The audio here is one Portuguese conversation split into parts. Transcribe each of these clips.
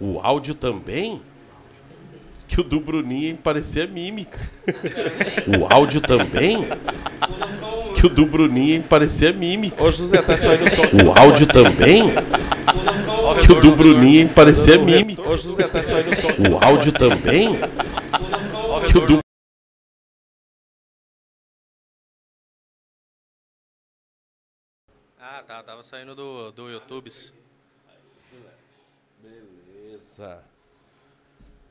O áudio também? Que o do Bruninho parecia mímica. O áudio também? Que o do Bruninho parecia mímica. Ô, José, tá saindo som. O áudio também? Que o do Bruninho parecia mímica. Ô, José, tá saindo som. O áudio também? Que o do Ah, tá. Tava saindo do, do YouTube. Beleza.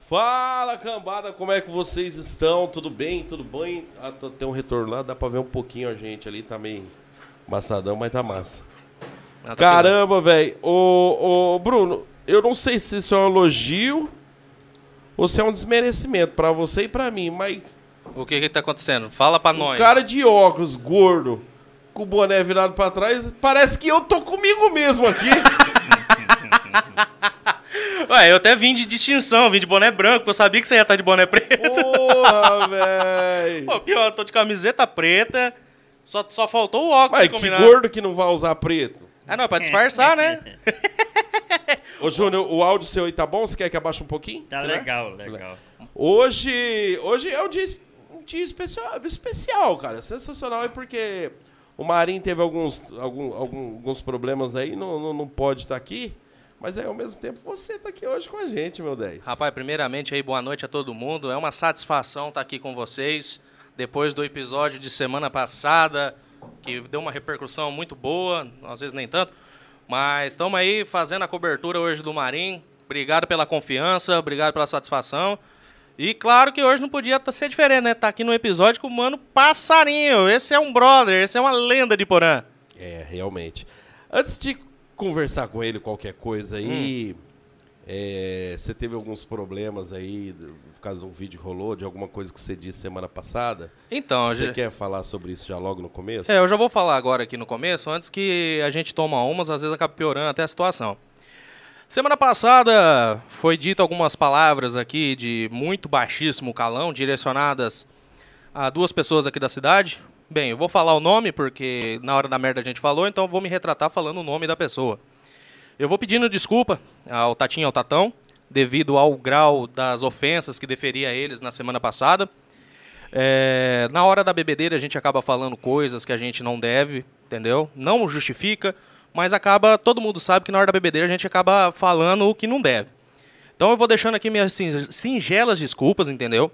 Fala, cambada, como é que vocês estão? Tudo bem? Tudo bem? Ah, tô- tem um retorno lá, dá pra ver um pouquinho a gente ali, tá meio massadão, mas tá massa. Ah, tá Caramba, velho. Ô, ô, Bruno, eu não sei se isso é um elogio ou se é um desmerecimento pra você e pra mim, mas. O que que tá acontecendo? Fala pra o nós. cara de óculos, gordo, com o boné virado pra trás, parece que eu tô comigo mesmo aqui. Ué, eu até vim de distinção, vim de boné branco, porque eu sabia que você ia estar de boné preto. Porra, velho. Pô, pior, eu tô de camiseta preta, só, só faltou o óculos Mas de que combinar. gordo que não vai usar preto. Ah, não, é pra disfarçar, né? Ô, Júnior, o áudio seu aí tá bom? Você quer que abaixe um pouquinho? Tá Será? legal, legal. Hoje, hoje é um dia, um dia especial, especial, cara. Sensacional aí porque o Marinho teve alguns, algum- algum- alguns problemas aí, não, não, não pode estar aqui. Mas aí, ao mesmo tempo, você tá aqui hoje com a gente, meu 10. Rapaz, primeiramente aí, boa noite a todo mundo. É uma satisfação estar aqui com vocês. Depois do episódio de semana passada, que deu uma repercussão muito boa, às vezes nem tanto. Mas estamos aí fazendo a cobertura hoje do Marim. Obrigado pela confiança, obrigado pela satisfação. E claro que hoje não podia tá- ser diferente, né? Tá aqui no episódio com o Mano Passarinho. Esse é um brother, esse é uma lenda de Porã. É, realmente. Antes de conversar com ele qualquer coisa aí, Hum. é, você teve alguns problemas aí, por causa de um vídeo que rolou, de alguma coisa que você disse semana passada. Então, Você já- quer falar sobre isso já logo no começo? É, eu já vou falar agora aqui no começo, antes que a gente toma umas, às vezes acaba piorando até a situação. Semana passada foi dito algumas palavras aqui de muito baixíssimo calão, direcionadas a duas pessoas aqui da cidade. Bem, eu vou falar o nome porque na hora da merda a gente falou, então eu vou me retratar falando o nome da pessoa. Eu vou pedindo desculpa ao Tatinho e ao Tatão, devido ao grau das ofensas que deferi a eles na semana passada. É, na hora da bebedeira a gente acaba falando coisas que a gente não deve, entendeu? Não justifica, mas acaba, todo mundo sabe que na hora da bebedeira a gente acaba falando o que não deve. Então eu vou deixando aqui minhas sin- singelas desculpas, entendeu?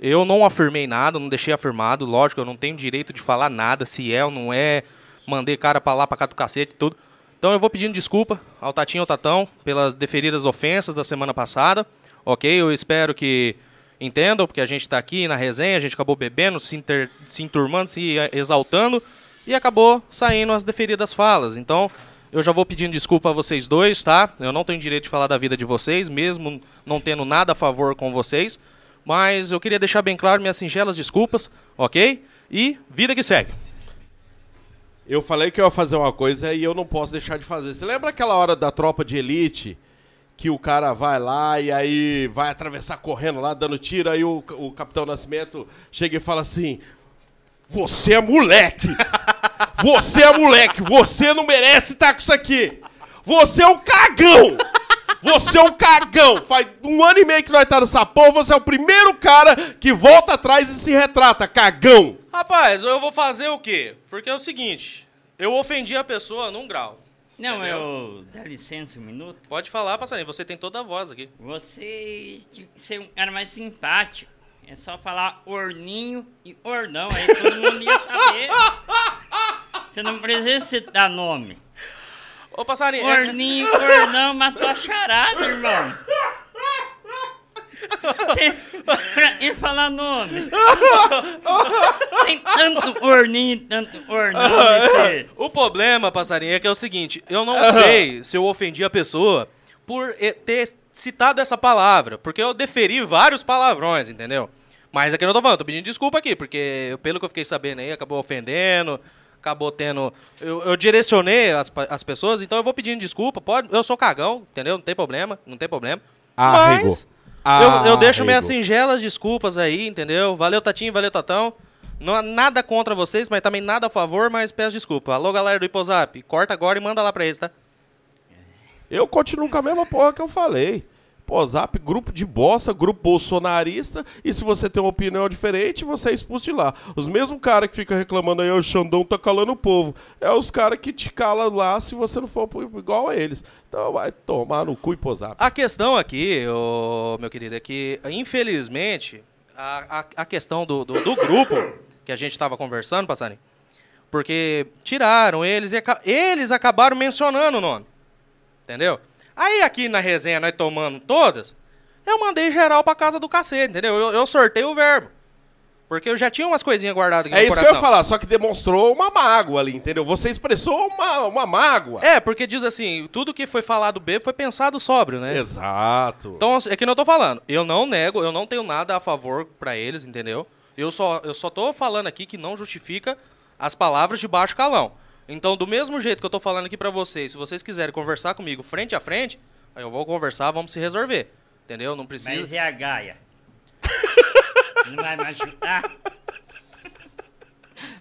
Eu não afirmei nada, não deixei afirmado, lógico, eu não tenho direito de falar nada, se é ou não é, mandei cara pra lá, pra cá do cacete e tudo. Então eu vou pedindo desculpa ao Tatinho e ao Tatão pelas deferidas ofensas da semana passada, ok? Eu espero que entendam, porque a gente tá aqui na resenha, a gente acabou bebendo, se, inter- se enturmando, se eh, exaltando, e acabou saindo as deferidas falas. Então, eu já vou pedindo desculpa a vocês dois, tá? Eu não tenho direito de falar da vida de vocês, mesmo não tendo nada a favor com vocês. Mas eu queria deixar bem claro minhas singelas desculpas, ok? E vida que segue. Eu falei que eu ia fazer uma coisa e eu não posso deixar de fazer. Você lembra aquela hora da tropa de elite? Que o cara vai lá e aí vai atravessar correndo lá, dando tiro, aí o, o Capitão Nascimento chega e fala assim: Você é moleque! Você é moleque! Você não merece estar com isso aqui! Você é um cagão! Você é um cagão! Faz um ano e meio que nós tá no sapão, você é o primeiro cara que volta atrás e se retrata, cagão! Rapaz, eu vou fazer o quê? Porque é o seguinte, eu ofendi a pessoa num grau. Não, Entendeu? eu. Dá licença um minuto. Pode falar, passarinho, você tem toda a voz aqui. Você ser um cara mais simpático. É só falar orninho e ordão, aí todo mundo ia saber. Você não precisa citar nome. Ô, passarinho, é- Orninho, ornão, matou a charada, irmão. e falar nome. Tem tanto orninho, e tanto nesse. o problema, passarinho, é que é o seguinte, eu não sei se eu ofendi a pessoa por eh, ter citado essa palavra, porque eu deferi vários palavrões, entendeu? Mas aqui eu não tô falando, tô pedindo desculpa aqui, porque pelo que eu fiquei sabendo aí, acabou ofendendo, acabou tendo... Eu, eu direcionei as, as pessoas, então eu vou pedindo desculpa, pode... Eu sou cagão, entendeu? Não tem problema, não tem problema. Arrego. Mas eu, eu deixo minhas singelas desculpas aí, entendeu? Valeu, Tatinho, valeu, Tatão. Não há nada contra vocês, mas também nada a favor, mas peço desculpa. Alô, galera do Iposap, corta agora e manda lá pra eles, tá? Eu continuo com a mesma porra que eu falei. Zap, grupo de bosta, grupo bolsonarista, e se você tem uma opinião diferente, você é expulso de lá. Os mesmos caras que ficam reclamando aí, o Xandão tá calando o povo. É os caras que te calam lá se você não for igual a eles. Então vai tomar no cu e Zap. A questão aqui, meu querido, é que, infelizmente, a, a, a questão do, do, do grupo que a gente estava conversando, passarinho, porque tiraram eles e eles acabaram mencionando o nome. Entendeu? Aí aqui na resenha, nós tomando todas, eu mandei geral pra casa do cacete, entendeu? Eu, eu sortei o verbo. Porque eu já tinha umas coisinhas guardadas aqui É no isso que eu coração. ia falar, só que demonstrou uma mágoa ali, entendeu? Você expressou uma, uma mágoa. É, porque diz assim, tudo que foi falado bêbado foi pensado sóbrio, né? Exato. Então, é que não tô falando. Eu não nego, eu não tenho nada a favor pra eles, entendeu? Eu só, eu só tô falando aqui que não justifica as palavras de baixo calão. Então, do mesmo jeito que eu tô falando aqui pra vocês, se vocês quiserem conversar comigo frente a frente, aí eu vou conversar, vamos se resolver. Entendeu? Não precisa. Mas e a Gaia? Não vai me ajudar?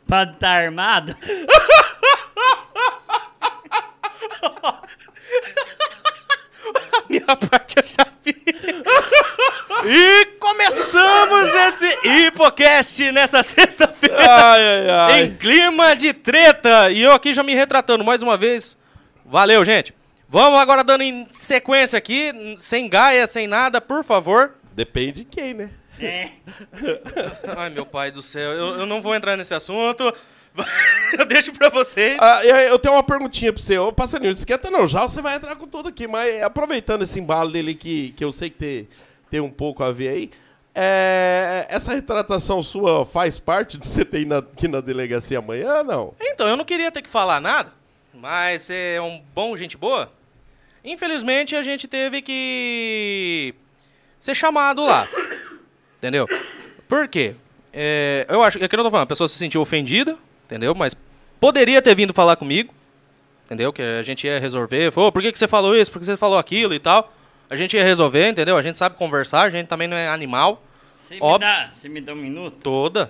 Pode estar armado? Minha parte eu já vi. e começamos esse Hipocast nessa sexta-feira. Ai, ai, ai. Em clima de treta. E eu aqui já me retratando mais uma vez. Valeu, gente. Vamos agora dando em sequência aqui, sem gaia, sem nada, por favor. Depende de quem, né? É. Ai, meu pai do céu, eu, eu não vou entrar nesse assunto. Eu deixo pra vocês. Ah, eu tenho uma perguntinha pra você. Ô, passarinho, não esquenta não. Já você vai entrar com tudo aqui. Mas aproveitando esse embalo dele que, que eu sei que tem, tem um pouco a ver aí. É, essa retratação sua faz parte de você ter aqui na delegacia amanhã, não? Então, eu não queria ter que falar nada, mas é um bom gente boa. Infelizmente, a gente teve que ser chamado lá. Entendeu? Por quê? É, eu acho, é que eu não tô falando, a pessoa se sentiu ofendida, entendeu? Mas poderia ter vindo falar comigo, entendeu? Que a gente ia resolver. Falou, por que, que você falou isso? Por que você falou aquilo e tal? A gente ia resolver, entendeu? A gente sabe conversar, a gente também não é animal. Você me, dá, você me dá um minuto? Toda.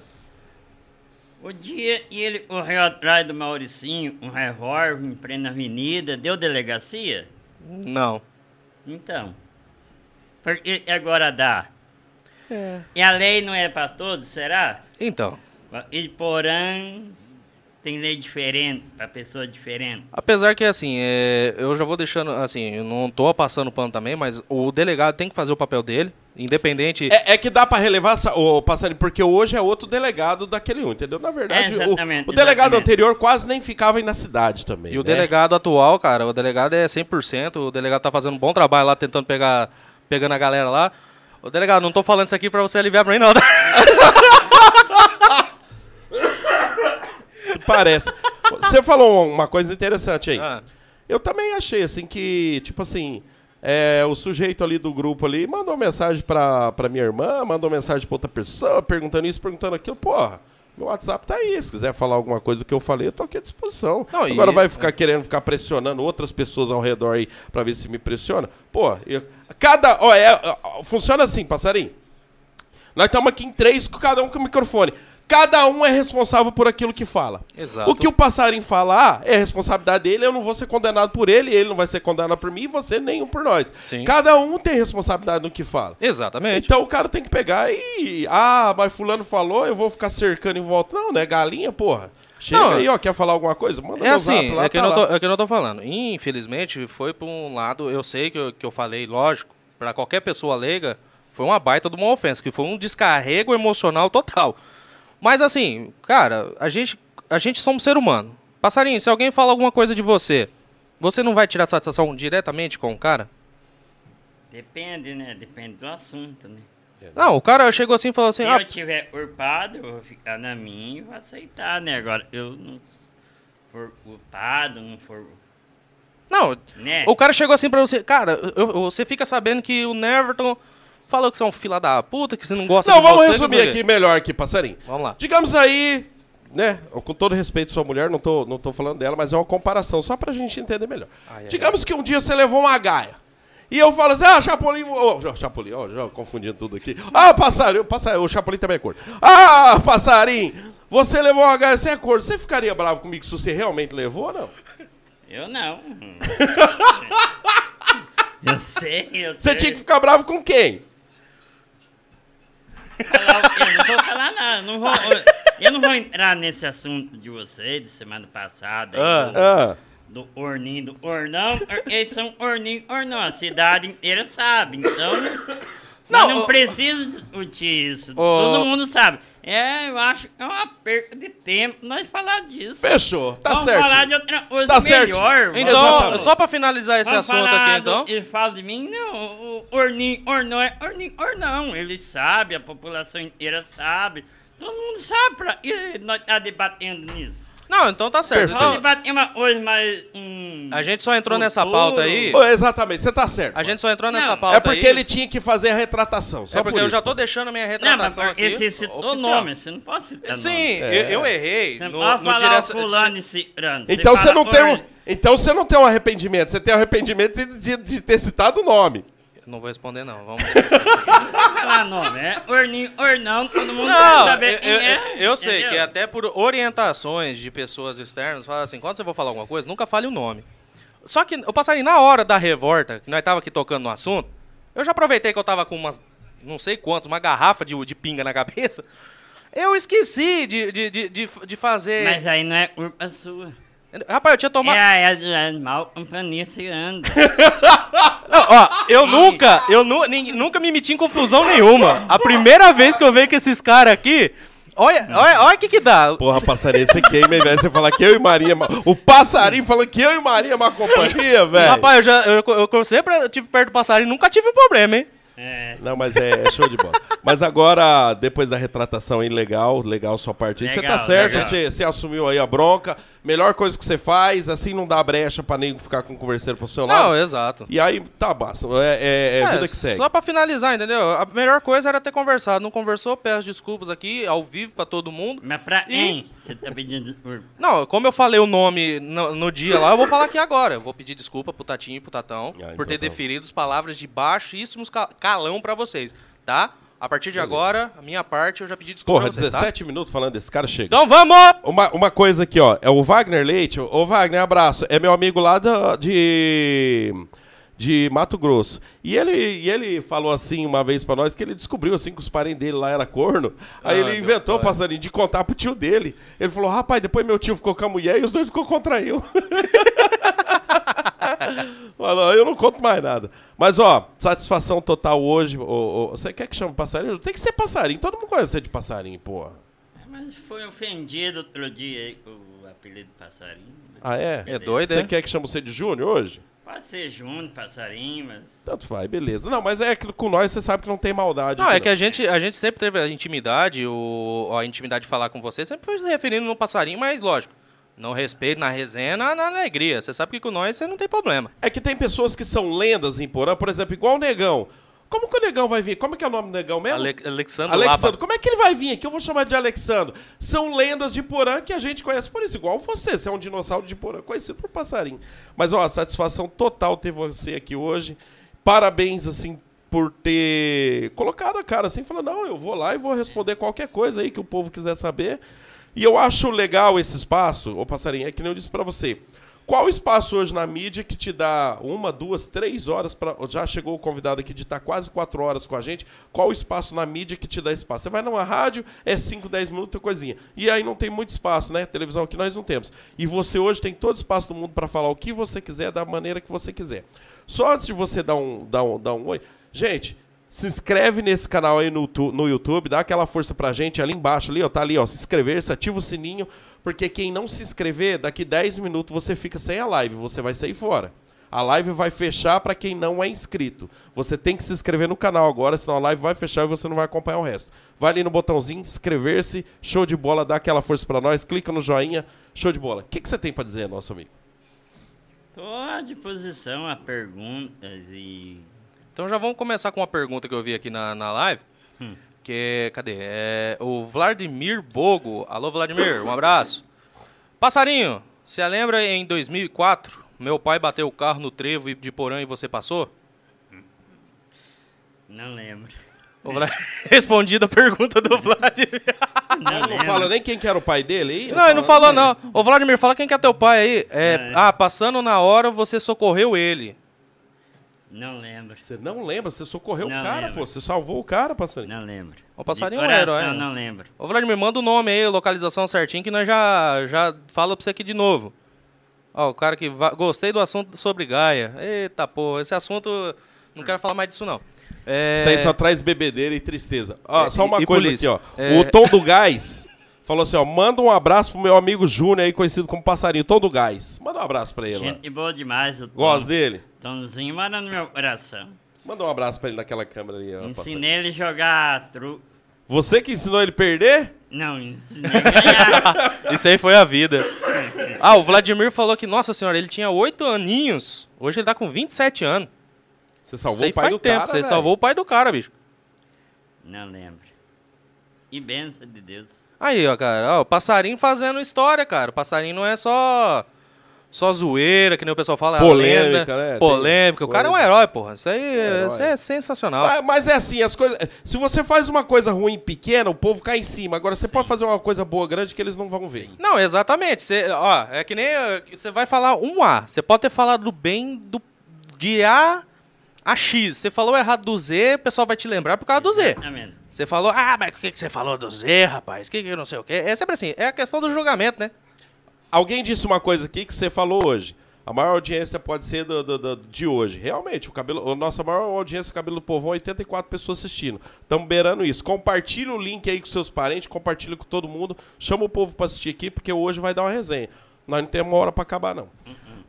O dia e ele correu atrás do Mauricinho, um revólver em plena avenida, deu delegacia? Não. Então. Porque agora dá. E a lei não é pra todos, será? Então. E porém tem lei diferente pra pessoa diferente. Apesar que, assim, é, eu já vou deixando, assim, eu não tô passando pano também, mas o delegado tem que fazer o papel dele, independente... É, é que dá pra relevar, ô, passarinho, porque hoje é outro delegado daquele um, entendeu? Na verdade, É, o- o, delegado exatamente. anterior quase nem ficava aí na cidade também. E o né? delegado atual, cara, o delegado é 100%, o delegado tá fazendo um bom trabalho lá, tentando pegar, pegando a galera lá. Ô, delegado, não tô falando isso aqui pra você aliviar pra mim, não, tá? Parece. Você falou uma coisa interessante aí. Ah. Eu também achei, assim, que, tipo assim, é, o sujeito ali do grupo ali mandou mensagem pra, pra minha irmã, mandou mensagem pra outra pessoa, perguntando isso, perguntando aquilo. Porra, meu WhatsApp tá aí. Se quiser falar alguma coisa do que eu falei, eu tô aqui à disposição. Não, e- Agora vai ficar querendo ficar pressionando outras pessoas ao redor aí pra ver se me pressiona. Pô, eu- cada. Ó, é, funciona assim, passarinho. Nós estamos aqui em três, cada um com o microfone. Cada um é responsável por aquilo que fala. Exato. O que o passarinho falar é responsabilidade dele, eu não vou ser condenado por ele, ele não vai ser condenado por mim e você nenhum por nós. Sim. Cada um tem responsabilidade no que fala. Exatamente. Então o cara tem que pegar e. Ah, mas fulano falou, eu vou ficar cercando em volta. Não, né? Galinha, porra. Chega Não, aí, ó, quer falar alguma coisa? Manda É assim, zap lá, é que, tá eu não tô, é que eu não tô falando. Infelizmente, foi por um lado, eu sei que eu, que eu falei, lógico, pra qualquer pessoa leiga, foi uma baita de uma ofensa, que foi um descarrego emocional total. Mas assim, cara, a gente, a gente somos ser humano. Passarinho, se alguém fala alguma coisa de você, você não vai tirar satisfação diretamente com o cara? Depende, né? Depende do assunto, né? Não, o cara chegou assim e falou assim, Se ah, eu tiver urpado, eu vou ficar na minha e vou aceitar, né? Agora, eu não for urpado, não for. não, Né? o cara chegou assim pra você, cara, eu- eu- você fica sabendo que o Neverton falou que você é um fila da puta, que você não gosta Não, de vamos você, resumir aqui melhor aqui, passarinho. Vamos lá. Digamos aí, né? Com todo respeito à sua mulher, não tô, não tô falando dela, mas é uma comparação, só pra gente entender melhor. Ai, ai, Digamos que um dia você levou uma gaia. E eu falo assim, ah, Chapolin, ô, ó, Chapolin, ó, já confundindo tudo aqui. Ah, passarinho, passarinho, o Chapolin também é corno. Ah, passarinho, você levou uma gaia, você é corno. Você ficaria bravo comigo se você realmente levou ou não? Eu não. Eu sei, eu sei. Você tinha que ficar bravo com quem? Eu não vou falar nada. Não vou, eu não vou entrar nesse assunto de vocês, de semana passada. Ah. do- Ah, do Orninho, do Ornão. or- Eles são Orninho, Ornão. A cidade inteira sabe. Então, Não, não, precisa discutir isso. o- Todo mundo sabe. É, eu acho que é uma perca de tempo nós falar disso. fechou. Tá Vamos certo. falar de outra coisa Tá certo. melhor. Então, Exatamente. só pra finalizar esse Vamos assunto aqui, do- então. Ele fala de mim, não, o Orninho, Ornão é Orninho, Ornão. Ele sabe, a população inteira sabe. Todo mundo sabe, pra, e nós tá debatendo nisso. Não, então tá certo. Perfeito. Vamos Então, debater uma coisa mais... Hum, a gente só entrou nessa pauta aí. Ô, exatamente, você tá certo. A gente só entrou nessa Não, pauta É porque aí. ele tinha que fazer a retratação. Só É porque por eu isso. já tô deixando a minha Não, mas retratação aqui. esse citou oficial. nome, você não pode citar Sim, nome. eu, eu errei. Você no, não pode no falar direc- o fulano e cicrano. Então você fala não tem um, então você não tem um arrependimento, você tem um arrependimento de, de- de ter citado o nome. Não vou responder, não. Vamos. Não falar nome, é Orninho, Ornão, todo mundo Não, vai saber eu, quem eu- é. eu sei entendeu? que até por orientações de pessoas externas, fala assim, quando você for falar alguma coisa, nunca fale o nome. Só que eu passei na hora da revolta, que nós tava aqui tocando no assunto, eu já aproveitei que eu tava com umas, não sei quantos, uma garrafa de, de pinga na cabeça, eu esqueci de, de, de, de, de fazer... Mas aí não é culpa sua. Rapaz, eu tinha tomado... É é a animal companhia se anda. Não, ó, eu nunca, eu nu, nin- nunca me meti em confusão nenhuma. A primeira vez que eu vejo com esses caras aqui, olha, olha, olha o que que dá. Porra, passarinho, você queima, de você falar que eu e Maria. ma- O passarinho falando que eu e Maria é uma companhia, velho. Rapaz, eu já eu, eu, eu sempre tive perto do passarinho, nunca tive um problema, hein? É. Não, mas é, é show de bola. Mas agora, depois da retratação aí, legal, legal sua parte aí. Você tá Legal, certo, legal. você, você assumiu aí a bronca. Melhor coisa que você faz, assim não dá brecha pra nego ficar com converseiro pro seu lado. Não, exato. E aí, tá, basta. É, é, é vida que segue. Só pra finalizar, entendeu? A melhor coisa era ter conversado. Não conversou, peço desculpas aqui, ao vivo pra todo mundo. Mas pra quem você tá pedindo desculpa? Não, como eu falei o nome no, no dia lá, eu vou falar aqui agora. Eu vou pedir desculpa pro Tatinho e pro Tatão Ah, então por ter tá. deferido as palavras de baixíssimos ca- calão pra vocês, tá? A partir de agora, a minha parte, eu já pedi desculpa Porra, pra vocês, tá? 17 minutos falando desse cara, chega. Então vamos! Uma, uma coisa aqui, ó. É o Wagner Leite. Ô, Wagner, abraço. É meu amigo lá da- de, de Mato Grosso. E ele, e ele falou assim uma vez pra nós que ele descobriu assim que os parentes dele lá era corno. Aí Ah, ele inventou, passarinho, de contar pro tio dele. Ele falou: rapaz, depois meu tio ficou com a mulher e os dois ficou contra eu. Falou, eu não conto mais nada. Mas, ó, satisfação total hoje. Ô, ô, você quer que chame passarinho? Tem que ser passarinho. Todo mundo conhece você de passarinho, porra. Mas foi ofendido outro dia aí com o apelido passarinho. Ah, é? É doido, Você é? quer que chame você de Júnior hoje? Pode ser Júnior, passarinho, mas. Tanto faz, beleza. Não, mas é que com nós você sabe que não tem maldade. Não, é aqui, que a gente, a gente sempre teve a intimidade, o, a intimidade de falar com você, sempre foi se referindo no passarinho, mas lógico, no respeito, na resenha, na, na alegria. Você sabe que com nós você não tem problema. É que tem pessoas que são lendas em Porã, por exemplo, igual o Negão. Como que o Negão vai vir? Como é que é o nome do Negão mesmo? Ale, Alexandre Alexandro, Laba. como é que ele vai vir aqui? Eu vou chamar de Alexandro. São lendas de Porã que a gente conhece por isso, igual você. Você é um dinossauro de Porã, conhecido por passarinho. Mas, ó, satisfação total ter você aqui hoje. Parabéns, assim, por ter colocado a cara assim, falando, não, eu vou lá e vou responder qualquer coisa aí que o povo quiser saber. E eu acho legal esse espaço, ô passarinho, é que nem eu disse pra você. Qual espaço hoje na mídia que te dá uma, duas, três horas para Já chegou o convidado aqui de estar quase quatro horas com a gente. Qual espaço na mídia que te dá espaço? Você vai numa rádio, é 5, 10 minutos, coisinha. E aí não tem muito espaço, né? Televisão aqui nós não temos. E você hoje tem todo espaço do mundo para falar o que você quiser, da maneira que você quiser. Só antes de você dar um, dar um, dar um oi. Gente, se inscreve nesse canal aí no, no YouTube, dá aquela força pra gente ali embaixo, ali, ó, tá ali, ó, se inscrever, se ativa o sininho, porque quem não se inscrever, daqui 10 minutos você fica sem a live, você vai sair fora. A live vai fechar pra quem não é inscrito. Você tem que se inscrever no canal agora, senão a live vai fechar e você não vai acompanhar o resto. Vai ali no botãozinho, inscrever-se, show de bola, dá aquela força pra nós, clica no joinha, show de bola. O que, que você tem pra dizer, nosso amigo? Tô à disposição a perguntas e. Então já vamos começar com uma pergunta que eu vi aqui na, na live. Hum. Que, cadê? É, o Vladimir Bogo. Alô, Vladimir, um abraço. Passarinho, você lembra em 2004? Meu pai bateu o carro no trevo de Porã e você passou? Não lembro. Vla- Respondido a pergunta do Vladimir. Não, Não fala nem quem que era o pai dele aí? Não, ele não falou não. Ô Vladimir, fala quem que é teu pai aí. É, É. Ah, passando na hora você socorreu ele. Não lembro. Você não lembra? Você socorreu o Não cara, lembro. pô. Você salvou o cara, passarinho. Não lembro. O passarinho De é um herói, né? não lembro. Ô, Vladimir, manda o nome aí, localização certinho, que nós já, já fala pra você aqui de novo. Ó, o cara que... va- Gostei do assunto sobre Gaia. Eita, pô, esse assunto... Não quero falar mais disso, não. É... Isso aí só traz bebedeira e tristeza. Ó, É, só uma e- e coisa polícia. aqui, ó. É. O Tom do Gás falou assim, ó. Manda um abraço pro meu amigo Júnior aí, conhecido como Passarinho. Tom do Gás. Manda um abraço pra ele lá. Gente boa demais. O Tom. Gosta dele? Tomzinho mora no meu coração. Manda um abraço pra ele naquela câmera ali, ó. Ensinei ele a jogar truco. Você que ensinou ele a perder? Não, ensinei a ganhar. Isso aí foi a vida. Ah, o Vladimir falou que, nossa senhora, ele tinha 8 aninhos. Hoje ele tá com 27 anos. Você Isso salvou aí o pai faz do tempo, cara, você velho. salvou o pai do cara, bicho. Não lembro. E benção de Deus. Aí, ó, cara, ó, o passarinho fazendo história, cara. O passarinho não é só só zoeira, que nem o pessoal fala, é Polêmica, lenda, né? Tem Polêmica. O cara é um herói, porra. Isso aí é, isso aí é sensacional. Mas, mas é assim, as coisas. Se você faz uma coisa ruim pequena, o povo cai em cima. Agora você pode fazer uma coisa boa grande que eles não vão ver. Não, exatamente. Você, ó, é que nem você vai falar um A. Você pode ter falado bem do de A a X. Você falou errado do Z, o pessoal vai te lembrar por causa do Z. Exatamente. Você falou, ah, mas o que, que você falou do Z, rapaz? Que que eu não sei o quê? É sempre assim, é a questão do julgamento, né? Alguém disse uma coisa aqui que você falou hoje. A maior audiência pode ser do, do- do- de hoje. Realmente, o cabelo, a nossa maior audiência, o Cabelo do Povão, 84 pessoas assistindo. Estamos beirando isso. Compartilha o link aí com seus parentes, compartilha com todo mundo. Chama o povo para assistir aqui, porque hoje vai dar uma resenha. Nós não temos uma hora para acabar, não.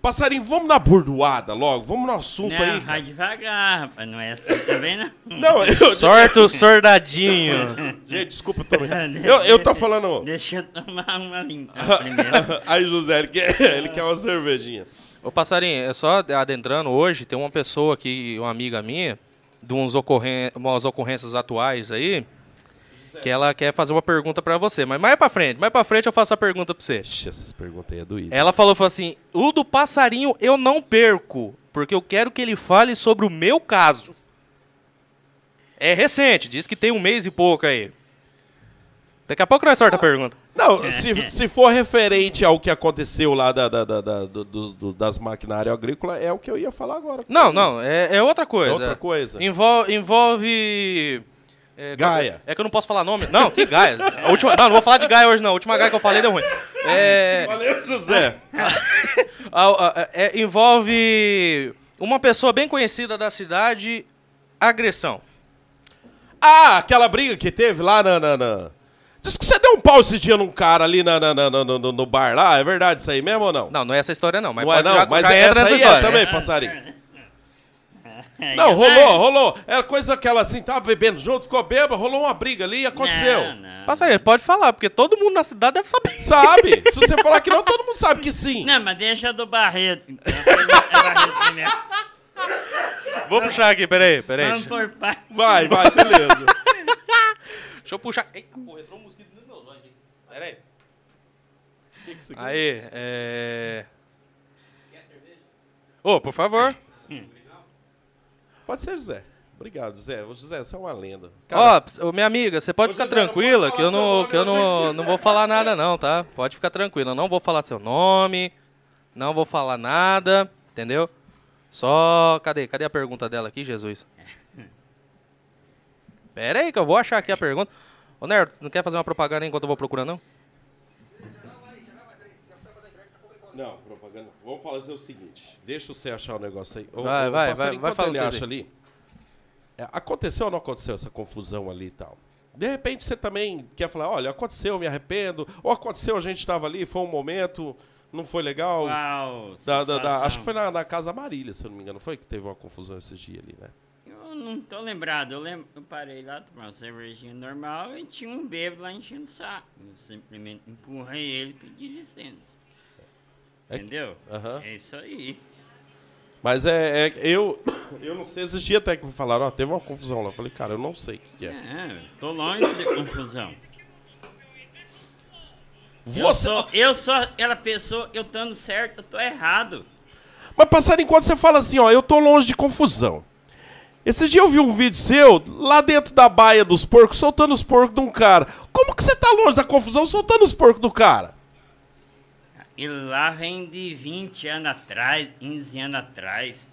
Passarinho, vamos na burdoada logo. Vamos no assunto Não, aí. vai devagar, rapaz. Não é assim também, não. Não, eu, Sorte o sordadinho. Gente, desculpa, eu tô... Eu, eu tô falando... Deixa eu tomar uma limpa primeiro. Aí, José, ele quer, ele quer uma cervejinha. Ô, Passarinho, é só adentrando hoje, tem uma pessoa aqui, uma amiga minha, de uns ocorren umas ocorrências atuais aí, que ela quer fazer uma pergunta pra você. Mas mais pra frente, mais pra frente eu faço a pergunta pra você. Ixi, essas perguntas aí é doída. Ela falou, falou assim, o do passarinho eu não perco, porque eu quero que ele fale sobre o meu caso. É recente, diz que tem um mês e pouco aí. Daqui a pouco nós sorta a pergunta. Não, se, se for referente ao que aconteceu lá da, da- da- da- do- do- das maquinárias agrícolas, é o que eu ia falar agora. Não, não, é, é outra É coisa. outra coisa. Envol- envolve. É, Gaia. É que eu não posso falar nome. Não, que Gaia? A última, não, não vou falar de Gaia hoje, não. A última Gaia que eu falei deu ruim. É, Valeu, José. a- a- é, envolve uma pessoa bem conhecida da cidade, agressão. Ah, aquela briga que teve lá na... na, na- Diz que você deu um pau esse dia num cara ali na, na- na- no, no- no bar lá, é verdade isso aí mesmo ou não? Não, não é essa história, não. Mas não é não, já, mas já é entra essa nessa aí história. é também, passarinho. É, Não, rolou, rolou. Era coisa daquela assim, tava bebendo junto, ficou bêbado, rolou uma briga ali e aconteceu. Não, não. Passarinho, pode falar, porque todo mundo na cidade deve saber. Sabe? Se você falar que não, todo mundo sabe que sim. Não, mas deixa do Barreto. Então, é Barreto primeiro. Vou puxar aqui, peraí, peraí. Vamos por parte. Vai, vai, beleza. Deixa eu puxar. Eita, porra, entrou um mosquito nos meus olhos aqui. Pera aí. Aí, é. Ô, por favor. Pode ser, José. Obrigado, José. Ô, José, você é uma lenda. Ó, ô, minha amiga, você pode Ô, ficar José, não tranquila pode que eu não, que eu não, não vou falar nada não, tá? Pode ficar tranquila, eu não vou falar seu nome, não vou falar nada, entendeu? Só, cadê? Cadê a pergunta dela aqui, Jesus? Pera aí que eu vou achar aqui a pergunta. Ô, Nerdo, não quer fazer uma propaganda enquanto eu vou procurando, não? Não, propaganda. Vamos fazer o seguinte. Deixa você achar o negócio aí. Vai, vai, passarinho, vai, vai enquanto falando ele acha ali. é, aconteceu ou não aconteceu essa confusão ali e tal? De repente você também quer falar, olha, aconteceu, me arrependo. Ou aconteceu, a gente estava ali, foi um momento, não foi legal. Uau, Da- da- da- acho que foi na, na Casa Marília, se eu não me engano, foi que teve uma confusão esses dias ali, né? Eu não tô lembrado. Eu, lembro, eu parei lá, tomar uma cervejinha normal e tinha um bêbado lá enchendo o saco. Eu simplesmente empurrei ele e pedi licença. É- Entendeu? Aham. É isso aí. Mas é, é- eu, eu não sei, esses dias até que me falaram, ó, teve uma confusão lá. Eu falei, cara, eu não sei o que, que é. É, tô longe de confusão. Eu Você, sou, eu sou aquela pessoa, eu estando certo, eu tô errado. Mas passarinho, quando você fala assim, ó, eu tô longe de confusão. Esse dia eu vi um vídeo seu, lá dentro da baia dos porcos, soltando os porcos de um cara. Como que você tá longe da confusão soltando os porcos do cara? E lá vem de 20 anos atrás, 15 anos atrás.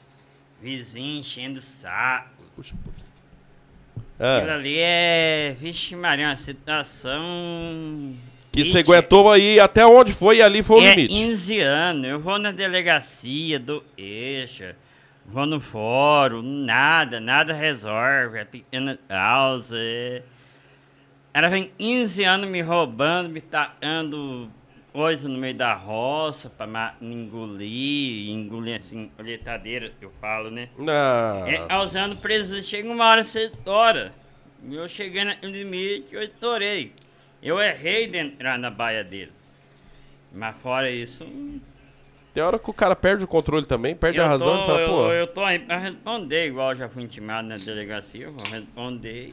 vizinho enchendo o saco. Puxa um pouquinho. Aquilo Ah, ali é. Vixe, Maria, uma situação. que você aguentou aí até onde foi e ali foi o é limite. 15 anos. Eu vou na delegacia do Eixa, vou no fórum, nada, nada resolve. É pequena causa. É... Ela vem 15 anos me roubando, me tacando coisa no meio da roça pra ma- engolir, engolir assim, colheitadeira, eu falo, né? É, Nossa. usando preso, chega uma hora você estoura. Eu cheguei no limite, eu estourei. Eu errei de entrar na baia dele. Mas fora isso, hum, Tem hora que o cara perde o controle também, perde eu a razão tô, e fala, eu, pô. eu tô aí pra responder, igual eu já fui intimado na delegacia, eu vou responder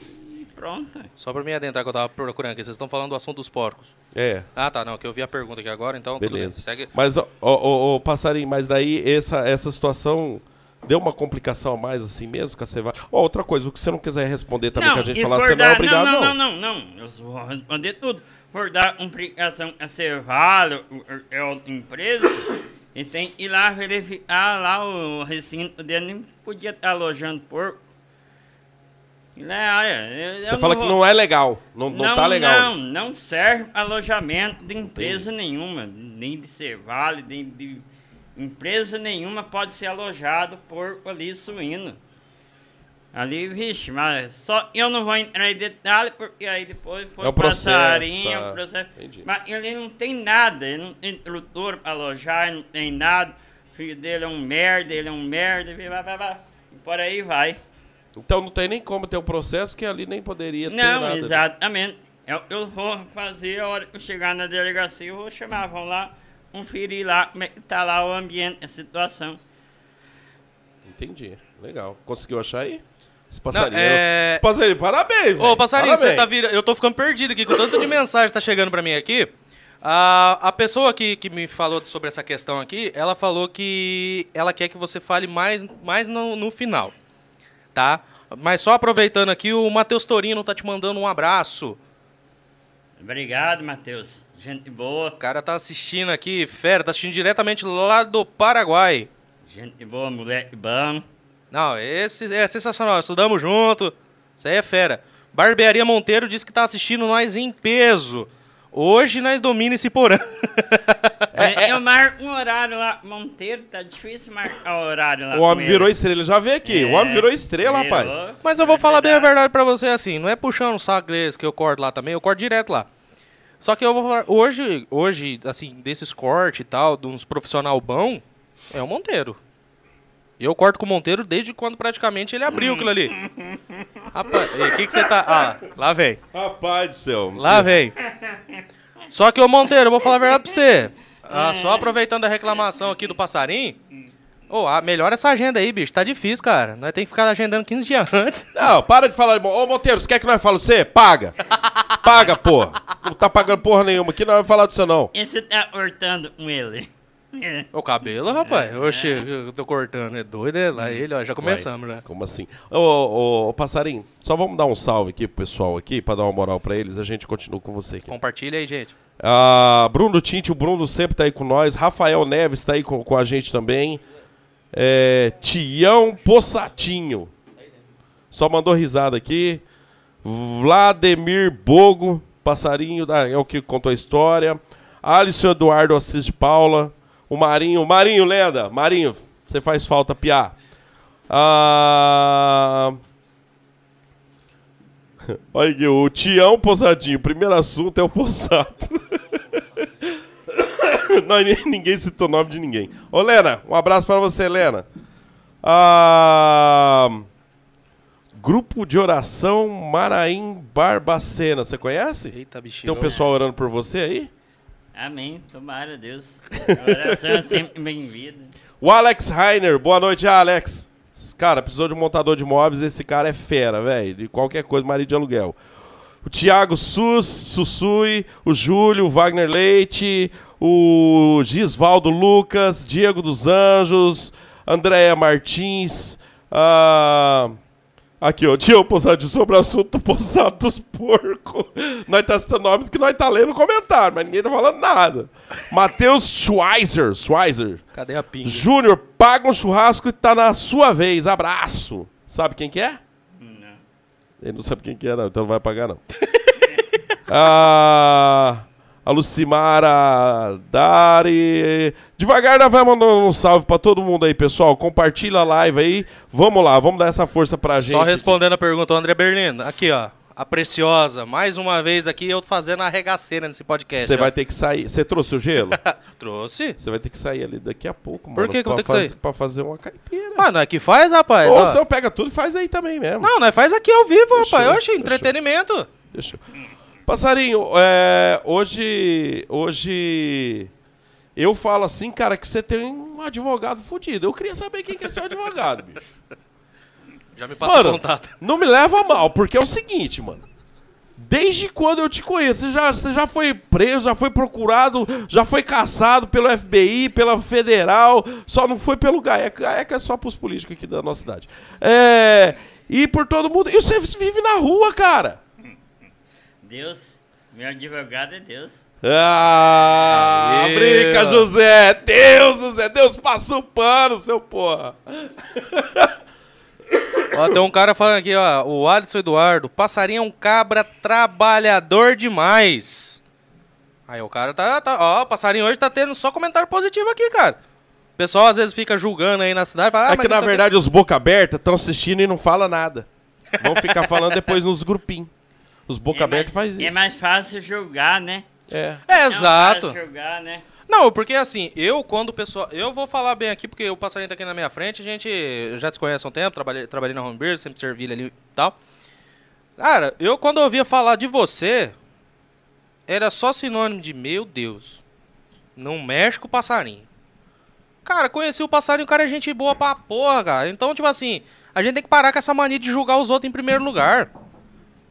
pronto. Só pra me adentrar que eu tava procurando aqui, vocês estão falando do assunto dos porcos. É, Ah, tá, não, que eu vi a pergunta aqui agora, então tudo bem. beleza. Segue. Mas, ô, ô, ô, passarinho, mas daí essa, essa situação deu uma complicação a mais assim mesmo, vai. Ó, outra coisa, o que você não quiser responder também, que a gente falar, você não é obrigado, não, não. não, não, não, não. Eu vou responder tudo. Por dar complicação a Cervalo, é outra empresa, e tem que ir lá verificar lá o recinto dele, nem podia estar alojando porco. Lá, olha, eu- Você fala que vou- não é legal, não, não, tá legal. Não, não serve alojamento de empresa nenhuma, nem de Cervalo, nem de empresa nenhuma pode ser alojado por ali suíno. Ali, vixe, mas só eu não vou entrar em detalhe, porque aí depois foi É o processo, passarinho, tá. é o processo. Entendi. Mas ele não tem nada, ele não tem estrutura pra alojar, ele não tem nada. O filho dele é um merda, ele é um merda. E por aí vai. Então não tem nem como ter o processo, que ali nem poderia ter Não, nada. exatamente. Eu, eu vou fazer, a hora que eu chegar na delegacia, eu vou chamar, vão lá, conferir lá como é que tá lá o ambiente, a situação. Entendi. Legal. Conseguiu achar aí? Esse passarinho. é- Passarinho, parabéns, Ô, passarinho, você Parabéns. tá vira... eu tô ficando perdido aqui com tanto de mensagem que tá chegando pra mim aqui. A, a pessoa que, que me falou sobre essa questão aqui, ela falou que ela quer que você fale mais, mais no, no final, tá? Mas só aproveitando aqui, o Matheus Torino tá te mandando um abraço. Obrigado, Matheus. Gente boa, O cara tá assistindo aqui, fera, tá assistindo diretamente lá do Paraguai. gente boa, moleque bom. Não, esse é sensacional, estudamos junto. Isso aí é fera. Barbearia Monteiro disse que tá assistindo nós em peso. Hoje nós domina esse porão. É, Eu marco um horário lá, Monteiro, tá difícil marcar o horário lá. O homem virou estrela, já veio aqui. o homem É, virou estrela, virou. rapaz. Mas eu vou É falar bem a verdade. verdade pra você assim, não é puxando o saco deles que eu corto lá também, eu corto direto lá. Só que eu vou falar, hoje, hoje assim, desses cortes e tal, de uns profissional bom, é o Monteiro. Eu corto com o Monteiro desde quando praticamente ele abriu aquilo ali. Rapaz, o que que você tá... Ah, lá vem. Rapaz do céu. Lá vem. Só que, ô Monteiro, eu vou falar a verdade pra você. Ah, só aproveitando a reclamação aqui do passarinho. Ô, ah, melhora essa agenda aí, bicho. Tá difícil, cara. Nós temos que ficar agendando 15 dias antes. Não, para de falar. Ô, Monteiro, você quer que nós fale você? Paga. Paga, porra. Não tá pagando porra nenhuma aqui, não vai falar do seu, não. E você tá cortando com ele? O cabelo, rapaz. Oxe, eu tô cortando. É doido, é? Lá ele, ó. Já começamos, né? Como assim? Ô, ô, ô, passarinho, só vamos dar um salve aqui pro pessoal aqui, pra dar uma moral pra eles. A gente continua com você aqui. Compartilha aí, gente. Ah, Bruno Tinte, o Bruno sempre tá aí com nós. Rafael Neves tá aí com, com a gente também. É, Tião Possatinho. Só mandou risada aqui. Vladimir Bogo, passarinho, da- é o que contou a história. Alisson Eduardo Assis de Paula. O Marinho, Marinho, lenda. Marinho, você faz falta, piá. Ah... Olha aqui, o Tião Possadinho. O primeiro assunto é o Possato. Não, ni- ninguém citou o nome de ninguém. Ô, Lena, um abraço pra você, Lena. Ah, Grupo de oração Maraim Barbacena. Você conhece? Eita, Tem bichinho. um pessoal orando por você aí? Amém, tomara Deus. A oração é sempre bem-vinda. O Alex Rainer. Boa noite, Alex. Cara, precisou de um montador de móveis. Esse cara é fera, velho. De qualquer coisa, marido de aluguel. O Thiago Sus, Sussui, o Júlio, o Wagner Leite, o Gisvaldo Lucas, Diego dos Anjos, Andréia Martins, a, Aqui, ó. Tio Possadinho, sobre o assunto do Possado dos Porcos. Nós tá citando nome que nós tá lendo no comentário, mas ninguém tá falando nada. Matheus Schweizer. Schweizer. Cadê a pinga? Júnior, paga um churrasco e tá na sua vez. Abraço. Sabe quem que é? Não. Ele não sabe quem que é, não, então não vai pagar, não. ah, a Lucimara Dari. Devagar, nós vamos mandando um salve pra todo mundo aí, pessoal. Compartilha a live aí. Vamos lá, vamos dar essa força pra gente. Só respondendo a pergunta, o André Berlino. Aqui, ó. A Preciosa. Mais uma vez aqui, eu fazendo a regaceira nesse podcast. Você vai ter que sair. Você trouxe o gelo? Trouxe? Você vai ter que sair ali daqui a pouco, mano. Por que que eu ter que sair? Pra fazer uma caipira. Mano, é que faz, rapaz. Ou ó. você pega tudo e faz aí também mesmo. Não, nós faz aqui ao vivo, Fechou, rapaz. Eu achei fechou. entretenimento. Deixa eu... Passarinho, é, hoje. Hoje. Eu falo assim, cara, que você tem um advogado fudido. Eu queria saber quem que é seu advogado, bicho. Já me passou o Mano, contato. não me leva a mal, porque é o seguinte, mano. Desde quando eu te conheço, você já, você já foi preso, já foi procurado, já foi caçado pelo FBI, pela Federal, só não foi pelo GAECA. GAECA é só pros políticos aqui da nossa cidade. É, e por todo mundo. E você vive na rua, cara. Deus, meu advogado é Deus. Ah, Aê. brinca, José. Deus, José. Deus passa o pano, seu porra. Ó, tem um cara falando aqui, ó. O Alisson Eduardo. Passarinho é um cabra trabalhador demais. Aí o cara tá, tá. Ó, o passarinho hoje tá tendo só comentário positivo aqui, cara. O pessoal às vezes fica julgando aí na cidade. Fala, ah, é mas que na verdade os boca aberta estão assistindo e não fala nada. Vão ficar falando depois nos grupinhos. Os boca é aberta mais, faz isso. É mais fácil julgar, né? É. É, É exato. mais fácil julgar, né? Não, porque assim, eu quando o pessoal. Eu vou falar bem aqui, porque o passarinho tá aqui na minha frente, a gente já se conhece há um tempo, trabalhei, trabalhei na home beer, sempre servi ali e tal. Cara, eu quando ouvia falar de você, era só sinônimo de meu Deus. Não mexe com o passarinho. Cara, conheci o passarinho, o cara é gente boa pra porra, cara. Então, tipo assim, a gente tem que parar com essa mania de julgar os outros em primeiro lugar.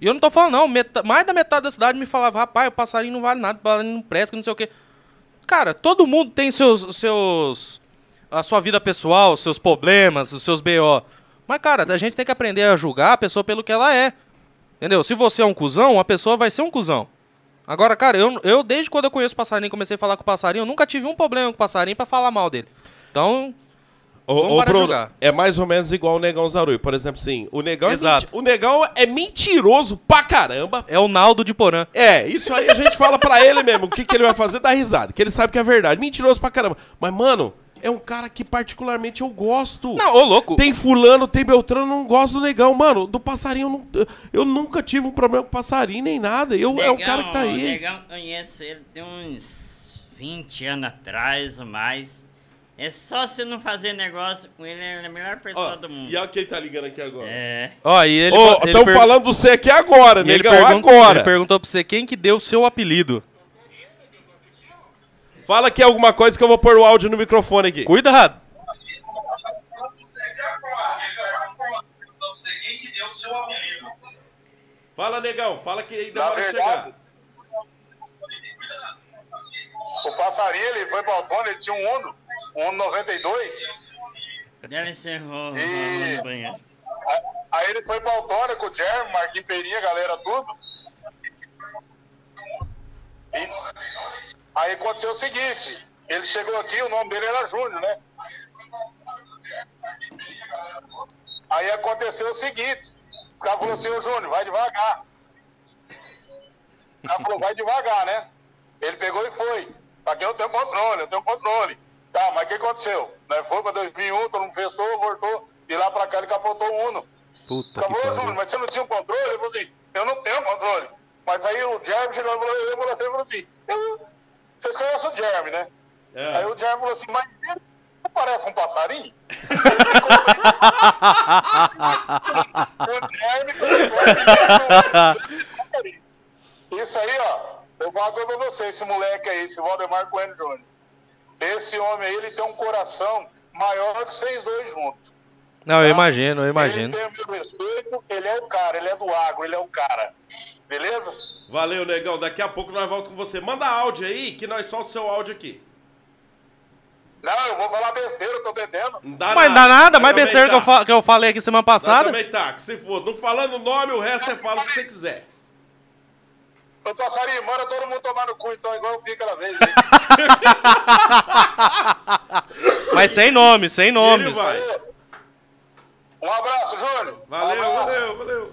E eu não tô falando, não. meta- mais da metade da cidade me falava, rapaz, o passarinho não vale nada, o passarinho não presta, que não sei o quê. Cara, todo mundo tem seus, seus. a sua vida pessoal, seus problemas, os seus BO. Mas, cara, a gente tem que aprender a julgar a pessoa pelo que ela é. Entendeu? Se você é um cuzão, a pessoa vai ser um cuzão. Agora, cara, eu, eu desde quando eu conheço o passarinho, comecei a falar com o passarinho, eu nunca tive um problema com o passarinho pra falar mal dele. Então, Ô, Vamos ô, parar de Bruno, jogar. é mais ou menos igual o Negão Zarui. Por exemplo, assim, o Negão, é, Exato. menti- o Negão é mentiroso pra caramba. é o Naldo de Porã. É, isso aí a gente fala pra ele mesmo. O que, que ele vai fazer? Dar risada. Que ele sabe que é verdade. Mentiroso pra caramba. Mas, mano, é um cara que particularmente eu gosto. Não, ô louco. Tem fulano, tem Beltrano, não gosto do negão. Mano, do passarinho, eu, não- eu nunca tive um problema com passarinho nem nada. Eu, é um cara que tá O aí. Negão, conheço ele tem uns 20 anos atrás ou mais. É só você não fazer negócio com ele, ele é a melhor pessoa do mundo. e olha quem tá ligando aqui agora. É. Ó, e ele. Ô, ele estão per- falando do você aqui agora, e ele, negão, pergunta- agora. ele perguntou pra você quem que deu o seu apelido. Fala aqui alguma coisa que eu vou pôr o áudio no microfone aqui. Cuidado. Não sei quem que deu o seu apelido. Fala, negão, fala que ainda Na verdade, chegar. o passarinho ele foi pra Autônia, ele tinha um Uno, um Uno 92. Deve ser E- banheiro. Aí ele foi pra Autônia com o Jeremy, Marquinhos Perinha, galera tudo. E aí aconteceu o seguinte, ele chegou aqui, o nome dele era Júnior, né? Aí aconteceu o seguinte, os caras falaram assim, ô Júnior, vai devagar. O cara falou, vai devagar, né? Ele pegou e foi. Aqui eu tenho controle, eu tenho controle. Tá, mas o que aconteceu? Né? Foi pra 2001, todo mundo festou, voltou. De lá pra cá ele capotou o Uno. Puta Acabou, Júnior, mas você não tinha um controle? Ele falou assim, eu não tenho controle. Mas aí o Jeremy chegou e falou, ele falou, assim, eu- vocês conhecem o Jeremy, né? É. Aí o Jeremy falou assim, mas ele não parece um passarinho? o Jeremy. Isso aí, ó, eu vou falar uma coisa pra você, esse moleque aí, esse Valdemar Coelho Júnior. Esse homem aí, ele tem um coração maior que vocês dois juntos. Não, eu imagino, eu imagino. Ele tem o meu respeito, ele é o cara, ele é do agro, ele é o cara. Beleza? Valeu, negão. Daqui a pouco nós voltamos com você. Manda áudio aí, que nós solta o seu áudio aqui. Não, eu vou falar besteira, eu tô bebendo. Não dá Mas não dá nada, mais besteira que eu, tá. que eu falei aqui semana passada. também tá, que se for. Não falando o nome, o resto você fala o que você quiser. Ô, passarinho, manda todo mundo tomar no cu, então, igual eu fiz aquela vez. Mas sem nomes, sem nomes. vai. Um abraço, Júnior. Um Valeu, abraço. valeu, valeu.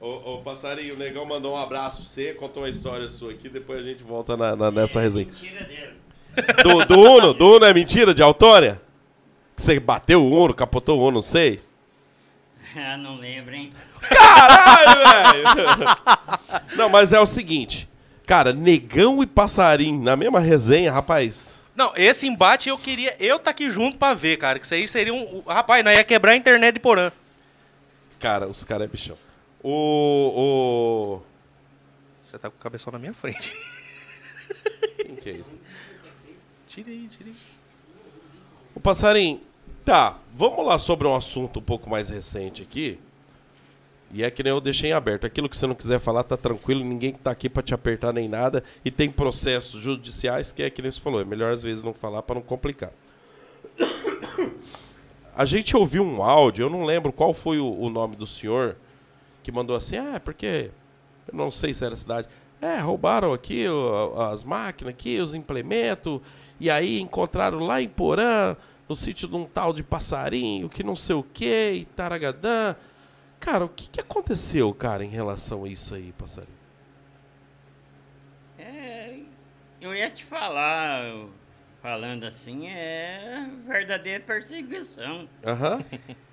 Ô, ô, passarinho, o negão mandou um abraço pra você, contou uma história sua aqui, depois a gente volta na- na- nessa resenha. Mentira dele. Do, do Uno? Do Uno é mentira? De Autônia? Que você bateu o Uno, capotou o Uno, não sei. Ah, não lembro, hein? Caralho, velho! Não, mas é o seguinte. Cara, negão e passarinho na mesma resenha, rapaz. Não, esse embate eu queria eu tá aqui junto pra ver, cara. Que isso aí seria um. Rapaz, nós ia quebrar a internet de Porã. Cara, os caras é bichão. O. Você tá com o cabeção na minha frente. o... Quem que é isso? Tira aí, tira aí. O passarinho. Tá, vamos lá sobre um assunto um pouco mais recente aqui. E é que nem eu deixei em aberto. Aquilo que você não quiser falar, tá tranquilo. Ninguém que tá aqui pra te apertar nem nada. E tem processos judiciais que é que nem você falou. É melhor às vezes não falar pra não complicar. A gente ouviu um áudio, eu não lembro qual foi o, o nome do senhor que mandou assim, ah, é porque eu não sei se era cidade. É, roubaram aqui as máquinas aqui, os implementos, e aí encontraram lá em Porã, no sítio de um tal de passarinho, que não sei o que, e taragadã. Cara, o que, que aconteceu, cara, em relação a isso aí, passarinho? É, eu ia te falar, falando assim, é verdadeira perseguição. Aham.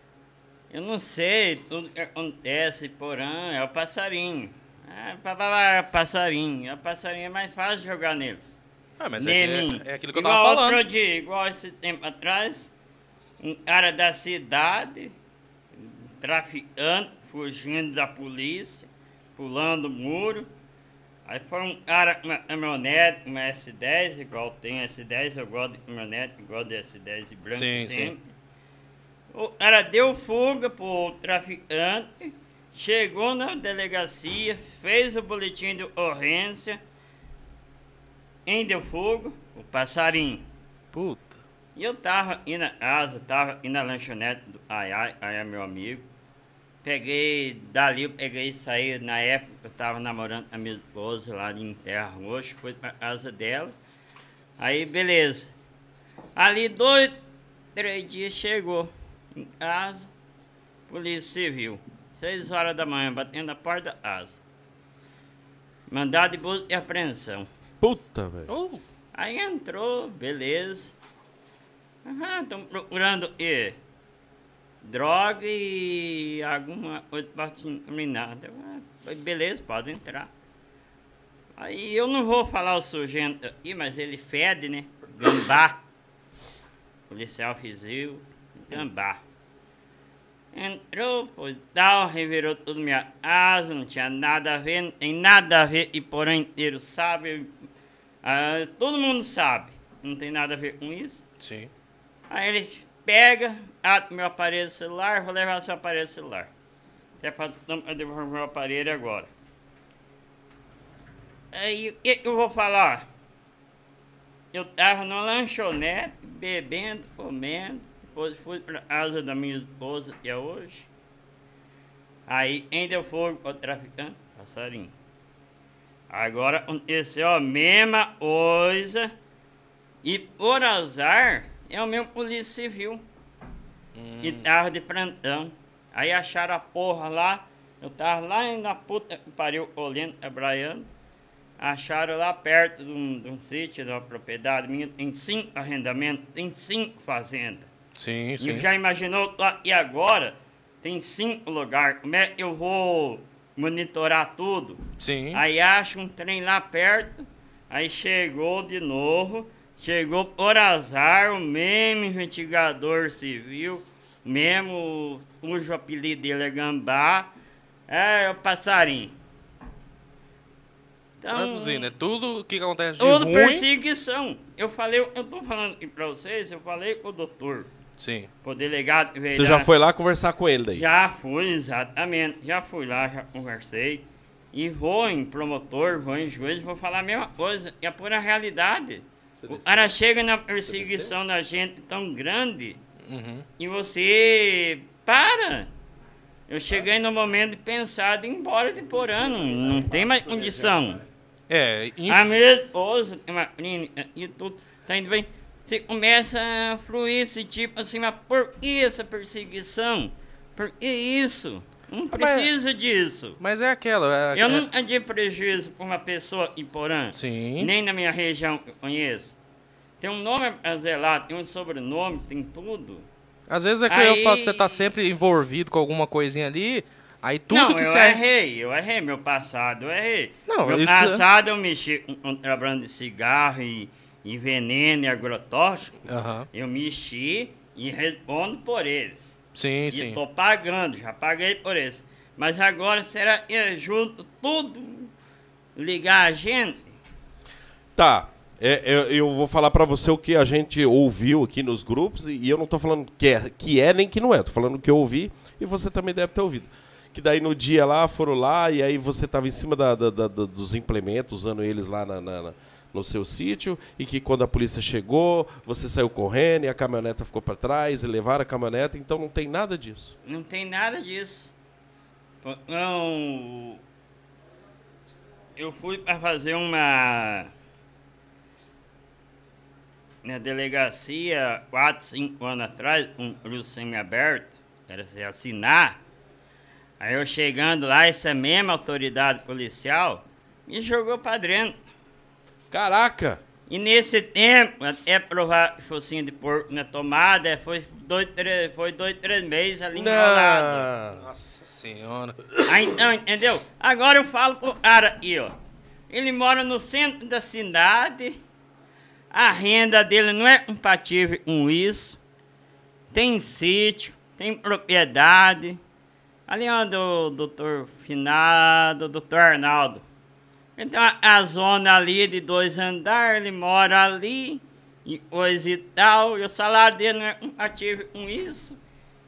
Eu não sei, tudo que acontece, porém, é o passarinho. Ah, pá, pá, pá, passarinho. É o passarinho é mais fácil jogar neles. Ah, mas Neminho. é, é aquilo que eu igual tava falando. outro dia, igual esse tempo atrás, um cara da cidade, traficante, fugindo da polícia, pulando o muro. Aí foi um cara com uma caminhonete, uma S10, igual tem S10, eu gosto de caminhonete, igual de S10 e branco Sim, sempre. O cara deu fuga pro traficante, chegou na delegacia, fez o boletim de ocorrência, em deu fogo, o passarinho. Puta. E eu tava indo na casa, tava indo na lanchonete do Ai Ai, Ai é meu amigo. Peguei, dali eu peguei e saí, na época eu tava namorando a minha esposa lá em Terra Roxa, fui pra casa dela. Aí, beleza. Ali, dois, três dias chegou em casa, polícia civil. Seis horas da manhã, batendo na porta da casa. Mandado de busca e apreensão. Puta, velho. Oh, Aí entrou, beleza. Aham, estão procurando e droga e alguma coisa incriminada. Ah, falei, Beleza, pode entrar. Aí eu não vou falar o sujeito aqui, mas ele fede, né? Gambá. Policial fizil, gambá. Entrou, foi tal, revirou tudo minha asa, não tinha nada a ver, não tem nada a ver, e porão inteiro sabe, ah, todo mundo sabe, não tem nada a ver com isso. sim. Aí ele pega, abre meu aparelho celular, vou levar seu aparelho celular. Até para devolver meu aparelho agora. Aí o que, eu vou falar? Eu tava numa lanchonete, bebendo, comendo, depois fui para casa da minha esposa, que é hoje. Aí ainda fogo o traficante, passarinho. Agora aconteceu a mesma coisa. E por azar, é o mesmo polícia civil. Que tava de plantão. Aí acharam a porra lá. Eu tava lá na puta que pariu, olhando, trabalhando. Acharam lá perto de um, de um sítio, de uma propriedade minha. Tem cinco arrendamentos, tem cinco fazendas. Sim, E sim. já imaginou, e agora? Tem cinco lugares. Como é que eu vou monitorar tudo? Sim. Aí acha um trem lá perto, aí chegou de novo, chegou por azar o mesmo investigador civil, mesmo cujo apelido dele é Gambá, é o passarinho. Então, Traduzindo, é tudo o que acontece de tudo ruim. perseguição. Eu falei, eu tô falando aqui pra vocês, eu falei com o doutor, Sim. com o delegado. veio Você já foi lá conversar com ele daí? já fui, exatamente. Já fui lá, já conversei. E vou em promotor, vou em juiz, vou falar a mesma coisa. É a pura realidade. O cara chega na perseguição da gente tão grande e você para. Eu cheguei no momento de pensar de ir embora de Porã, não, não tem mais condição. É, inf- A minha esposa tem uma clínica e tudo, tá indo bem. Você começa a fluir esse tipo assim, mas por que essa perseguição? Por que isso? Não Ah, mas- precisa disso. mas é aquela. é- Eu é- nunca tive prejuízo com uma pessoa em Porã. Sim. Nem na minha região que eu conheço. Tem um nome a zelar, tem um sobrenome, tem tudo. Às vezes é que Aí- eu falo, você tá sempre envolvido com alguma coisinha ali, aí tudo não, que eu você. errei, eu errei meu passado, eu errei. Não, meu isso- passado eu mexi contrabando de cigarro e, e veneno e agrotóxico. Aham. Eu mexi e respondo por eles. Sim, E sim. tô pagando, já paguei por eles. Mas agora será que é junto tudo ligar a gente? Tá. É, eu, eu vou falar pra você o que a gente ouviu aqui nos grupos, e, e eu não tô falando que é, que é nem que não é, tô falando o que eu ouvi e você também deve ter ouvido. Que daí no dia lá, foram lá, e aí você tava em cima da- da- da- da- dos implementos, usando eles lá na- na- na- no seu sítio, e que quando a polícia chegou, você saiu correndo e a caminhoneta ficou pra trás, e levaram a caminhoneta, então não tem nada disso. Não tem nada disso. Não. Eu fui para fazer uma. Na delegacia, 4, 5 anos atrás, um semi-aberto, era se assinar. Aí eu chegando lá, essa mesma autoridade policial me jogou para dentro. Caraca! E nesse tempo, até provar focinho de porco na tomada, foi dois, três, foi dois, três meses ali enrolado. Não. Nossa senhora. Aí então, entendeu? Agora eu falo pro cara aí, ó. Ele mora no centro da cidade, a renda dele não é compatível com isso. Tem sítio, tem propriedade. Ali onde o doutor Finado, o doutor Arnaldo. Então a, a zona ali de dois andares, ele mora ali, e coisa e tal, e o salário dele não é compatível com isso.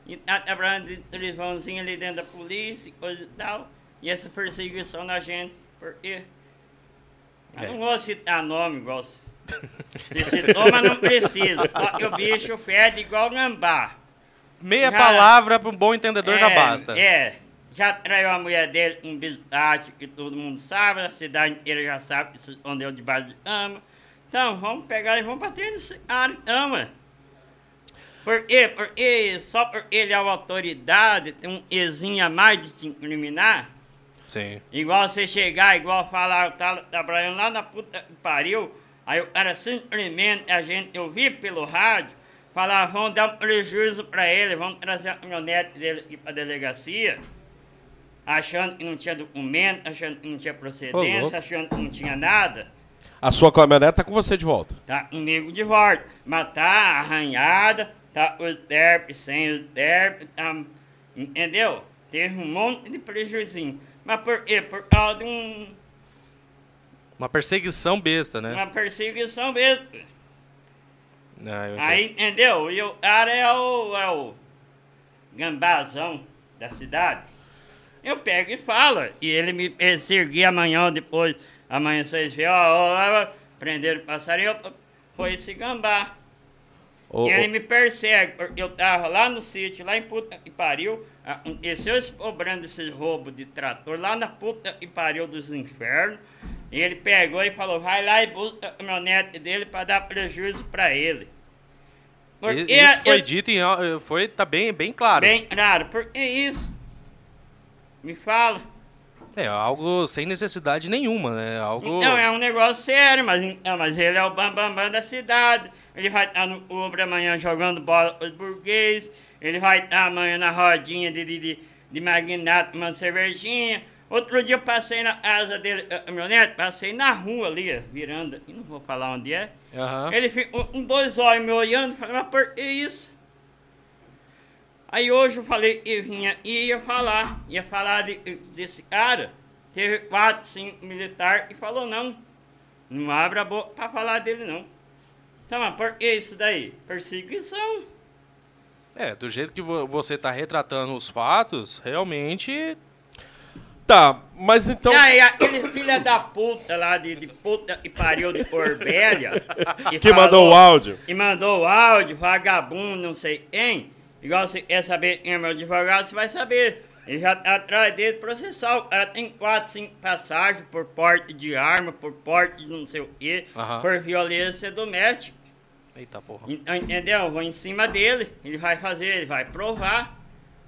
E tá trabalhando de televisãozinho ali dentro da polícia, e coisa e tal. E essa perseguição na gente, porque. Eu É. não vou citar nome, igual. Se citou, mas não precisa. Só que o bicho fede igual gambá. Meia Já- palavra para um bom entendedor já basta. É, já traiu a mulher dele um biscate que todo mundo sabe, a cidade inteira já sabe se escondeu debaixo de cama. Então, vamos pegar e vamos cara, então, ué. Por quê? Porque só porque ele é uma autoridade, tem um ezinho a mais de te incriminar. Sim. Igual você chegar, igual falar, eu tava trabalhando lá na puta que pariu, aí o cara simplesmente, a gente, eu vi pelo rádio, falar, vão dar um prejuízo pra ele, vão trazer a caminhonete dele aqui pra delegacia, achando que não tinha documento, achando que não tinha Ô, procedência, achando que não tinha nada. A sua caminhonete tá com você de volta. Tá comigo de volta, mas tá arranhada, tá os derp, sem os derp, tá, entendeu? Teve um monte de prejuízo. Mas por quê? Por causa de um, Uma perseguição besta, né? uma perseguição mesmo. Ah. Aí, entendeu? E o cara é o, é o gambazão da cidade. Eu pego e falo. E ele me perseguia amanhã ou depois. Amanhã vocês veem, ó, ó, prenderam o passarinho. eu- Foi esse gambá. Ô, E ele ô, me persegue, porque eu tava lá no sítio, lá em puta que pariu, aconteceu esse problema desse roubo de trator, lá na puta que pariu dos infernos. E ele pegou e falou, vai lá e busca a caminhonete dele pra dar prejuízo pra ele. Porque Isso foi eu- dito em. au- Foi, tá bem, bem claro. Bem claro, por que isso? Me fala. É algo sem necessidade nenhuma, né? Algo. Então, é um negócio sério, mas, então, mas ele é o bambambam bam, bam da cidade. Ele vai estar no Uber amanhã jogando bola com os burguês. Ele vai estar amanhã na rodinha de, de, de, de magnata tomando cervejinha. Outro dia eu passei na casa dele, a caminhonete, passei na rua ali, ó, virando não vou falar onde é. Aham. Ele ficou com dois olhos me olhando, falei, mas por que isso? Aí hoje eu falei que vinha e ia falar, ia falar de- desse cara. Teve quatro, cinco militares e falou não. Não abre a boca pra falar dele não. Então, mas por que isso daí? Perseguição. É, do jeito que vo- você tá retratando os fatos, realmente. Tá, mas então. Aí aquele filho da puta lá de, de puta e pariu de Corbélia. Que mandou o áudio. E mandou o áudio, vagabundo, não sei quem. Igual você quer saber quem é meu advogado, você vai saber. Ele já tá atrás dele processar. O cara tem quatro, cinco passagens por porte de arma, por porte de não sei o quê, Aham. por violência doméstica. Eita porra. Então, Entendeu? Eu vou em cima dele, ele vai fazer, ele vai provar.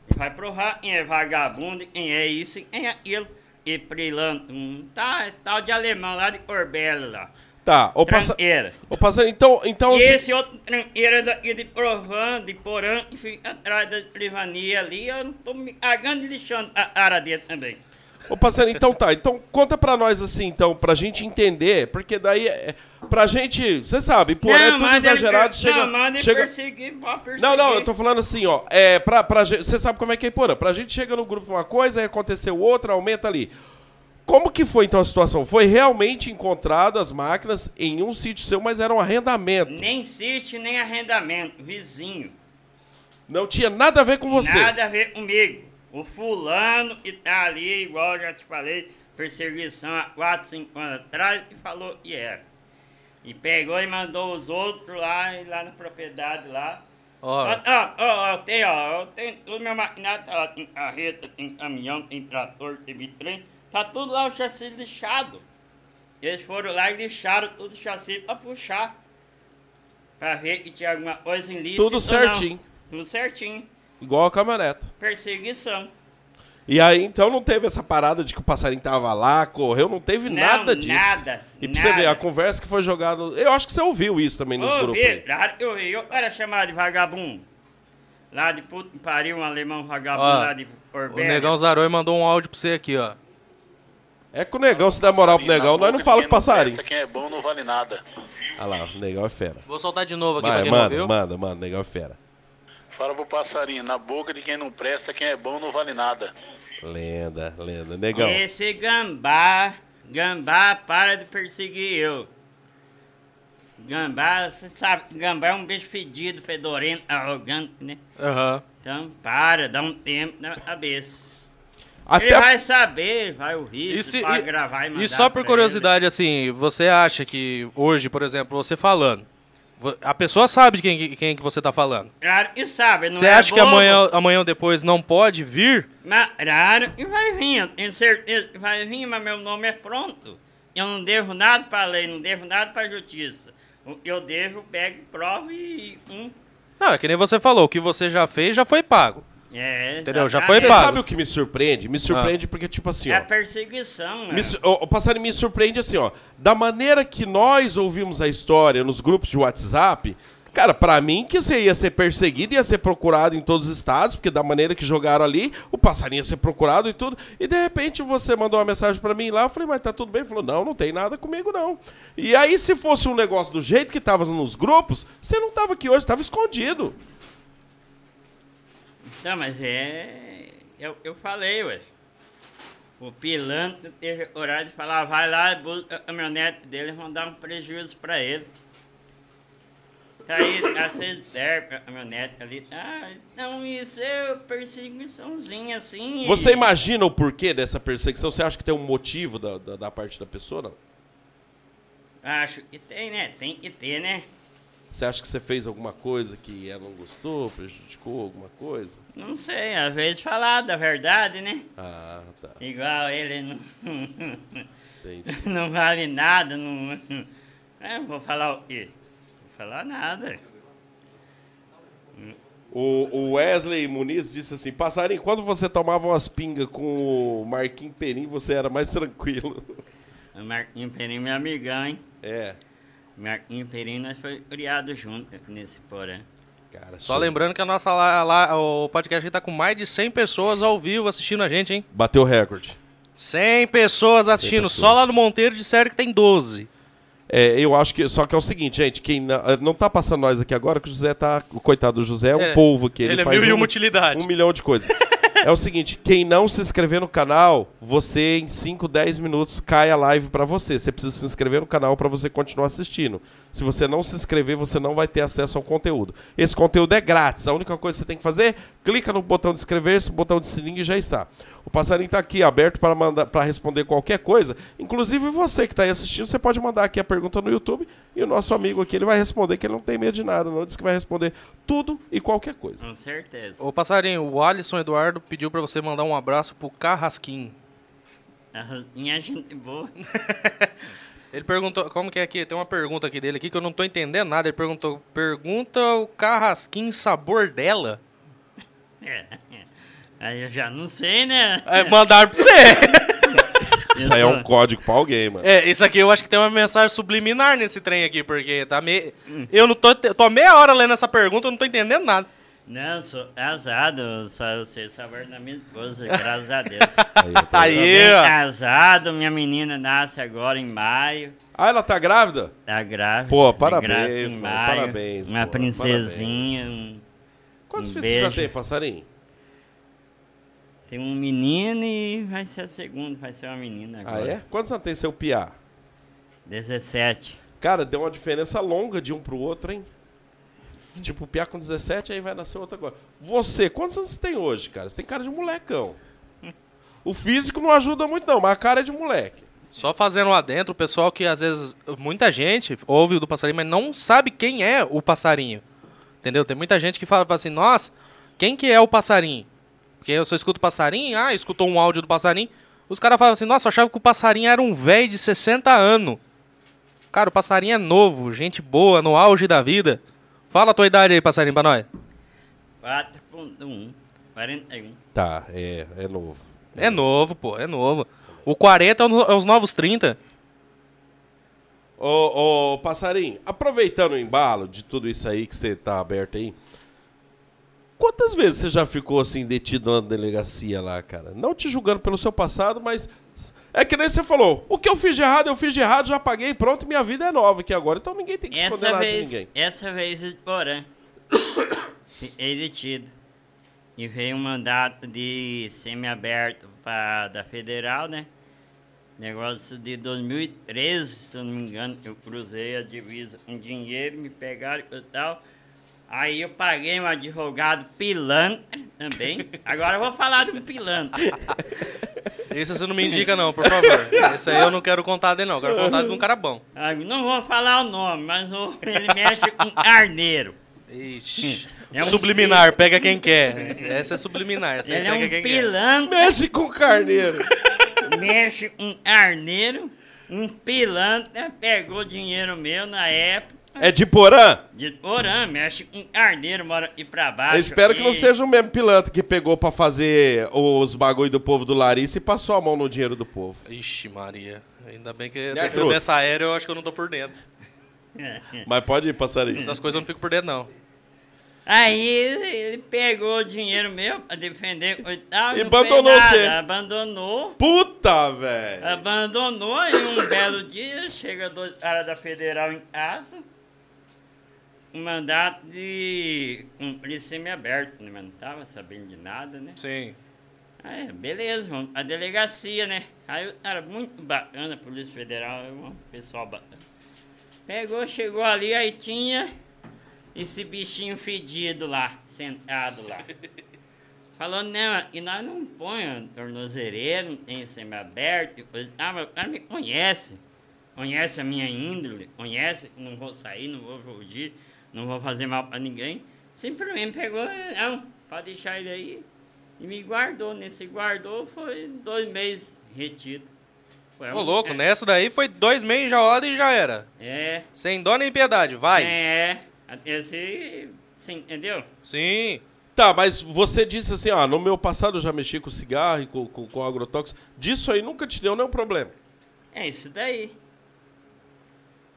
Ele vai provar quem é vagabundo, quem é isso quem é aquilo. E Prilanto, um tá, tal de alemão lá de Corbela lá. Tá, passa... Tranqueira. ô passarinho, então. então E assim- esse outro tranqueira daqui de Provan, de Porã, que fica atrás da escrivania ali, eu não tô me cagando e lixando a cara dele também. Ô, passarinho, então tá. Então conta pra nós assim, então, pra gente entender, porque daí. É, pra gente. Você sabe, porém, é tudo exagerado. per- chega. Não, manda chega... perseguir, pode perseguir. Não, não, eu tô falando assim, ó. É, pra, pra gente, você sabe como é que é Porã? Pra gente chega no grupo uma coisa, aí aconteceu outra, aumenta ali. Como que foi então a situação? Foi realmente encontrado as máquinas em um sítio seu, mas era um arrendamento. Nem sítio, nem arrendamento, vizinho. Não tinha nada a ver com você. Nada a ver comigo. O fulano que tá ali, igual eu já te falei, perseguição há 4, 5 anos atrás, e falou que era. E pegou e mandou os outros lá, e lá na propriedade lá. Ó, Ó, ó, ó, eu tenho, ó, eu tenho tudo meu maquinário, tá lá, tem carreta, tem caminhão, tem trator, tem bitrem, tá tudo lá o chassi lixado. Eles foram lá e lixaram tudo o chassi pra puxar. Pra ver que tinha alguma coisa ilícita. Tudo certinho. Tudo certinho. Igual a caminhoneta. Perseguição. E aí, então, não teve essa parada de que o passarinho tava lá, correu, não teve Não, nada disso. nada, E pra você ver, nada. a conversa que foi jogada. Eu acho que você ouviu isso também nos Ô, grupos. aí. claro que eu vi. Eu era chamado de vagabundo. Lá de que pariu, um alemão vagabundo Ó, lá de o Orbélia. Negão Zaroi mandou um áudio pra você aqui, ó. É que o negão, se der moral pro negão, nós não fala com passarinho. Quem é bom não vale nada. Olha lá, o negão é fera. Vou soltar de novo aqui Vai, pra quem manda, não viu. manda, manda, o negão é fera. Fala pro passarinho, na boca de quem não presta, quem é bom não vale nada. Lenda, lenda. Negão. Esse gambá, gambá, para de perseguir eu. Gambá, você sabe, gambá é um bicho fedido, fedorento, arrogante, né? Aham. Então, para, dá um tempo na cabeça. Ele Até vai saber, vai ouvir, E, se- vai e- gravar e mandar e só por curiosidade, assim, você acha que hoje, por exemplo, você falando, a pessoa sabe de quem, quem que você tá falando. ele. Claro que sabe, não Você é acha que bobo. amanhã, amanhã ou depois não pode vir? Mas, claro que vai vir, eu tenho certeza que vai vir, mas meu nome é pronto. Eu não devo nada pra lei, não devo nada pra justiça. O que eu devo, pego, provo e... Hum, Não, é que nem você falou, o que você já fez já foi pago. É, Entendeu? Já foi Você pago. sabe o que me surpreende? Me surpreende porque, tipo assim, É a ó. perseguição, Me, né? su- o, o passarinho me surpreende assim, ó. Da maneira que nós ouvimos a história nos grupos de WhatsApp, cara, pra mim que você ia ser perseguido, ia ser procurado em todos os estados, porque da maneira que jogaram ali, o passarinho ia ser procurado e tudo. E de repente você mandou uma mensagem pra mim lá, eu falei, mas tá tudo bem? Ele falou, não, não tem nada comigo não. E aí, se fosse um negócio do jeito que tava nos grupos, você não tava aqui hoje, tava escondido. Não, mas é... Eu, eu falei, ué. O pilantra teve coragem de falar, vai lá, busca a caminhonete dele, vão dar um prejuízo pra ele. Tá aí, vocês deram a caminhonete ali. Ah, então isso é perseguiçãozinha assim. Você imagina o porquê dessa perseguição? Você acha que tem um motivo da, da, da parte da pessoa, não? Acho que tem, né? Tem que ter, né? Você acha que você fez alguma coisa que ela não gostou, prejudicou alguma coisa? Não sei, às vezes falar da verdade, né? Ah, tá. Igual ele não, não vale nada, não. É, vou falar o quê? Vou falar nada. O, o Wesley Muniz disse assim: Passarinho, quando você tomava umas pingas com o Marquinhos Perim, você era mais tranquilo. O Marquinhos Perim, meu amigão, hein? É, O Marquinhos Perim, nós foi criado junto nesse porém. cara. Só sou- lembrando que a nossa lá, lá- o podcast aqui tá com mais de 100 pessoas ao vivo assistindo a gente, hein? Bateu o recorde. 100 pessoas assistindo. pessoas. Só lá no Monteiro disseram que tem 12. É, eu acho que. Só que é o seguinte, gente, quem não, não tá passando nós aqui agora, que o José tá. O coitado do José é um É, polvo que ele, ele é faz mil e um, uma utilidade. um milhão de coisas. é o seguinte, quem não se inscrever no canal, você em 5, 10 minutos cai a live pra você. Você precisa se inscrever no canal pra você continuar assistindo. Se você não se inscrever, você não vai ter acesso ao conteúdo. Esse conteúdo é grátis. A única coisa que você tem que fazer, clica no botão de inscrever-se, botão de sininho e já está. O passarinho está aqui aberto para mandar para responder qualquer coisa. Inclusive você que está aí assistindo, você pode mandar aqui a pergunta no YouTube e o nosso amigo aqui ele vai responder, que ele não tem medo de nada, não. Diz que vai responder tudo e qualquer coisa. Com certeza. Ô, passarinho, o Alisson Eduardo pediu pra você mandar um abraço pro Carrasquim. A Minha gente boa. Ele perguntou, como que é aqui? Tem uma pergunta aqui dele aqui que eu não tô entendendo nada. Ele perguntou, pergunta o Carrasquim sabor dela. É. Aí eu já não sei, né? É, mandaram pra você. Isso aí é um código pra alguém, mano. É, isso aqui eu acho que tem uma mensagem subliminar nesse trem aqui, porque tá meio... Eu não tô... Tô meia hora lendo essa pergunta, eu não tô entendendo nada. Não, sou casado, só eu sei o sabor da minha esposa, graças a Deus. Tô Aí, ó. casado, minha menina nasce agora em maio. Ah, ela tá grávida? Tá grávida. Pô, tá parabéns, mano, maio, parabéns, Uma pô, princesinha. um- Quantos Um filhos você já beijo. tem, passarinho? Tem um menino e vai ser a segunda, vai ser uma menina Ah, agora. é? Quantos anos tem seu piá? 17. Cara, deu uma diferença longa de um pro outro, hein? Tipo, o piá com 17, aí vai nascer outro agora. Você, quantos anos você tem hoje, cara? Você tem cara de molecão. O físico não ajuda muito, não, mas a cara é de moleque. Só fazendo lá dentro, o pessoal que às vezes... Muita gente ouve o do passarinho, mas não sabe quem é o passarinho. Entendeu? Tem muita gente que fala assim, nossa, quem que é o passarinho? Porque eu só escuto passarinho, ah, escutou um áudio do passarinho. Os caras falam assim, nossa, eu achava que o passarinho era um velho de 60 anos. Cara, o passarinho é novo, gente boa, no auge da vida. Fala a tua idade aí, passarinho, pra nós. 4.1. 41. Tá, é, é novo. É novo, pô, é novo. O 40 é o é os novos 30. Ô, ô, passarinho, aproveitando o embalo de tudo isso aí que você tá aberto aí, quantas vezes você já ficou assim detido na delegacia lá, cara? Não te julgando pelo seu passado, mas é que nem você falou, o que eu fiz de errado, eu fiz de errado, já paguei, pronto, minha vida é nova aqui agora, então ninguém tem que esconder Essa nada de vez, ninguém. essa vez de Porã, fiquei detido. E veio um mandato de semiaberto pra, da Federal, né? Negócio de 2013, se eu não me engano, eu cruzei a divisa com dinheiro, me pegaram e tal. Aí eu paguei um advogado pilantra também. Agora eu vou falar do pilantra. Esse você não me indica, não, por favor. Esse aí eu não quero contar dele, não. Eu quero contar de um cara bom. Ah, Não vou falar o nome, mas o- ele mexe com carneiro. Ixi. É um subliminar, pega quem quer. Essa é subliminar. Essa aí Ele é pega um quem quer. pilantra. Mexe com carneiro. mexe um arneiro, um pilantra, pegou dinheiro meu na época. É de Porã? De Porã, mexe com arneiro, mora aqui pra baixo. Eu espero que não e- seja o mesmo pilantra que pegou pra fazer os bagulho do povo do Larissa e passou a mão no dinheiro do povo. Ixi, Maria. Ainda bem que truta? nessa aérea eu acho que eu não tô por dentro. Mas pode ir, passarinho. Essas coisas eu não fico por dentro, não. Aí ele pegou o dinheiro meu pra defender e tal. E abandonou nada, você. Abandonou. Puta, velho. Abandonou e um belo dia chega dois caras da Federal em casa. Um mandato de cumprir semi-aberto, né? Mas não tava sabendo de nada, né? Sim. Aí, beleza, vamos a delegacia, né? Aí o cara muito bacana, Polícia Federal, é um pessoal bacana. Pegou, chegou ali, aí tinha esse bichinho fedido lá, sentado lá. Falou, não, e nós não põe tornozeleiro, não tem semi-aberto. coisa. Ah, mas o cara me conhece. Conhece a minha índole, conhece não vou sair, não vou fugir, não vou fazer mal pra ninguém. Simplesmente pegou, não, pode deixar ele aí. E me guardou. Nesse guardou foi dois meses retido. Foi Ô, um- louco, nessa daí foi dois meses enjaulado e já era. É, Sem dó nem piedade, vai. é. Esse, você entendeu? Sim. Tá, mas você disse assim, ó, no meu passado eu já mexi com cigarro e com, com, com agrotóxico. Disso aí nunca te deu nenhum problema. É isso daí.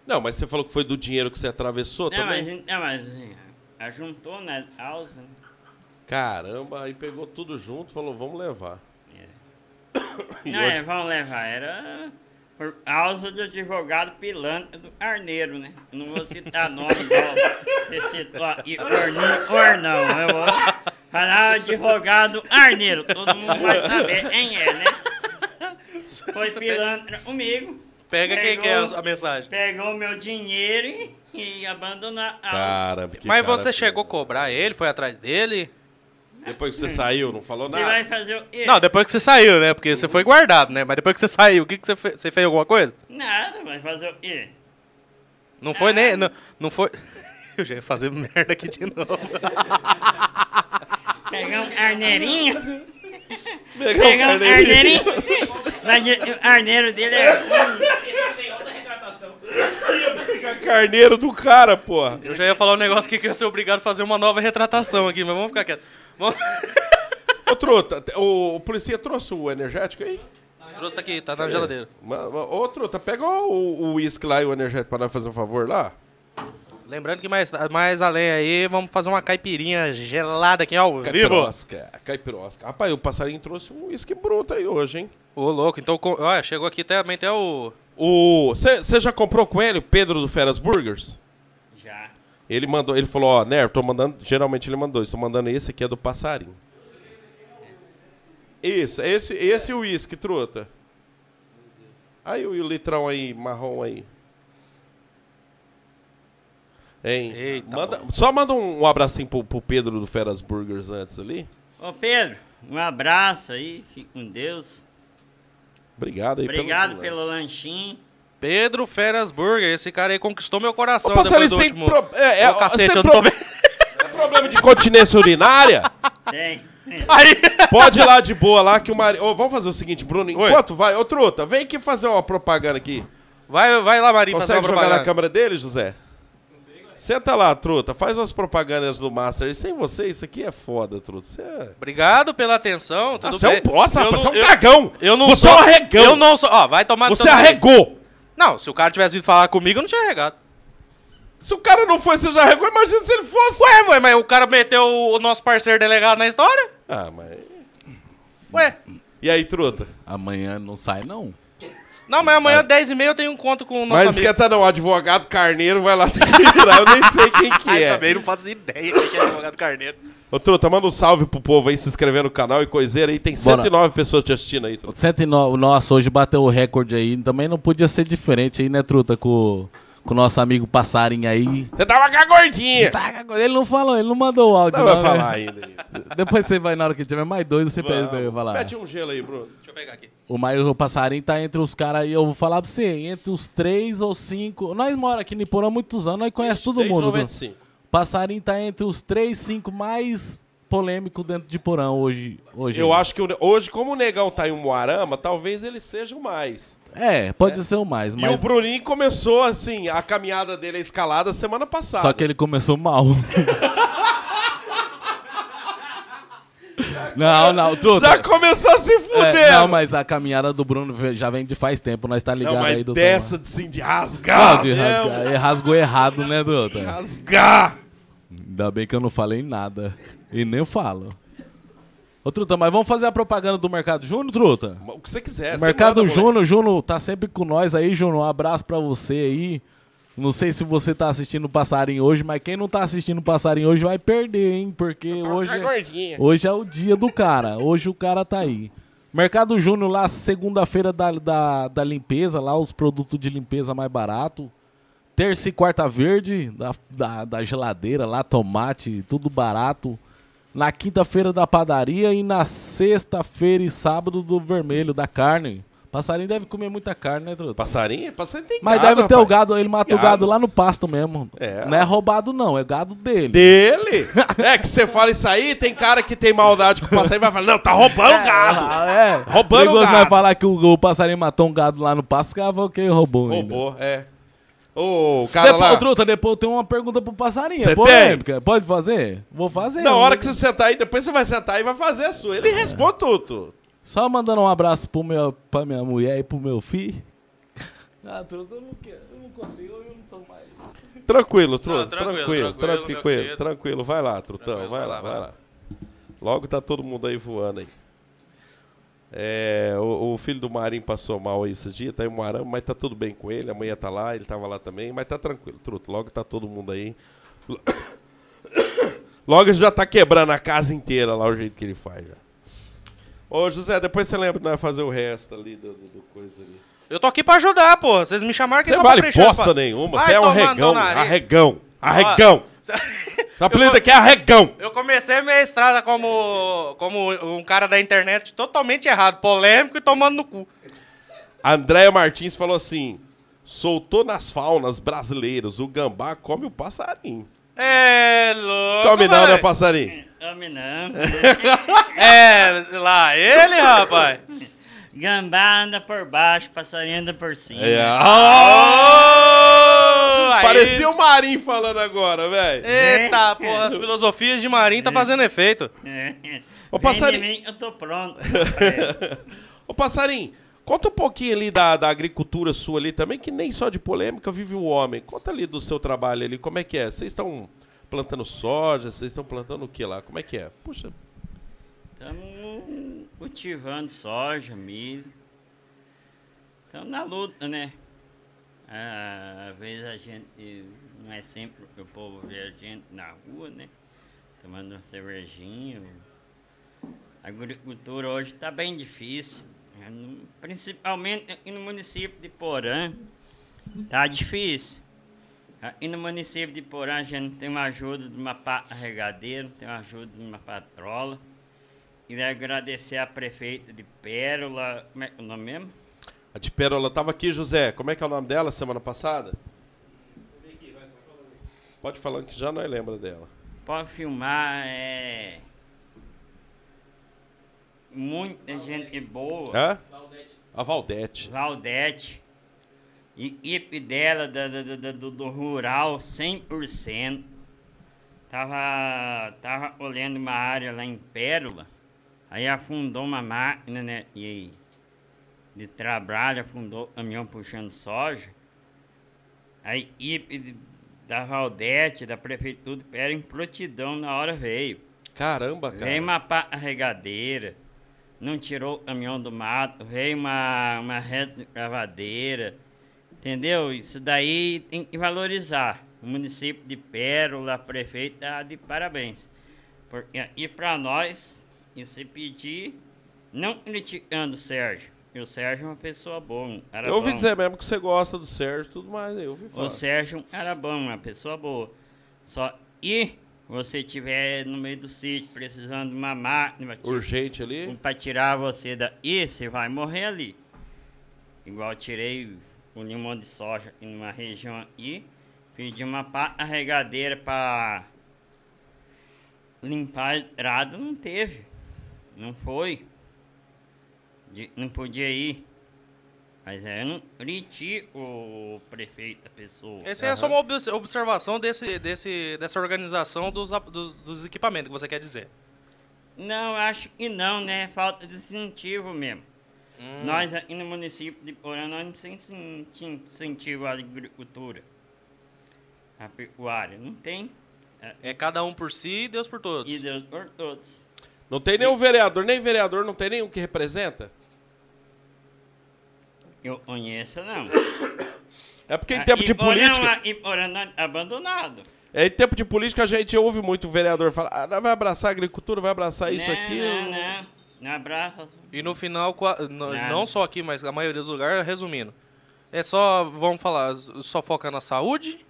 Não, mas você falou que foi do dinheiro que você atravessou Não, também? mas, não, mas assim, ajuntou na alça. né? Caramba, aí pegou tudo junto falou, vamos levar. E Não, hoje- é, vamos levar. Era por causa do advogado pilantra do Arneiro, né? Eu não vou citar nome igual você citou aqui, Orninho or não. Eu vou falar advogado Arneiro. Todo mundo vai saber quem é, né? Foi pilantra comigo. Pega quem Pegou. quer a mensagem. Pegou meu dinheiro e, e abandonou a alça. Caramba, que Mas cara você feio. chegou a cobrar ele, foi atrás dele? Depois que você saiu, não falou Você vai nada? fazer o quê? Não, depois que você saiu, né? Porque você foi guardado, né? Mas depois que você saiu, o que, que você fez? Você fez alguma coisa? Nada, vai fazer o quê? Não foi nem. Não, não foi. Eu já ia fazer merda aqui de novo. Pegar um arneirinho. Pegar Pegar um carneirinho. o arneiro dele é. Carneiro do cara, porra. Eu já ia falar um negócio aqui que eu ia ser obrigado a fazer uma nova retratação aqui, mas vamos ficar quieto. Vamos... Ô, Truta, te- o, o polícia trouxe o energético aí? Trouxe tá aqui, tá na geladeira. Ma- Ô, Truta, pega o o uísque lá e o energético pra nós fazer um favor lá. Lembrando que mais, mais além aí, vamos fazer uma caipirinha gelada aqui ao vivo. Caipirosca, caipirosca. Rapaz, o passarinho trouxe um uísque bruto aí hoje, hein? Ô, louco, então, com- olha, chegou aqui também até o... Você já comprou com ele, o Pedro do Feras Burgers? Já. Ele mandou, ele falou, ó, Ner, tô mandando, geralmente ele mandou, estou mandando esse aqui é do passarinho. Isso, esse, esse uísque, truta. Aí o, o litrão aí, marrom aí. Hein? Eita, Manda- só manda um, um abracinho pro, pro Pedro do Feras Burgers antes ali. Ô Pedro, um abraço aí. Fique com Deus. Obrigado aí Obrigado pelo... pelo lanchinho. Pedro Feras Burger, esse cara aí conquistou meu coração Ô, passarinho, depois do último... pro- é, é, cacete, sem eu pro- tô vendo... Tem problema de continência urinária? Tem. Aí... Pode ir lá de boa lá que o Mari... Ô, vamos fazer o seguinte, Bruno, Oi. enquanto vai... Ô, Truta, vem aqui fazer uma propaganda aqui. Vai, vai lá, Marinho, fazer Consegue uma jogar na propaganda. câmera dele, José? Senta lá, Truta, faz umas propagandas do Master. E sem você, isso aqui é foda, Truta. Você é... Obrigado pela atenção, tudo você é bem. um bosta, rapaz, você é um eu- cagão. Eu não você sou... é um arregão. Eu não sou... Ó, vai tomar... no Você arregou. Não, se o cara tivesse vindo falar comigo, eu não tinha regado. Se o cara não foi, você já arregou, imagina se ele fosse. Ué, ué, mas o cara meteu o nosso parceiro delegado na história? Ah, mas... Ué. E aí, Truta? Amanhã não sai, não. Não, mas amanhã, 10h30, eu tenho um encontro com o nosso Mas amigo. esquenta não, o advogado carneiro vai lá te tirar. Eu nem sei quem que é. também não faço ideia quem que é advogado carneiro. Ô, Truta, manda um salve pro povo aí, se inscrever no canal e coiseira aí. Tem Bora. 109 pessoas te assistindo aí, Truta. O 109, nossa, hoje bateu o recorde aí. Também não podia ser diferente aí, né, Truta? Com, com o nosso amigo Passarinho aí. Você tava com a gordinha. Tá, Ele não falou, ele não mandou o áudio. Não vai né? falar ainda. Depois você vai, na hora que tiver mais doido, você pede pra eu falar. Mete um gelo aí, Bruno. Deixa eu pegar aqui. O mais o passarinho tá entre os caras aí, eu vou falar pra você, entre os três ou cinco. Nós mora aqui em Iporã há muitos anos, nós conhecemos todo mundo. 95. Passarinho tá entre os três, cinco mais polêmicos dentro de Iporã hoje. hoje Eu acho que hoje, como o Negão tá em um Moarama, talvez ele seja o mais. É, pode ser o mais, E o mas. Bruninho começou, assim, a caminhada dele, a escalada, semana passada. Só que ele começou mal. não, não, truta. Já começou a se fuder. É, não, mas a caminhada do Bruno já vem de faz tempo, nós tá ligado Não, mas aí do dessa, assim, de rasgar. Não, de mesmo. rasgar. Rasgou errado, né, Duta? Rasgar. Ainda bem que eu não falei nada. E nem falo. Ô, Truta, mas vamos fazer a propaganda do Mercado Júnior, Truta? O que você quiser. O você Mercado. Júnior, Júnior tá sempre com nós aí, Júnior. Um abraço pra você aí. Não sei se você tá assistindo o Passarinho hoje, mas quem não tá assistindo o Passarinho hoje vai perder, hein? Porque hoje Tá é, gordinha. hoje é o dia do cara. Hoje o cara tá aí. Mercado Júnior lá, segunda-feira da, da, da limpeza, lá os produtos de limpeza mais barato. Terça e quarta verde, da, da, da geladeira lá, tomate, tudo barato. Na quinta-feira da padaria e na sexta-feira e sábado do vermelho, da carne. Passarinho deve comer muita carne, né, Truta? Passarinho? Passarinho tem Mas gado, deve ter o rapaz. gado, ele mata o Gado. lá no pasto mesmo. É. Não é roubado não, é gado dele. Dele? é que você fala isso aí, tem cara que tem maldade com o passarinho vai falar, não, tá roubando o gado. Ah, é. Roubando Perigoso o gado. nós falar que o, o passarinho matou um gado lá no pasto, os caras falam que roubou ainda. Roubou, é. Ô, o cara Depois, lá... Truta, depois eu tenho uma pergunta pro passarinho. Cê é polêmica. Pode fazer? Vou fazer. Na hora que você sentar aí, depois você vai sentar e vai fazer a sua. Ele responde tudo. Só mandando um abraço pro meu, pra minha mulher e pro meu filho. Ah, Truta, eu não quero. Eu não consigo, eu não tô mais. Tranquilo, Truta. Tranquilo, tranquilo, tranquilo, tranquilo, tranquilo. Vai lá, Trutão, vai vai lá, vai lá. Logo tá todo mundo aí voando aí. É, o, o filho do Marinho passou mal aí esses dias, tá em Moarama, mas tá tudo bem com ele. Amanhã tá lá, ele tava lá também, mas tá tranquilo, Truta. Logo tá todo mundo aí. Logo já tá quebrando a casa inteira lá, o jeito que ele faz já. Ô, José, depois você lembra que nós vamos fazer o resto ali do, do- do coisa ali. Eu tô aqui pra ajudar, pô. Vocês me chamaram aqui Você vale pra bosta pa- nenhuma, você é um nariz. arregão, arregão. O apelido aqui é arregão. Eu comecei a minha estrada como, como um cara da internet totalmente errado, polêmico e tomando no cu. Andréia Martins falou assim: soltou nas faunas brasileiras, o gambá come o passarinho. É louco. Come não, né, passarinho? Homem não. É, lá ele, rapaz. Gambá anda por baixo, passarinho anda por cima. É. Oh, aí- Parecia o Marim falando agora, velho. Eita, porra, as filosofias de Marim tá fazendo efeito. É. Ô, passarinho. mim, eu tô pronto. Ô, passarinho, conta um pouquinho ali da, da agricultura sua ali também, que nem só de polêmica vive o homem. Conta ali do seu trabalho ali, como é que é? Vocês estão plantando soja, vocês estão plantando o que lá? Como é que é? Puxa, Estamos cultivando soja, milho. Estamos na luta, né? Ah, às vezes a gente, não é sempre que o povo vê a gente na rua, né? Tomando uma cervejinha. A agricultura hoje está bem difícil. No- Principalmente aqui no município de Porã. Tá difícil. Aqui no município de Porã a gente tem uma ajuda de uma regadeira, tem uma ajuda de uma patrola. Queria agradecer a prefeita de Pérola. Como é que é o nome mesmo? a de Pérola tava aqui, José. Como é que é o nome dela semana passada? Pode falar que já não lembra dela. Pode filmar, é. Muita gente boa. Hã? A Valdete. Valdete. E equipe dela da- do, do rural 100%. Tava, tava olhando uma área lá em Pérola. Aí afundou uma máquina, né? E de trabalho, afundou o caminhão puxando soja. A equipe da Valdete, da Prefeitura Pérola, em prontidão na hora veio. Caramba, cara. Veio uma regadeira, não tirou o caminhão do mato, veio uma, uma retroescavadeira, entendeu? Isso daí tem que valorizar. O município de Pérola, a prefeita, tá de parabéns. Porque, e para nós, e se pedir, não criticando o Sérgio, porque o Sérgio é uma pessoa boa, cara Eu ouvi bom. dizer mesmo que você gosta do Sérgio e tudo mais. Eu ouvi falar. O Sérgio era bom, uma pessoa boa. Só e você estiver no meio do sítio precisando de uma máquina Urgente ali. para tirar você daí, você vai morrer ali. Igual tirei o limão de soja aqui numa região aqui, pedi uma regadeira para limpar a estrada, não teve. Não foi. De- não podia ir. Mas é, não critico o prefeito da pessoa. Essa é só uma obs- observação desse, desse, dessa organização dos, dos, dos equipamentos que você quer dizer. Não, acho que não, né? Falta de incentivo mesmo. Nós aqui no município de Porã, nós não temos incen- incentivo à agricultura. À pecuária. Não tem. É, É cada um por si e Deus por todos. E Deus por todos. Não tem nenhum vereador, nem vereador, não tem nenhum que representa? Eu conheço, não. É porque em Ah, tempo de Iporã, política. ah, Iporã é abandonado. É, em tempo de política a gente ouve muito vereador falar, ah, vai abraçar a agricultura, vai abraçar isso não, aqui. Não, não. Não abraça. E no final, não só aqui, mas a maioria dos lugares, resumindo, é só, vamos falar, só foca na saúde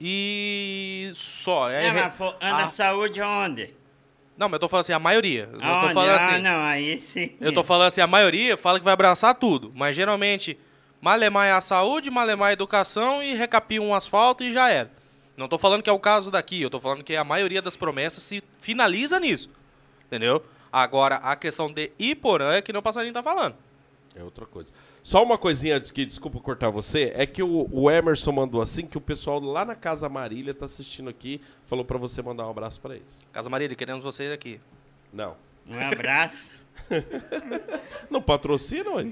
e só. É, É, mas pô, anda a- saúde onde? Não, mas eu tô falando assim, a maioria. Eu tô falando ah, assim. não, aí sim. Eu tô falando assim, a maioria fala que vai abraçar tudo, mas geralmente malemar é a saúde, malemar é a educação e recapir um asfalto e já era. Não tô falando que é o caso daqui, eu tô falando que a maioria das promessas se finaliza nisso. Entendeu? Agora, a questão de Iporã é que nem o passarinho tá falando. É outra coisa. Só uma coisinha antes que, desculpa cortar você, é que o, o Emerson mandou assim que o pessoal lá na Casa Marília tá assistindo aqui, falou pra você mandar um abraço pra eles. Casa Maria, queremos vocês aqui. Não. Um abraço. Não patrocina, ué.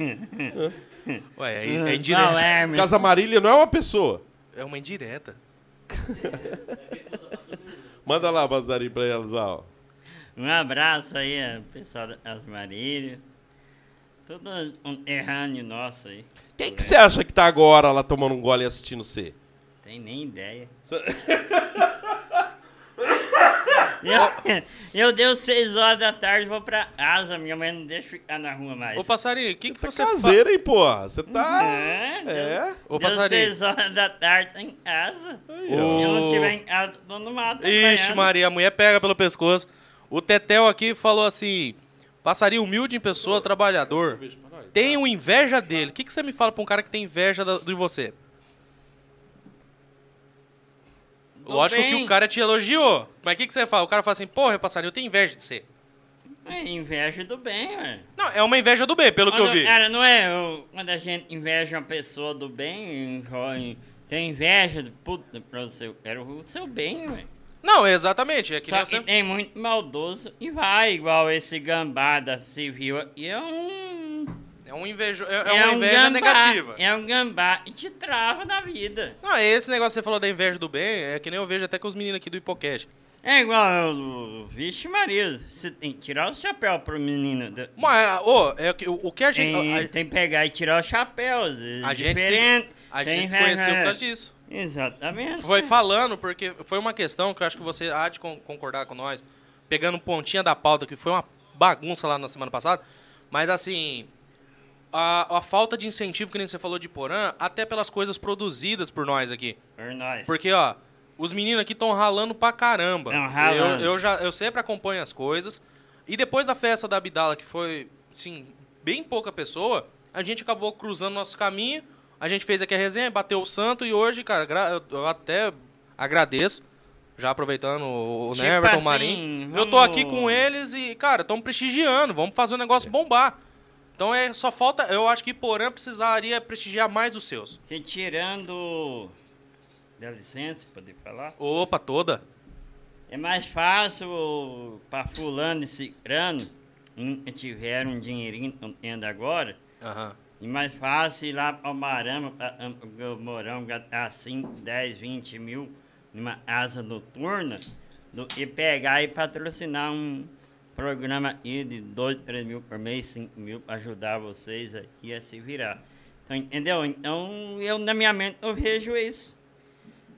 Ué, é, é Não, indireta. Hermes. Casa Marília não é uma pessoa. É uma indireta. Manda lá, Bazarinho, pra elas lá, ó. Um abraço aí, pessoal das Marílias. Todo um terrâneo nosso aí. Quem que você acha que tá agora lá tomando um gole e assistindo você? Tem nem ideia. Eu, eu deu seis horas da tarde, vou pra asa. Minha mãe não deixa ficar na rua mais. Ô, passarinho, o que, que Tá você faz? caseiro, hein, porra? Você tá. É, deu, É. Ô, deu passarinho. seis horas da tarde, tá em casa. Ô. Se eu não tiver em casa, tô no mato. Ixi. Maria, a mulher pega pelo pescoço. O Tetel aqui falou assim: passarinho humilde em pessoa, trabalhador. Tenho inveja dele. O que, que você me fala pra um cara que tem inveja de você? Do Lógico que o cara te elogiou. Mas o que, que você fala? O cara fala assim: porra, passarinho, eu tenho inveja de você. É inveja do bem, ué. Não, é uma inveja do bem, pelo que eu Quando- vi. Cara, não é o- quando a gente inveja uma pessoa do bem, tem inveja do puta pra você. Eu quero o seu bem, ué. Não, exatamente. É que Só que você... tem muito maldoso e vai, igual esse gambá da civil aqui. É um. É, um invejo... é, é uma um inveja gambá, negativa. É um gambá e te trava da vida. Não, esse negócio que você falou da inveja do bem, é que nem eu vejo até com os meninos aqui do Hipocast. É igual o. Vixe, Maria, você tem que tirar o chapéu pro menino. da- Mas, ô, é que- o, o que a gente. Tem, a- tem que pegar e tirar o chapéu. às vezes A gente se, a Tem gente se conheceu por causa disso. Exatamente. Foi falando, porque foi uma questão que eu acho que você há de con- concordar com nós, pegando pontinha da pauta, que foi uma bagunça lá na semana passada, mas assim, a, a falta de incentivo, que nem você falou de Porã, até pelas coisas produzidas por nós aqui. Por nós. Porque, ó, os meninos aqui estão ralando pra caramba. Tão ralando. Eu, eu, já, eu sempre acompanho as coisas. E depois da festa da Abdala, que foi, sim, bem pouca pessoa, a gente acabou cruzando nosso caminho. A gente fez aqui a resenha, bateu o santo e hoje, cara, eu- até agradeço. Já aproveitando o o Tipo Neverton, o assim, Marinho. Eu tô vamos- aqui com eles e, cara, estamos prestigiando. Vamos fazer o negócio bombar. Então é só falta. Eu acho que Porã precisaria prestigiar mais os seus. Te tirando. Dá licença, poder falar? Opa, toda. É mais fácil para fulano e cicrano, que tiveram um dinheirinho tendo agora, Aham. E mais fácil ir lá para o Marama, Morão, gastar 5, 10, 20 mil numa asa noturna, do que pegar e patrocinar um programa aí de 2, 3 mil por mês, 5 mil, para ajudar vocês aqui a se virar. Então, entendeu? Então, eu, na minha mente, eu vejo isso.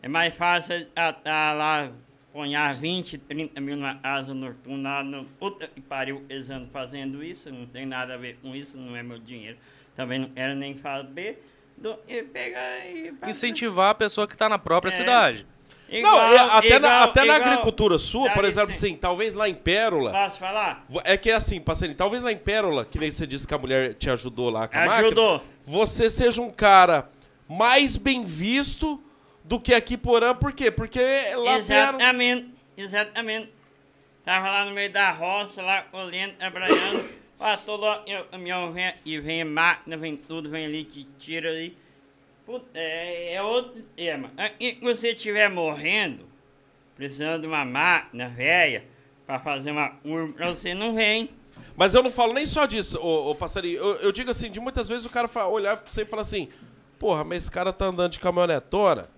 É mais fácil estar lá, ponhar 20, 30 mil na asa noturna, puta que pariu, eles andam fazendo isso, não tem nada a ver com isso, não é meu dinheiro. Também não quero nem saber do e pegar e... incentivar a pessoa que está na própria É. cidade. Não, Igual- e até, na, igual- até na igual- agricultura sua, por exemplo, licença. assim, talvez lá em Pérola. Posso falar? É que é assim, passarinho, talvez lá em Pérola, que nem você disse que a mulher te ajudou lá com a Ajudou. máquina, você seja um cara mais bem visto do que aqui Porã, por quê? Porque lá. Exatamente, exatamente. Tava lá no meio da roça, lá colhendo, trabalhando. Ó, eu, caminhão vem e vem máquina, vem tudo, vem ali, te tira ali. Puta, é, é outro tema. Aqui que você estiver morrendo, precisando de uma máquina velha pra fazer uma urna, pra você não vem. Mas eu não falo nem só disso, ô, ô passarinho. Eu, eu digo assim, de muitas vezes o cara olhar pra você e falar assim, porra, mas esse cara tá andando de caminhonetona?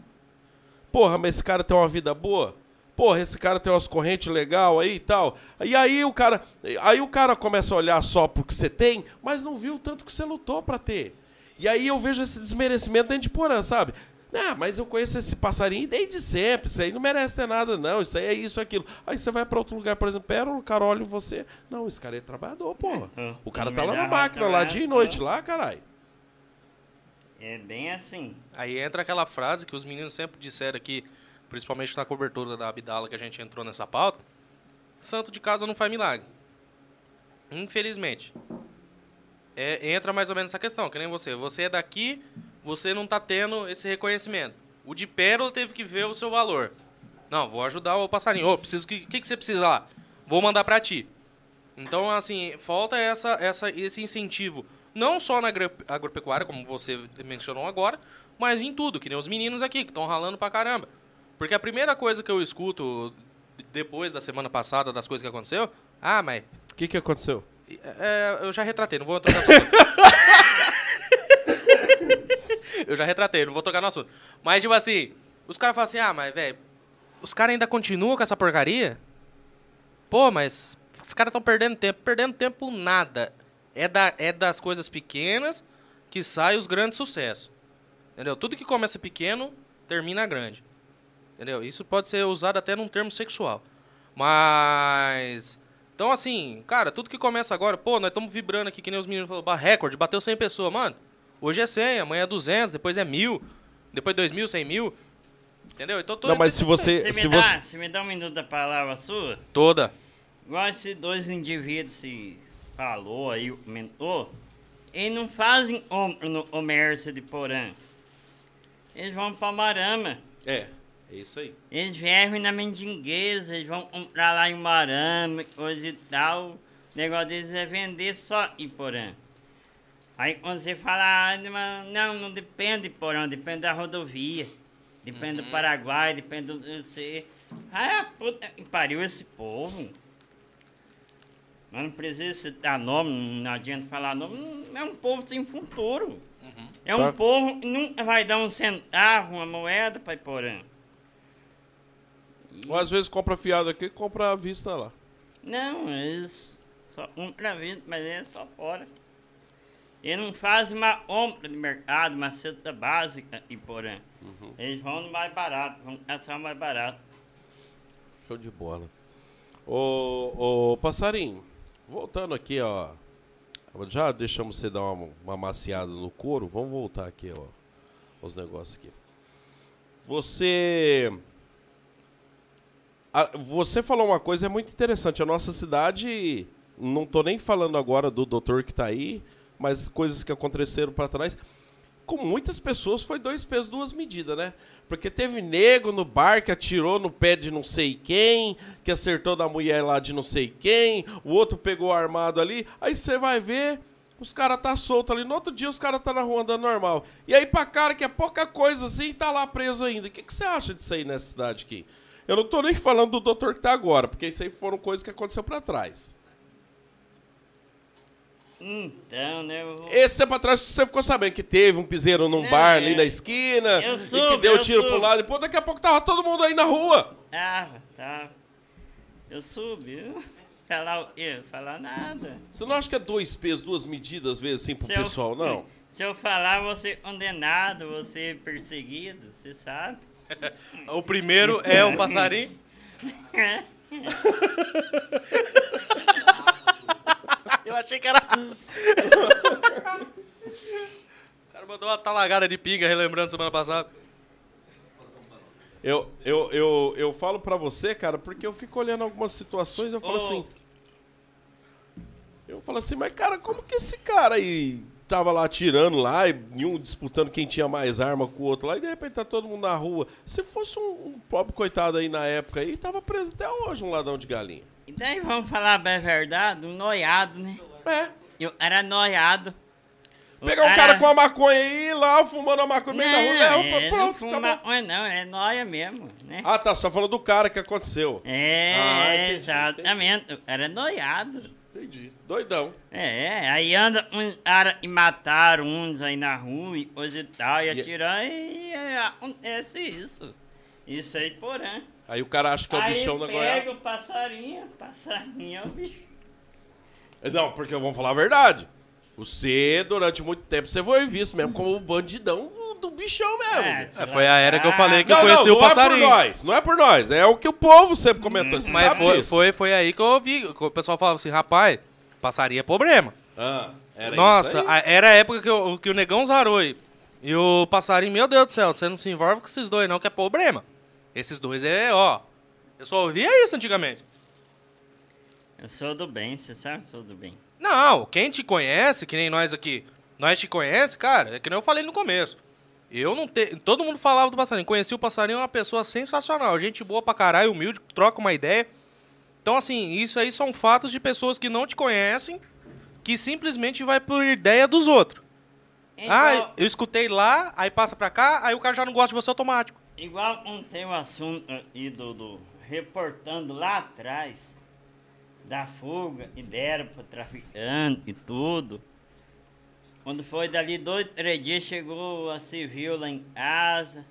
Porra, mas esse cara tem uma vida boa? Porra, esse cara tem umas correntes legal aí e tal. E aí o cara, aí o cara começa a olhar só pro que você tem, mas não viu o tanto que você lutou pra ter. E aí eu vejo esse desmerecimento dentro de Porã, sabe? Ah, mas eu conheço esse passarinho desde sempre. Isso aí não merece ter nada, não. Isso aí é isso, aquilo. Aí você vai pra outro lugar, por exemplo, Pérola, o cara olha você. Não, esse cara é trabalhador, porra. É, O cara tá lá na máquina, roça, lá né? dia e noite, lá, caralho. É bem assim. Aí entra aquela frase que os meninos sempre disseram aqui, principalmente na cobertura da Abdala que a gente entrou nessa pauta: santo de casa não faz milagre. Infelizmente. É, entra mais ou menos essa questão, que nem você. Você é daqui, você não tá tendo esse reconhecimento. O de Pérola teve que ver o seu valor. Não, vou ajudar o passarinho. Ô, preciso que, que, que você precisa lá? Vou mandar pra ti. Então, assim, falta essa, essa, esse incentivo. Não só na agro- agropecuária, como você mencionou agora, mas em tudo, que nem os meninos aqui, que estão ralando pra caramba. Porque a primeira coisa que eu escuto depois da semana passada, das coisas que aconteceu, ah, mas O que que aconteceu? é, eu já retratei, não vou tocar no assunto. eu já retratei, não vou tocar no assunto. Mas, tipo assim, os caras falam assim, ah, mas, velho, os caras ainda continuam com essa porcaria? Pô, mas os caras estão perdendo tempo. Perdendo tempo nada. É, da, é das coisas pequenas que saem os grandes sucessos. Entendeu? Tudo que começa pequeno, termina grande. Entendeu? Isso pode ser usado até num termo sexual. Mas. Então, assim, cara, tudo que começa agora, pô, nós estamos vibrando aqui, que nem os meninos falaram, "Bah, recorde, bateu 100 pessoas. Mano, hoje é 100, amanhã é 200, depois é 1000, depois 2000, 100 mil. Entendeu? Então, tô, Não, mas se você. Você Se me, dá, você... você me dá um minuto da palavra sua? Toda. Igual esses dois indivíduos se falou aí, comentou, eles não fazem ombro no comércio de Porã. Eles vão pra Marama. É, é isso aí. Eles vierem na mendigueza, eles vão comprar lá em Marama, coisa e tal. O negócio deles é vender só em Porã. Aí quando você fala, ah, não, não depende de Porã, depende da rodovia. Depende do Paraguai, depende do. Você. Ah, puta que pariu esse povo. Mas não precisa citar nome, não adianta falar nome. É um povo sem futuro. É um Tá. povo que nunca vai dar um centavo, uma moeda para Iporã. Ou às vezes compra fiado aqui compra à vista lá. Não, eles só um pra vida, mas é só fora. Eles não fazem uma compra de mercado, uma cesta básica em Porã. Eles vão no mais barato, vão caçar o mais barato. Show de bola. Ô, ô passarinho, voltando aqui, ó. Já deixamos você dar uma, uma maciada no couro. Vamos voltar aqui, ó. Os negócios aqui. Você. a- você falou uma coisa é muito interessante. A nossa cidade, não tô nem falando agora do doutor que tá aí, mas coisas que aconteceram para trás. Com muitas pessoas foi dois pesos, duas medidas, né? Porque teve nego no bar que atirou no pé de não sei quem, que acertou da mulher lá de não sei quem, o outro pegou armado ali. Aí você vai ver, os caras tá solto ali. No outro dia os caras tá na rua andando normal. E aí pra cara que é pouca coisa assim, tá lá preso ainda. O que, que você acha disso aí nessa cidade aqui? Eu não tô nem falando do doutor que tá agora, porque isso aí foram coisas que aconteceu pra trás. Então, né? Eu vou... Esse tempo atrás você ficou sabendo que teve um piseiro num Não, bar é. ali na esquina Eu e que soube, deu eu tiro pro soube. lado. Depois daqui a pouco tava todo mundo aí na rua. Tava, tava. Eu subi, viu? Falar o quê? Falar nada. Você não acha que é dois pesos, duas medidas, às vezes, assim, pro Se eu- pessoal, não? Se eu falar, você é condenado, você é perseguido, você sabe. O primeiro é o passarinho. Eu achei que era. O cara mandou uma talagada de pinga relembrando semana passada. Eu, eu, eu, eu falo pra você, cara, porque eu fico olhando algumas situações e eu falo Ô. assim... Eu falo assim, mas cara, como que esse cara aí tava lá atirando lá e um disputando quem tinha mais arma com o outro lá e de repente tá todo mundo na rua. Se fosse um, um pobre coitado aí na época aí, tava preso até hoje um ladrão de galinha. E daí vamos falar bem a verdade, um noiado, né? É. Eu era noiado. O Pegar um cara com a maconha aí lá, fumando a maconha no meio da rua, Não, é, pronto, não fuma maconha, não, é noia mesmo, né? Ah, tá, você tá falando do cara que aconteceu. É, Ah, entendi, exatamente. Era noiado. Entendi. Doidão. É, aí anda uns caras e mataram uns aí na rua e coisa e tal, e E- atiram, e, é, acontece isso. Isso aí, porém. Aí o cara acha que é o aí bichão da Goiás. pega o passarinho, passarinho é o bicho. Não, porque vamos falar a verdade. Você, durante muito tempo, você foi visto mesmo como o bandidão do- bichão mesmo. É, É, foi a era que eu falei que não, eu conheci não, o não passarinho. é por nós, não é por nós. É o que o povo sempre comentou. Você Mas sabe foi, disso. foi, foi aí que eu ouvi. que O pessoal falava assim, rapaz, passaria é problema. Ah, era Nossa, isso aí. a- era a época que, o- que o negão zarou aí. E o passarinho, meu Deus do céu, você não se envolve com esses dois não, que é problema. Esses dois é, ó. Eu só ouvia isso antigamente. Eu sou do bem, você sabe que eu sou do bem. Não, quem te conhece, que nem nós aqui, nós te conhece, cara, é que nem eu falei no começo. Eu não te... Todo mundo falava do passarinho. Conheci o passarinho, é uma pessoa sensacional. Gente boa pra caralho, humilde, troca uma ideia. Então, assim, isso aí são fatos de pessoas que não te conhecem, que simplesmente vai por ideia dos outros. Ah, Igual, eu escutei lá, aí passa pra cá, aí o cara já não gosta de você automático. Igual um tem o assunto aí do, do- reportando lá atrás da fuga e deram pro traficante e tudo. Quando foi dali dois, três dias, chegou a civil lá em casa,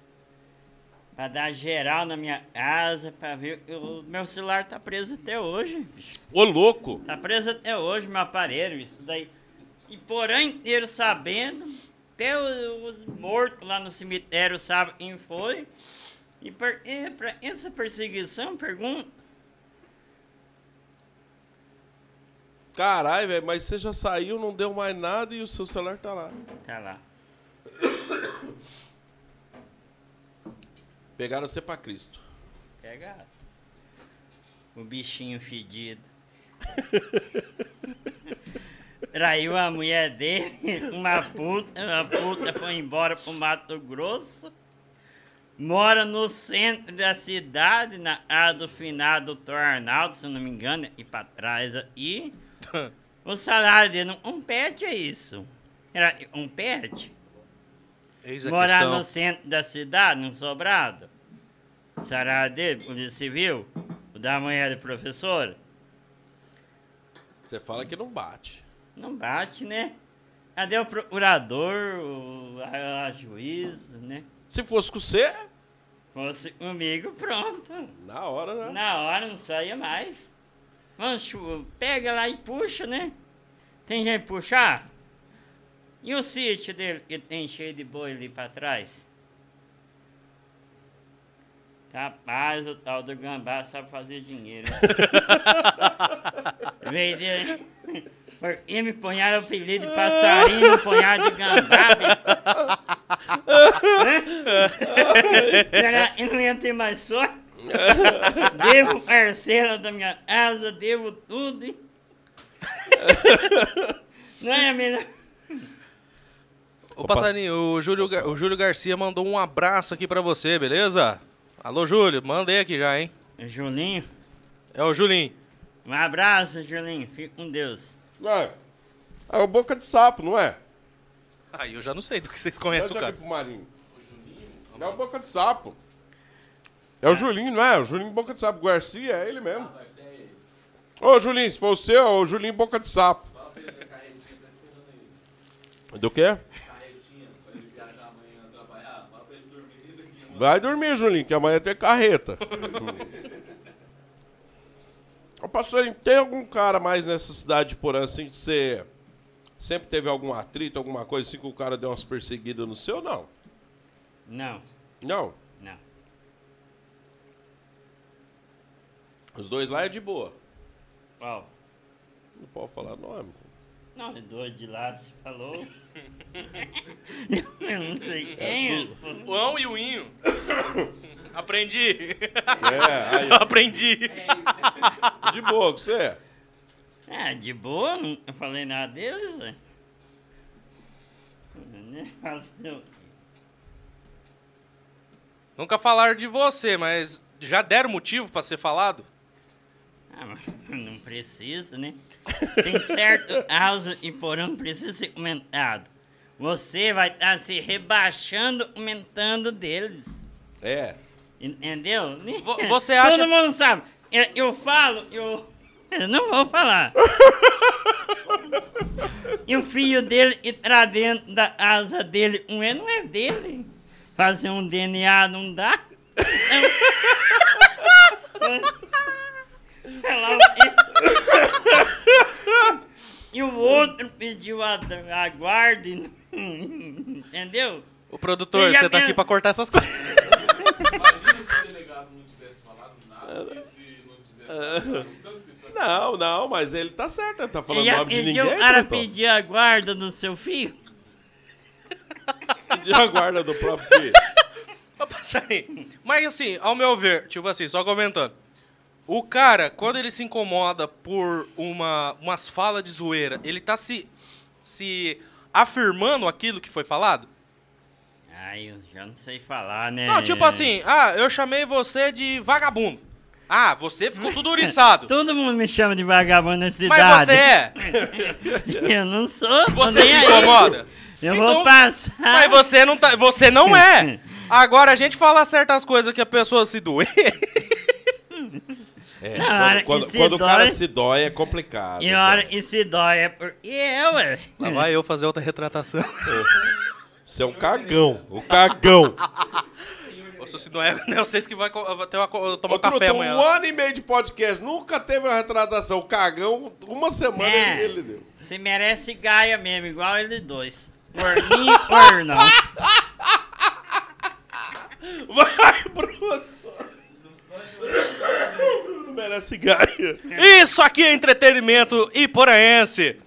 pra dar geral na minha casa, pra ver o meu celular tá preso até hoje, bicho. Ô, louco. Tá preso até hoje meu aparelho, isso daí. E porém inteiro sabendo, até os, mortos lá no cemitério sabem quem foi. E para essa perseguição, pergunta. Caralho, velho, mas você já saiu, não deu mais nada e o seu celular tá lá. Tá lá. Pegaram você pra Cristo. Pegaram. O bichinho fedido. Traiu a mulher dele, uma puta, uma puta foi embora pro Mato Grosso. Mora no centro da cidade, na área do finado do Arnaldo, se eu não me engano, e pra trás aí. O salário dele, um pet é isso. Era um pet? Eis Morar questão. no centro da cidade, num sobrado. O salário dele, polícia civil, o da mulher do professor. Você fala que não bate. Não bate, né? Cadê o procurador, o, a, a juiz, né? Se fosse com você, Fosse comigo, pronto. na hora, né? Na hora não saía mais. Vamos, chu- pega lá e puxa, né? Tem gente puxar? E o sítio dele que tem cheio de boi ali pra trás? Capaz, o tal do gambá sabe fazer dinheiro. Veio dele. Porque me punharam o apelido de passarinho, me punharam de gambá. Que não ia ter mais sorte? devo parcela da minha casa, devo tudo. hein? Não é, menina? Ô, passarinho, o Júlio, o Júlio Garcia mandou um abraço aqui pra você, beleza? Alô, Júlio, mandei aqui já, hein? Julinho, É o Julinho. um abraço, Julinho. Fique com Deus. Não é? É o boca de sapo, não é? Aí eu já não sei do que vocês conhecem o cara. aqui pro Marinho. É o boca de sapo. É o Julinho, não é? O Julinho Boca de Sapo. Garcia, é ele mesmo. Ô, Julinho, se for você, é o Julinho Boca de Sapo. Do quê? Vai dormir, Julinho, que amanhã tem carreta. Ô, pastor, tem algum cara mais nessa cidade de Porã, assim, que você sempre teve algum atrito, alguma coisa assim, que o cara deu umas perseguidas no seu? Não. Não, Não. não. Os dois lá é de boa. Qual? Não pode falar nome. Não, é dois de lá, se falou. Eu não sei quem. O Ão e o Inho. Aprendi. É, aí, Aprendi. de boa, você é. Ah, de boa, não falei nada deles, velho. Né? Falou- Nunca falaram de você, mas já deram motivo pra ser falado? Ah, mas não precisa, né? Tem certo caso e porão precisa ser comentado. Você vai estar se rebaixando, aumentando deles. É. Entendeu? Vo- você acha- Todo mundo sabe. Eu, eu falo, eu. Eu não vou falar. e o filho dele entrar dentro da asa dele, um é, não é dele. Fazer um DNA não dá. E- o outro pediu a, a guarda. Entendeu? O produtor, você tá aqui pra cortar essas coisas. Não, não, mas ele tá certo, ele tá falando E a- nome de e ninguém. o cara pediu a guarda do seu filho. Pediu a guarda do próprio filho. Mas assim, ao meu ver, tipo assim, só comentando. O cara, quando ele se incomoda por uma, umas falas de zoeira, ele tá se, se afirmando aquilo que foi falado? Ai, eu já não sei falar, né? Não, tipo assim, ah, eu chamei você de vagabundo. Ah, você ficou tudo uriçado. Todo mundo me chama de vagabundo na Mas cidade. você é. Eu não sou. Você se aí. incomoda. Eu Então- vou passar. Mas você não, tá, você não é. Agora, a gente fala certas coisas que a pessoa se doer. É, Não, quando quando, quando o cara dói- se dói é complicado. E hora que se dói é porque eu, ué. Lá vai eu fazer outra retratação. Você é um cagão, um cagão. Se não é, não é vocês que vai ter uma, tomar Ô, café amanhã. um ano e meio de podcast, nunca teve uma retratação. Cagão, uma semana É. ele deu. Você merece Gaia mesmo, igual ele dois. Por mim, por não. Vai, Bruno! Bruno merece ganha. Isso aqui é entretenimento iporaense.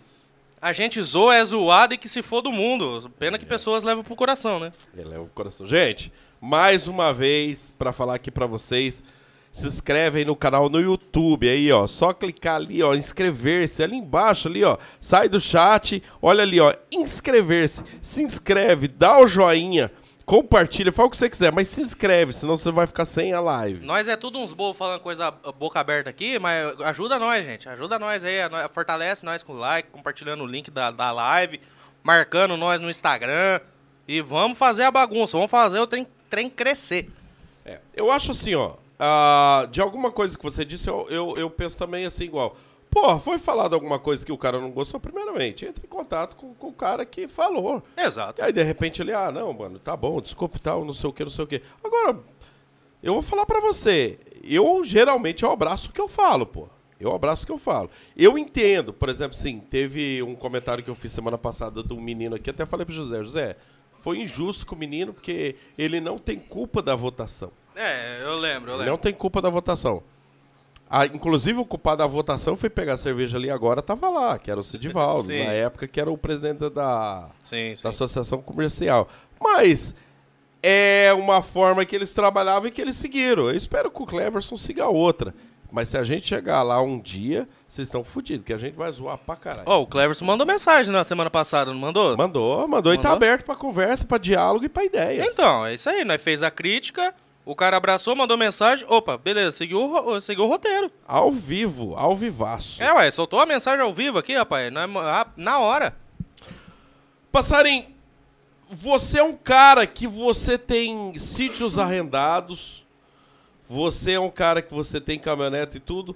A gente zoa, é zoado e que se for do mundo. Pena que pessoas levam pro coração, né? Ele é o coração. Gente, mais uma vez, pra falar aqui pra vocês, se inscrevem no canal no YouTube aí, ó. Só clicar ali, ó, inscrever-se ali embaixo ali, ó. Sai do chat, olha ali, ó, inscrever-se. Se inscreve, dá o joinha, compartilha, fala o que você quiser, mas se inscreve, senão você vai ficar sem a live. Nós é tudo uns bobos falando coisa boca aberta aqui, mas ajuda nós, gente. Ajuda nós aí. Fortalece nós com like, compartilhando o link da, da live, marcando nós no Instagram. E vamos fazer a bagunça, vamos fazer o trem, trem crescer. É, eu acho assim, ó. ah, de alguma coisa que você disse, eu, eu, eu penso também assim, igual. Pô, foi falado alguma coisa que o cara não gostou, primeiramente, entre em contato com, com o cara que falou. Exato. E aí, de repente, ele, ah, não, mano, tá bom, desculpa e tal, não sei o que, não sei o que. Agora, eu vou falar pra você, eu geralmente eu abraço o que eu falo, pô. Eu abraço o que eu falo. Eu entendo, por exemplo, sim, teve um comentário que eu fiz semana passada de um menino aqui, até falei pro José, José, foi injusto com o menino porque ele não tem culpa da votação. É, eu lembro, eu Ele lembro. não tem culpa da votação. Ah, inclusive, o culpado da votação foi pegar cerveja ali agora, tava lá, que era o Cidivaldo, Sim. na época que era o presidente da, Sim, sim. da associação comercial. Mas é uma forma que eles trabalhavam e que eles seguiram. Eu espero que o Cleverson siga outra. Mas se a gente chegar lá um dia, vocês estão fodidos, que a gente vai zoar pra caralho. Ó, o Cleverson mandou mensagem na semana passada, não mandou? Mandou, mandou, e tá Mandou? aberto pra conversa, pra diálogo e pra ideias. Então, é isso aí. Nós fez a crítica, o cara abraçou, mandou mensagem. Opa, beleza, seguiu, seguiu o roteiro. Ao vivo, ao vivaço. É, ué, soltou a mensagem ao vivo aqui, rapaz. Na, na hora. Passarim, você é um cara que você tem sítios arrendados, você é um cara que você tem caminhonete e tudo.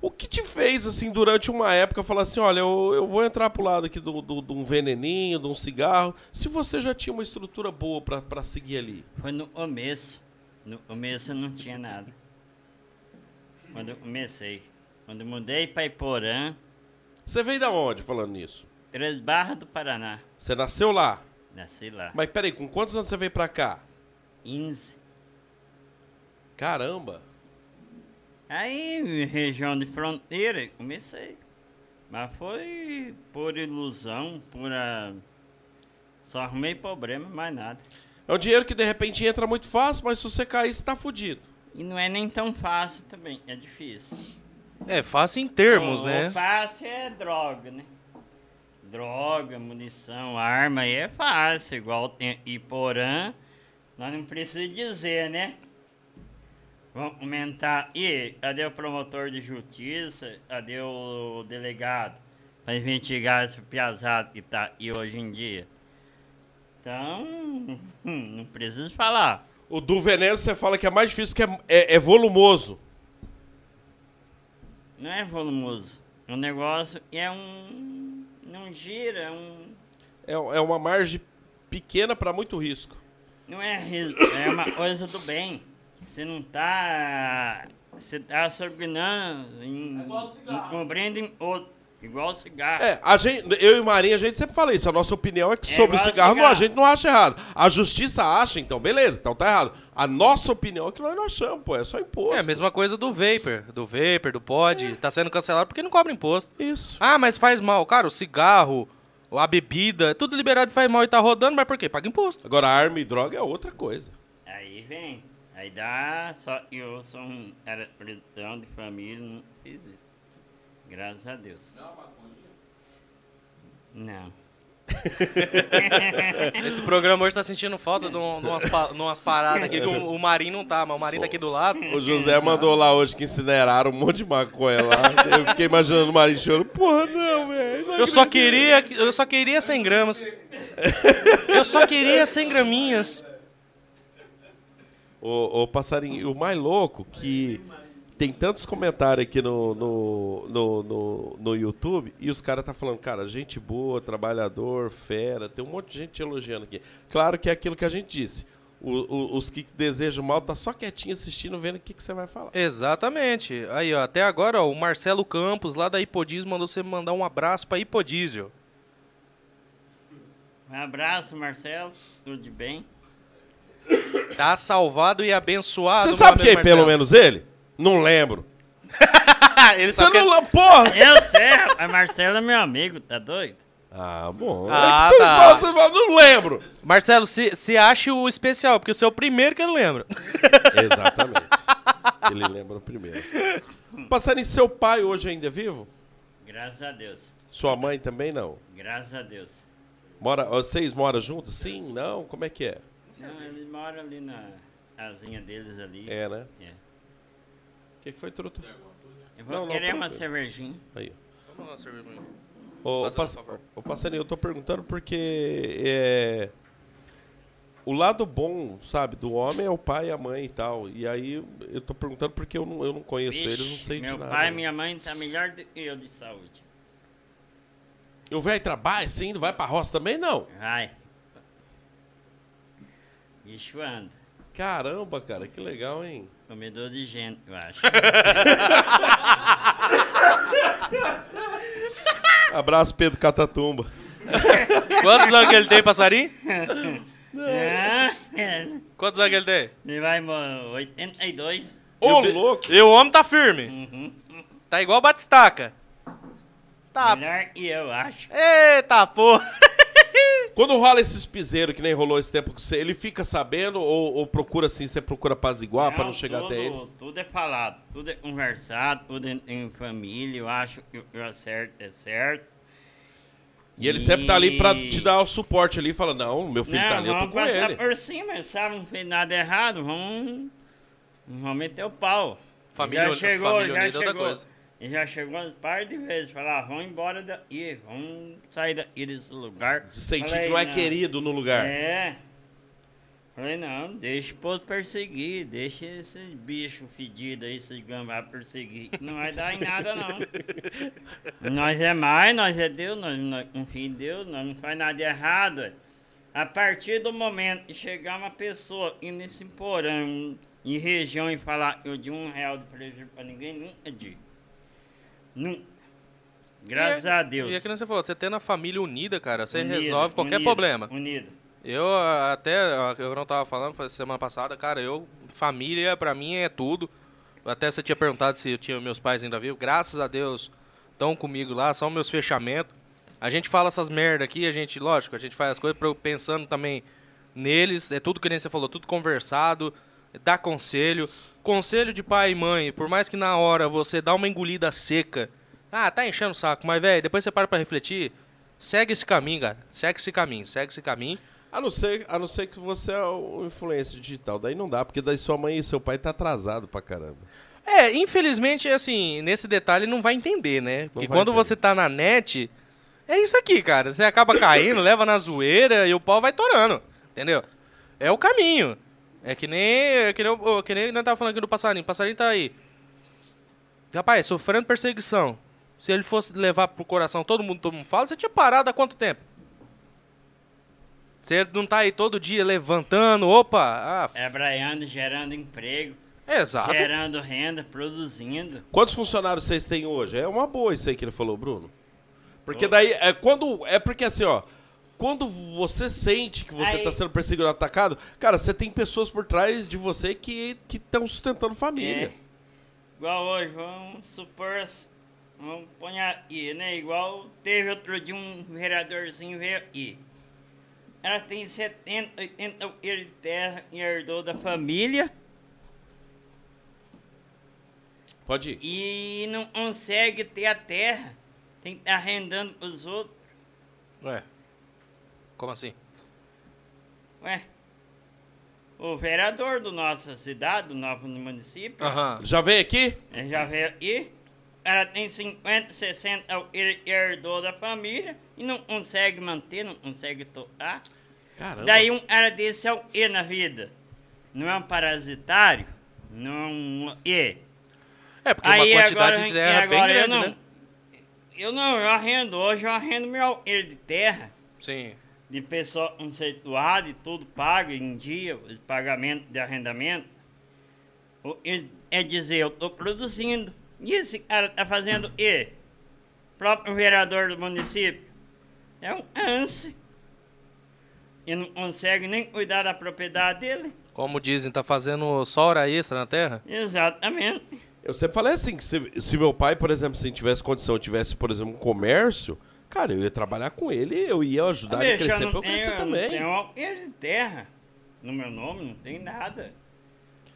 O que te fez, assim, durante uma época, falar assim, olha, eu, eu vou entrar pro lado aqui do- do- de um veneninho, de um cigarro, se você já tinha uma estrutura boa pra, pra seguir ali? Foi no começo. No começo não tinha nada. Quando eu comecei. Quando eu mudei para Iporã, Você veio da onde, falando nisso? Três Barras do Paraná. Você nasceu lá. Nasci lá. Mas peraí, com quantos anos você veio pra cá? 15. Caramba! Aí, região de fronteira, comecei. Mas foi por ilusão, por. ah, Só arrumei problema, mais nada. É um dinheiro que de repente entra muito fácil, mas se você cair, você tá fudido. E não é nem tão fácil também, é difícil. É fácil em termos, o, né? O fácil é droga, né? Droga, munição, arma aí é fácil, igual tem Iporã. Nós não precisamos dizer, né? Vamos comentar. E cadê o promotor de justiça? Cadê o delegado? Para investigar esse piazado que tá aí hoje em dia. Então, hum, não preciso falar. O do veneno você fala que é mais difícil, que é, é- é volumoso. Não é volumoso. O negócio é um. Não gira, é um. É, é uma margem pequena para muito risco. Não é risco, é uma coisa do bem. Você não tá. Você tá sobrando em. cobrindo em outro. Igual cigarro. É, a gente, eu e Marinha, a gente sempre fala isso. A nossa opinião é que É sobre o igual cigarro, não, a cigarro. gente não acha errado. A justiça acha, então beleza, então tá errado. A nossa opinião é que nós não achamos, pô, é só imposto. É a mesma coisa do Vapor. Do Vapor, do Pod. Tá sendo cancelado porque não cobra imposto. Isso. Ah, mas faz mal. Cara, o cigarro, a bebida, é tudo liberado faz mal e tá rodando, mas por quê? Paga imposto. Agora, arma e droga é outra coisa. Aí vem. Aí dá. Só que eu sou um cara pretão de família, não fiz isso. Graças a Deus. Não. Esse programa hoje tá sentindo falta de, um- de umas, pa- de umas paradas aqui que o, o Marinho não tá, mas o Marinho tá aqui do lado. O José mandou lá hoje que incineraram um monte de maconha lá. Eu fiquei imaginando o Marinho chorando. Porra, não, velho. não Eu só queria, eu só queria 100 gramas. Eu só queria 100 graminhas. Ô, ô, passarinho, o mais louco que tem tantos comentários aqui no, no, no, no, no YouTube e os caras tá falando, cara, gente boa, trabalhador, fera, tem um monte de gente te elogiando aqui. Claro que é aquilo que a gente disse. O- o- os que desejam mal tá só quietinho assistindo, vendo o que, que você vai falar. Exatamente. Aí, ó, até agora, ó, o Marcelo Campos, lá da Hipodiesel, mandou você mandar um abraço pra Hipodiesel. Um abraço, Marcelo. Tudo de bem? Tá salvado e abençoado. Você meu sabe quem, Marcelo. pelo menos ele? Não lembro. Ele Você que... não... la- Porra! Eu sei, rapaz, Marcelo é meu amigo, tá doido? Ah, bom. Ah, É tá. fala, você fala, não lembro. Marcelo, se, se acha o especial, porque o seu é o primeiro que ele lembra. Exatamente. Ele lembra o primeiro. Passarinho, seu pai hoje ainda é vivo? Graças a Deus. Sua mãe também não? Graças a Deus. Mora, vocês moram juntos? Sim? Não? Como é que é? Não, eles moram ali na casinha deles ali. É, né? É. O que, que foi, truta? Eu vou Não, não, querer uma tranquilo. cervejinha. Aí. Vamos lá, mim. Ô, Passa, Pass- ô, Passarinho, eu tô perguntando porque é, o lado bom, sabe, do homem é o pai e a mãe e tal. E aí eu tô perguntando porque eu não, eu não conheço Vixe, eles, não sei meu de nada. pai e minha mãe tá melhor do que eu de saúde. E o velho trabalha sim, não vai pra roça também, não? Vai. Bicho anda. Caramba, cara, que legal, hein? Comedor de gente, eu acho. Abraço, Pedro Catatumba. Quantos anos que ele tem, passarinho? Ah. Quantos anos que ele tem? Ele vai mo- 82. Ô, o bi- louco! E o homem tá firme. Tá igual Batistaca. Tá. Melhor que eu, acho. Eita, porra. Quando rola esses piseiros, que nem rolou esse tempo, você- ele fica sabendo ou, ou procura assim, você procura apaziguar pra não chegar tudo, até eles? Tudo é falado, tudo é conversado, tudo é em família. Eu acho que o que é certo. E ele sempre tá ali pra te dar o suporte ali, fala, não, meu filho não, tá ali, eu tô vamos com passar ele. por cima, sabe? Não fez nada errado, vamos, vamos meter o pau. Família já chegou, família já é outra chegou. E já chegou um par de vezes, falar, vamos embora daí, vamos sair daqui desse lugar. De sentir Falei, que não é querido no lugar. É. Falei, não, deixa o povo perseguir, deixa esses bichos fedidos aí, esses gambá perseguir. Não vai dar em nada, não. nós é mais, nós é Deus, nós, nós confiamos em Deus, nós não faz nada de errado. A partir do momento que chegar uma pessoa e nesse porão, em região, e falar eu de um real de prejuízo pra ninguém, nunca digo. Nunca. Graças E a Deus. E é que você falou, você tendo a família unida, cara, você Unida, resolve qualquer unida, problema. Unida. Eu até, eu não tava falando, foi semana passada, cara, eu, família pra mim é tudo. Até você tinha perguntado se eu tinha meus pais ainda vivos. Graças a Deus, estão comigo lá, são meus fechamentos. A gente fala essas merda aqui, a gente, lógico, a gente faz as coisas pensando também neles. É tudo que nem você falou, tudo conversado, dá conselho. Conselho de pai e mãe, por mais que na hora você dá uma engolida seca. Ah, tá enchendo o saco, mas, velho, depois você para pra refletir. Segue esse caminho, cara. Segue esse caminho, segue esse caminho. A não, ser, a não ser que você é o influencer digital. Daí não dá, porque daí sua mãe e seu pai tá atrasado pra caramba. É, infelizmente, assim, nesse detalhe não vai entender, né? Porque quando entender. você tá na net, é isso aqui, cara. Você acaba caindo, leva na zoeira e o pau vai torando, entendeu? É o caminho. É que nem, é que nem, o- que nem nós tava falando aqui do passarinho. O passarinho tá aí. Rapaz, sofrendo perseguição. Se ele fosse levar pro coração todo mundo, todo mundo fala, você tinha parado há quanto tempo? Você não tá aí todo dia levantando, opa, ah, É Trabalhando, gerando emprego, exato. gerando renda, produzindo. Quantos funcionários vocês têm hoje? É uma boa isso aí que ele falou, Bruno. Porque daí, é quando. É porque assim, ó. Quando você sente que você Aí- tá sendo perseguido atacado, cara, você tem pessoas por trás de você que estão sustentando família. É. Igual hoje, vamos supor, as- vamos pôr aí, né? Igual teve outro dia um vereadorzinho veio aqui. Ela tem 70, 80 alqueires de terra e herdou da família Pode ir. e não consegue ter a terra. Tem que estar arrendando pros outros. Ué, como assim? Ué, o vereador da nossa cidade, do nosso município, Aham. Já vem aqui? Ele já veio aqui, ela tem 50, 60, ele herdou da família e não consegue manter, não consegue tocar. Caramba. Daí um cara desse é o que na vida? Não é um parasitário? Não é um e? É, porque uma quantidade agora, de e terra é bem grande, eu não, né? Eu não, eu arrendo hoje, eu arrendo meu alqueire de terra, Sim. De pessoa conceituada e tudo pago em dia, o pagamento de arrendamento. É dizer, eu estou produzindo. E esse cara tá fazendo o quê? O próprio vereador do município. É um ânsia. E não consegue nem cuidar da propriedade dele. Como dizem, tá fazendo só hora extra na terra? Exatamente. Eu sempre falei assim, que se, se meu pai, por exemplo, se tivesse condição, tivesse, por exemplo, um comércio, cara, eu ia trabalhar com ele, eu ia ajudar ele a crescer pra eu crescer também. tenho alqueire de terra. No meu nome não tem nada.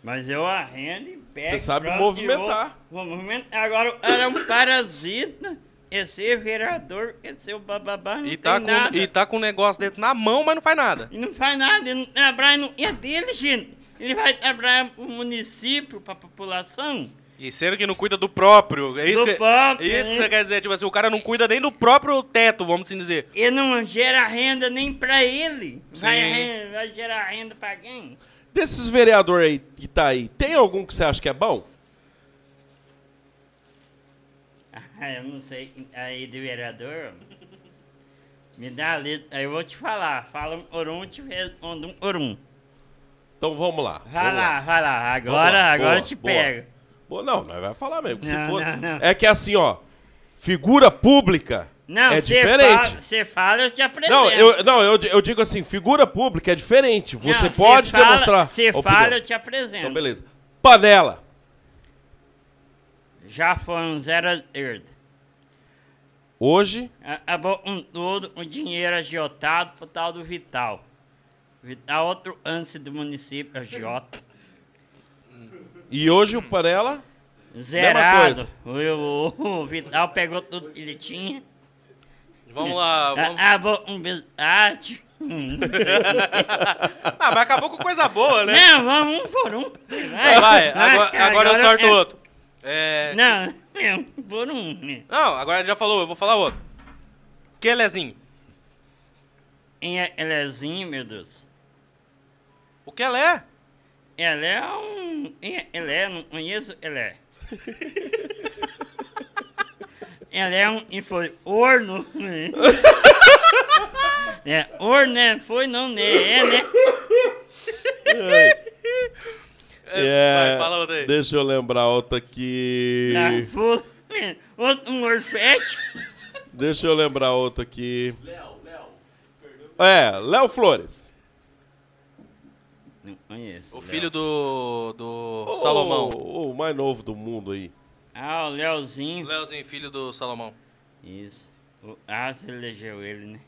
Mas eu arrendo e pego. Você sabe movimentar. Vou, vou movimentar. Agora, era um parasita. Esse é vereador, esse é o bababá, não E tem tá, com, nada. e tá com o negócio dentro na mão, mas não faz nada. E não faz nada, ele não trabalha, não é dele, gente. Ele vai trabalhar pro município, pra população. E sendo que não cuida do próprio. É isso, Do que, próprio, é isso que né? você quer dizer. Tipo assim, o cara não cuida nem do próprio teto, vamos assim dizer. Ele não gera renda nem pra ele. Vai, vai gerar renda pra quem? Desses vereadores aí que tá aí, tem algum que você acha que é bom? Ah, eu não sei. Aí de vereador. Me dá a letra. Aí eu vou te falar. Fala um orum, eu te respondo um orum. Então vamos lá. Vai vamos lá, vai lá. Agora, lá. agora Boa, eu te boa. pego. Boa, não, nós vai falar mesmo. Não, for- não, não. É que assim, ó, figura pública Não, é diferente. fala, você fala, eu te apresento. Não, eu, não eu, eu digo assim, figura pública é diferente. Você Não, pode fala- demonstrar. Você fala, eu te apresento. Então, beleza. Panela. Já foi um zero esquerda. Hoje, Acabou um todo o dinheiro agiotado pro tal do Vital. Vital, outro antes do município, agiota. E hoje o Panela. Zerado. O, o- o Vital pegou tudo que ele tinha. Vamos lá, vamos... Acabou um bisate. Ah, mas acabou com coisa boa, né? Não, vamos um por um. Vai, Vai, agora, agora eu sorto é- outro. É... Não, é um por um. Não, agora já falou, eu vou falar outro. Quelezinho. Quem é Elezinho, meu Deus? O Kelé? Ela é um. quem é não conheço Elé. Ela é um. E foi orno. né? É, orno, né? Foi não, né? É, né? É, Vai, fala outra aí. Deixa eu lembrar outra aqui. Fula. Outro um orfete. Deixa eu lembrar outra aqui. É, Léo Flores. Não conheço. O filho do, do Ô, Salomão. O, o mais novo do mundo aí. Ah, o Leozinho. Leozinho, filho do Salomão. Isso. O- Ah, você elegeu ele, né?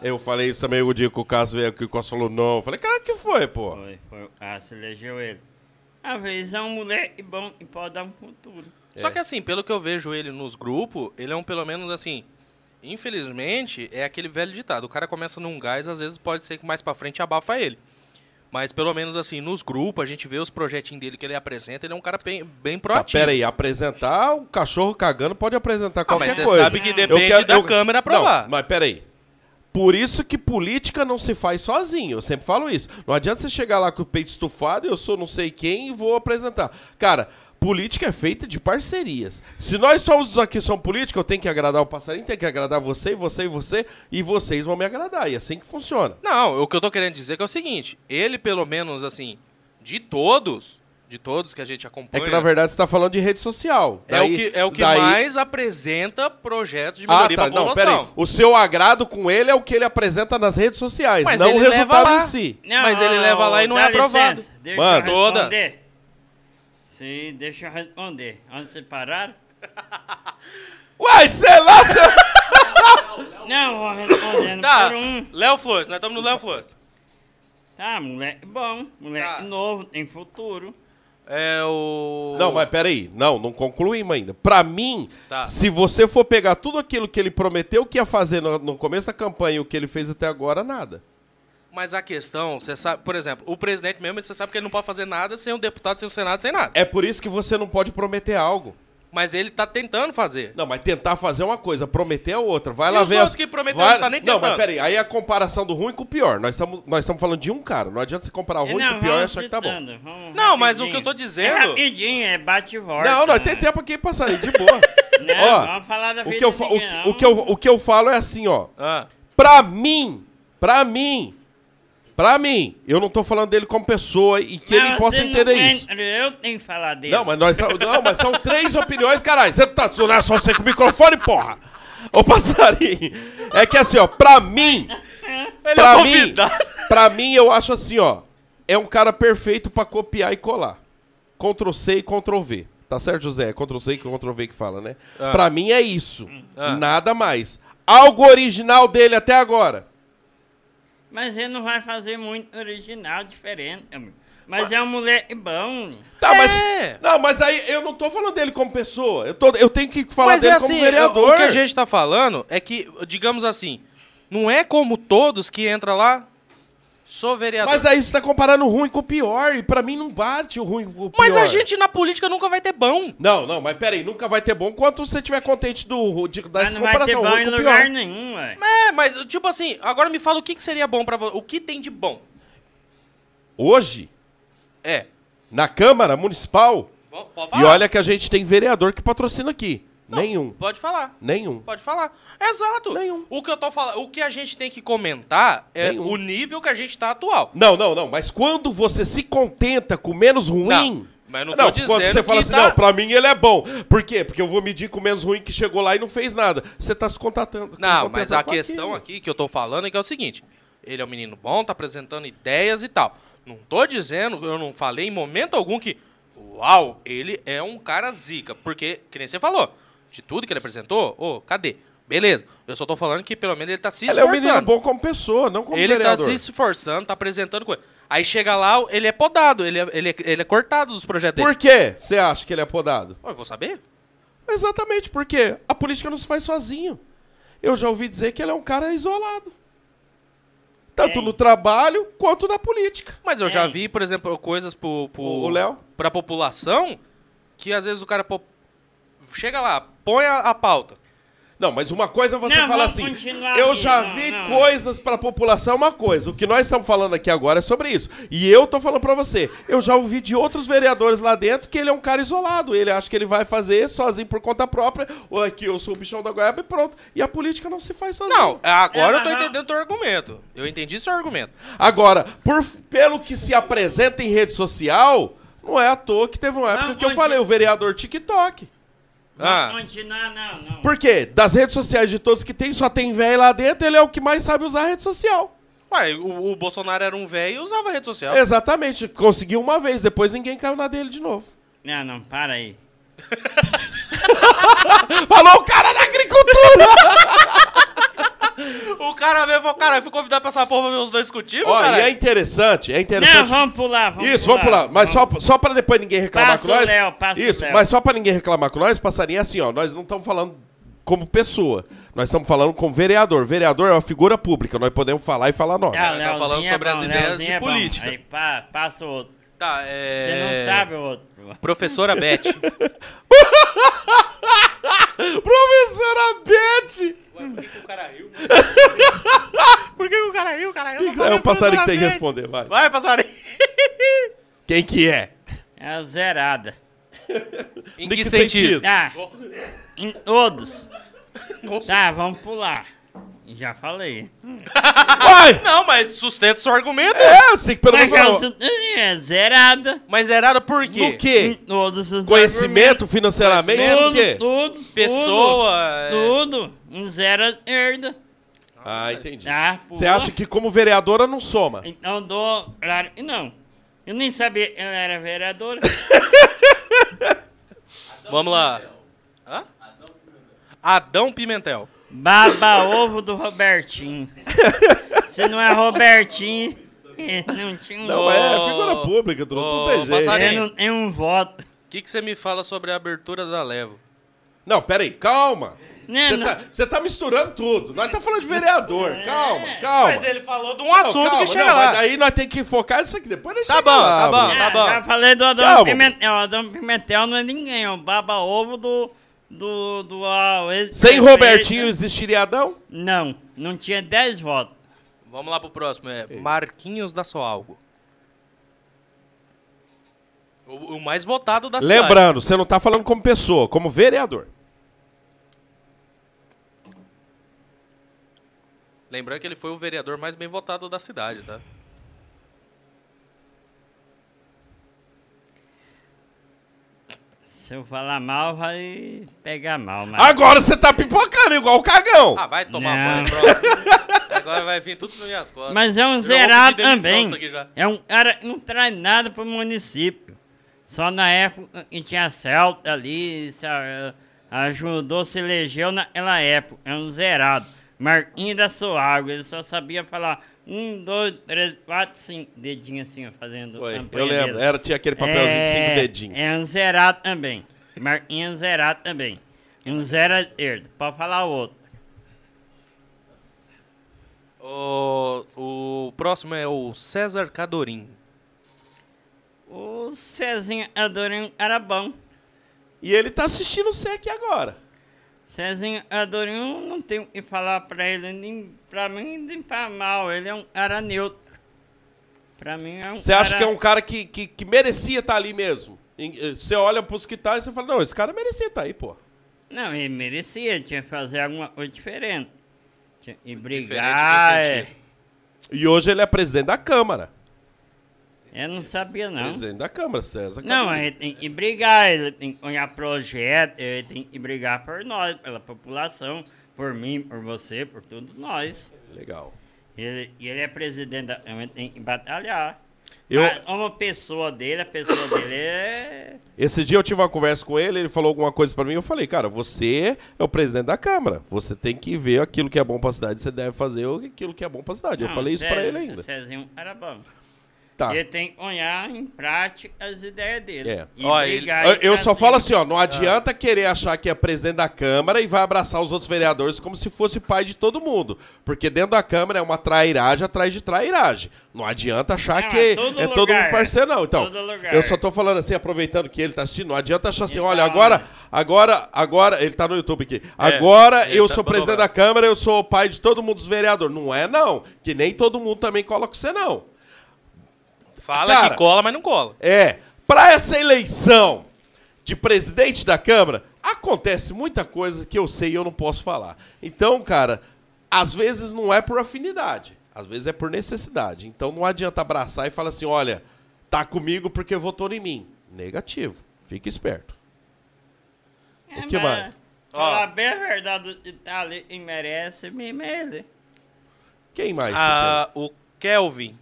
Eu falei isso também o dia que o Cássio veio aqui, o Cássio falou não. Eu falei, cara, que foi, pô? Foi, foi. Ah, você elegeu ele. Às vezes é um moleque bom e pode dar um futuro. Só que assim, pelo que eu vejo ele nos grupos, ele é um pelo menos assim. Infelizmente, é aquele velho ditado. O cara começa num gás, às vezes pode ser que mais pra frente abafa ele. Mas pelo menos assim, nos grupos, a gente vê os projetinhos dele que ele apresenta, ele é um cara bem, bem Tá, proativo. pera aí, apresentar o cachorro cagando pode apresentar Ah, qualquer mas você coisa. sabe que depende quero- da eu- câmera aprovar. Não, mas pera aí. Por isso que política não se faz sozinho. Eu sempre falo isso. Não adianta você chegar lá com o peito estufado, eu sou não sei quem e vou apresentar. Cara, política é feita de parcerias. Se nós somos aqui são política, eu tenho que agradar o passarinho, tenho que agradar você, você e você, e vocês vão me agradar. E é assim que funciona. Não, o que eu tô querendo dizer que é o seguinte, ele pelo menos assim, de todos, de todos que a gente É acompanha, que na verdade você tá falando de rede social. é Daí- o que, é o que daí- mais apresenta projetos de Ah, melhoria tá. pra Não, população. pera aí. O seu agrado com ele é o que ele apresenta nas redes sociais, Mas não o ele leva resultado lá. em si. Mas ele leva lá e não é aprovado. licença, eu Toda. responder. Sim, deixa eu responder. Onde você parar? Uai, sei lá, seu... Não, vou respondendo Tá, por um. Léo Flores, nós estamos no Léo Flores. Tá, moleque bom, moleque Tá. novo, tem futuro. É o... Não, mas peraí. Não, não concluímos ainda. Pra mim, Tá. se você for pegar tudo aquilo que ele prometeu que ia fazer no, no começo da campanha e o que ele fez até agora, nada. Mas a questão, você sabe, por exemplo, o presidente mesmo, você sabe que ele não pode fazer nada sem o deputado, sem o Senado, sem nada. É por isso que você não pode prometer algo. Mas ele tá tentando fazer. Não, mas tentar fazer uma coisa, prometer a outra. Vai E lá os ver. outros as- que prometeram vai- não tá nem Não, mas tentando. peraí. Aí é a comparação do ruim com o pior. Nós estamos nós estamos falando de um cara. Não adianta você comparar o ruim com o pior e achar que tá bom. citando, vamos Não, mas o rapidinho. que eu tô dizendo- É rapidinho, é bate e volta. Não, nós tem tempo aqui pra sair, de boa. Não, Ó, vamos falar da o vida que, eu, fa- o, que- não. o, que eu, o que eu falo é assim, ó. Ah, Pra mim, pra mim, pra mim, eu não tô falando dele como pessoa e que Não, ele possa você não entender entra, isso. Eu tenho que falar dele. Não, mas nós não, mas são três opiniões, caralho. Você tá não é só você com o microfone, porra. Ô passarinho, é que assim, ó, pra mim, Ele pra é mim, pra mim eu acho assim, ó, é um cara perfeito pra copiar e colar. Ctrl C e Ctrl V. Tá certo, José? Ctrl C, Ctrl V que fala, né? Ah. Pra mim é isso. Ah. Nada mais. Algo original dele até agora. Mas ele não vai fazer muito original, diferente. amigo. Mas é um moleque bom. Tá, mas. É. Não, mas aí eu não tô falando dele como pessoa. Eu, tô, eu tenho que falar Mas dele é como assim, vereador. o que a gente tá falando é que, digamos assim, não é como todos que entra lá, sou vereador. Mas aí você tá comparando o ruim com o pior. E pra mim não bate o ruim com o pior. Mas a gente na política nunca vai ter bom. Não, não, mas peraí, nunca vai ter bom enquanto você estiver contente do, de, Mas dessa não vai ter comparação. bom em lugar pior. nenhum, ué. É, mas tipo assim, agora me fala o que, que seria bom pra você. O que tem de bom? Hoje, É. na Câmara Municipal, Pode pode e falar. olha que a gente tem vereador que patrocina aqui. Não, Nenhum. Pode falar. Nenhum. Pode falar. Exato. Nenhum. O que eu tô falando, o que a gente tem que comentar é Nenhum. o nível que a gente tá atual. Não, não, não. Mas quando você se contenta com menos ruim. Não, mas não tô não, quando você fala assim, tá- não, pra mim ele é bom. Por quê? Porque eu vou medir com o menos ruim que chegou lá e não fez nada. Você tá se contatando. Não, mas a questão aquilo. aqui que eu tô falando é que é o seguinte: ele é um menino bom, tá apresentando ideias e tal. Não tô dizendo, eu não falei em momento algum que, uau, ele é um cara zica. Porque, que nem você falou, de tudo que ele apresentou, ô, cadê? Beleza. Eu só tô falando que pelo menos ele tá se Ele é um esforçando. menino bom como pessoa, não como ele vereador. tá se esforçando, tá apresentando coisa. Aí chega lá, ele é podado, ele é, ele é, ele é cortado dos projetos Por dele. que você acha que ele é podado? Eu vou saber? Exatamente, porque a política não se faz sozinho. Eu já ouvi dizer que ele é um cara isolado. Tanto no trabalho quanto na política. Mas eu já vi, por exemplo, coisas pro, pro, O Léo? pra população que às vezes o cara chega lá, põe a, a pauta. Não, mas uma coisa você Não, fala assim. Eu aqui, já não, vi não. coisas pra população, uma coisa. O que nós estamos falando aqui agora é sobre isso. E eu tô falando pra você. Eu já ouvi de outros vereadores lá dentro que ele é um cara isolado. Ele acha que ele vai fazer sozinho por conta própria. Ou aqui eu sou o bichão da goiaba e pronto. E a política não se faz sozinho. Não, agora É, eu tô entendendo o teu argumento. Eu entendi seu argumento. Agora, por, pelo que se apresenta em rede social, não é à toa que teve uma época Não, que eu falei, o vereador TikTok. Ah. Continuar, não, não. Por quê? Das redes sociais de todos que tem, só tem velho lá dentro, ele é o que mais sabe usar a rede social. Ué, o, o Bolsonaro era um velho e usava rede social. Exatamente. Conseguiu uma vez, depois ninguém caiu na dele de novo. Não, não, para aí. Falou o cara da agricultura! O cara veio e falou, cara, eu fui convidado pra essa porra pra ver os dois discutir, Ó, cara. e é interessante, é Não, interessante. vamos pular, vamos Isso, pular. vamos pular. Mas só, só pra depois ninguém reclamar Passa com o nós. Léo, passa o Isso, Léo. mas só pra ninguém reclamar com nós, passarinho, é assim, ó. Nós não estamos falando como pessoa. Nós estamos falando como vereador. Vereador é uma figura pública. Nós podemos falar e falar. Ah, Tá Leozinho falando é sobre as ideias Leozinho de é bom. política. Aí, pá, passa o outro. Tá, Você é... não sabe o outro. Professora Beth. Professora Beth! Por que, que o cara riu? por que, que o cara riu? O cara riu. É o passarinho que tem que responder, vai. Vai, passarinho. Quem que é? É a zerada. em que, que sentido? sentido? Ah, em todos. Nossa. Tá, vamos pular. Já falei. Vai! Não, mas sustenta o seu argumento. É, você que pelo Mas menos falou. é zerada. Mas era por Hum, quê? No quê? Todos os Conhecimento financeiramente? Conhecimento. No quê? Tudo, tudo. Pessoa. é- Tudo. Um zero esquerda. Ah, entendi. Tá, Você acha que como vereadora não soma? Então eu dou. Não. Eu nem sabia que ela era vereadora. Vamos lá. Hã? Adão Pimentel. Baba ovo do Robertinho. Se não é Robertinho, não tinha um Não, voto. é figura pública, tu não tem jeito. passarinho. Ele não tem um voto. O que, que você me fala sobre a abertura da Levo? Não, peraí, calma. Né, Você não- tá, tá misturando tudo. Nós tá falando de vereador. Calma, calma. Mas ele falou de um Não, assunto calma, que chega não, lá. Mas aí nós temos que focar nisso aqui. Depois nós Tá chega bom, lá, tá bom. Ah, bom. Já falei do Adão Calma. Pimentel. O Adão Pimentel não é ninguém, é o baba ovo do. Do. do. ah, Sem. Robertinho existiria Adão? Não, não tinha 10 votos. Vamos lá pro próximo. É Marquinhos da Soalgo. O, o mais votado da cidade. Lembrando, você não tá falando como pessoa, como vereador. Lembrando que ele foi o vereador mais bem votado da cidade, tá? Se eu falar mal, vai pegar mal. Mas... Agora você tá pipocando igual o cagão. Ah, vai tomar Não. banho, pronto. Agora vai vir tudo nas minhas costas. Mas é um Eu zerado também. É um cara que não traz nada pro município. Só na época que tinha Celta ali, ajudou, se elegeu naquela época. É um zerado. Marquinhos da Soágua, ele só sabia falar um, dois, três, quatro, cinco dedinhos assim, ó, fazendo Foi, eu lembro. Era, tinha aquele papelzinho de cinco É, dedinhos. É um zerado também. Marquinhos zerado também. Um zero à esquerda. Pode falar o outro. O, o próximo é o César Cadorim. O Cezinho Adorinho era bom. E ele tá assistindo o aqui agora. Cezinho Adorinho não tem o que falar pra ele, nem pra mim, nem pra mal. Ele é um cara neutro. Pra mim é um Você acha cara- que é um cara que, que, que merecia estar ali mesmo? Eh, Você olha pros que tá e você fala, não, esse cara merecia estar aí, pô. Não, ele merecia, tinha que fazer alguma coisa diferente. Tinha que Diferente brigar. é. E hoje ele é presidente da Câmara. Eu não sabia, não. Presidente da Câmara, César. Não, Cadorim. ele tem que brigar, ele tem que olhar projeto, ele tem que brigar por nós, pela população, por mim, por você, por todos nós. Legal. Ele, e ele é presidente da Câmara, tem que batalhar. Eu- Mas uma pessoa dele, a pessoa dele é. Esse dia eu tive uma conversa com ele, ele falou alguma coisa pra mim, eu falei, cara, você é o presidente da Câmara. Você tem que ver aquilo que é bom pra cidade, você deve fazer aquilo que é bom pra cidade. eu Não, falei isso pra César- ele ainda. Cezinho era bom. Tá. Ele tem que olhar em prática as ideias dele. É. E Ó, ele- Eu, eu só falo assim, ó, não adianta querer achar que é presidente da Câmara e vai abraçar os outros vereadores como se fosse pai de todo mundo. Porque dentro da Câmara é uma trairagem atrás de trairagem. Não adianta achar Não, que é todo é todo lugar. mundo parceiro, não. Então, eu só tô falando assim, aproveitando que ele tá assistindo, não adianta achar assim, Ele olha, tá agora, onde? agora, agora, ele tá no YouTube aqui. Agora ele eu tá sou presidente da. Câmara, eu sou o pai de todo mundo dos vereadores. Não é, não. Que nem todo mundo também cola com você, não. Fala Cara, que cola, mas não cola. É, para essa eleição de presidente da Câmara, acontece muita coisa que eu sei e eu não posso falar. Então, cara, às vezes não é por afinidade, às vezes é por necessidade. Então não adianta abraçar e falar assim, olha, tá comigo porque votou em mim. Negativo. Fique esperto. É, O que mas mais? Falar bem a verdade, tá e merece mesmo é ele. Quem mais? Ah, o Kelvin.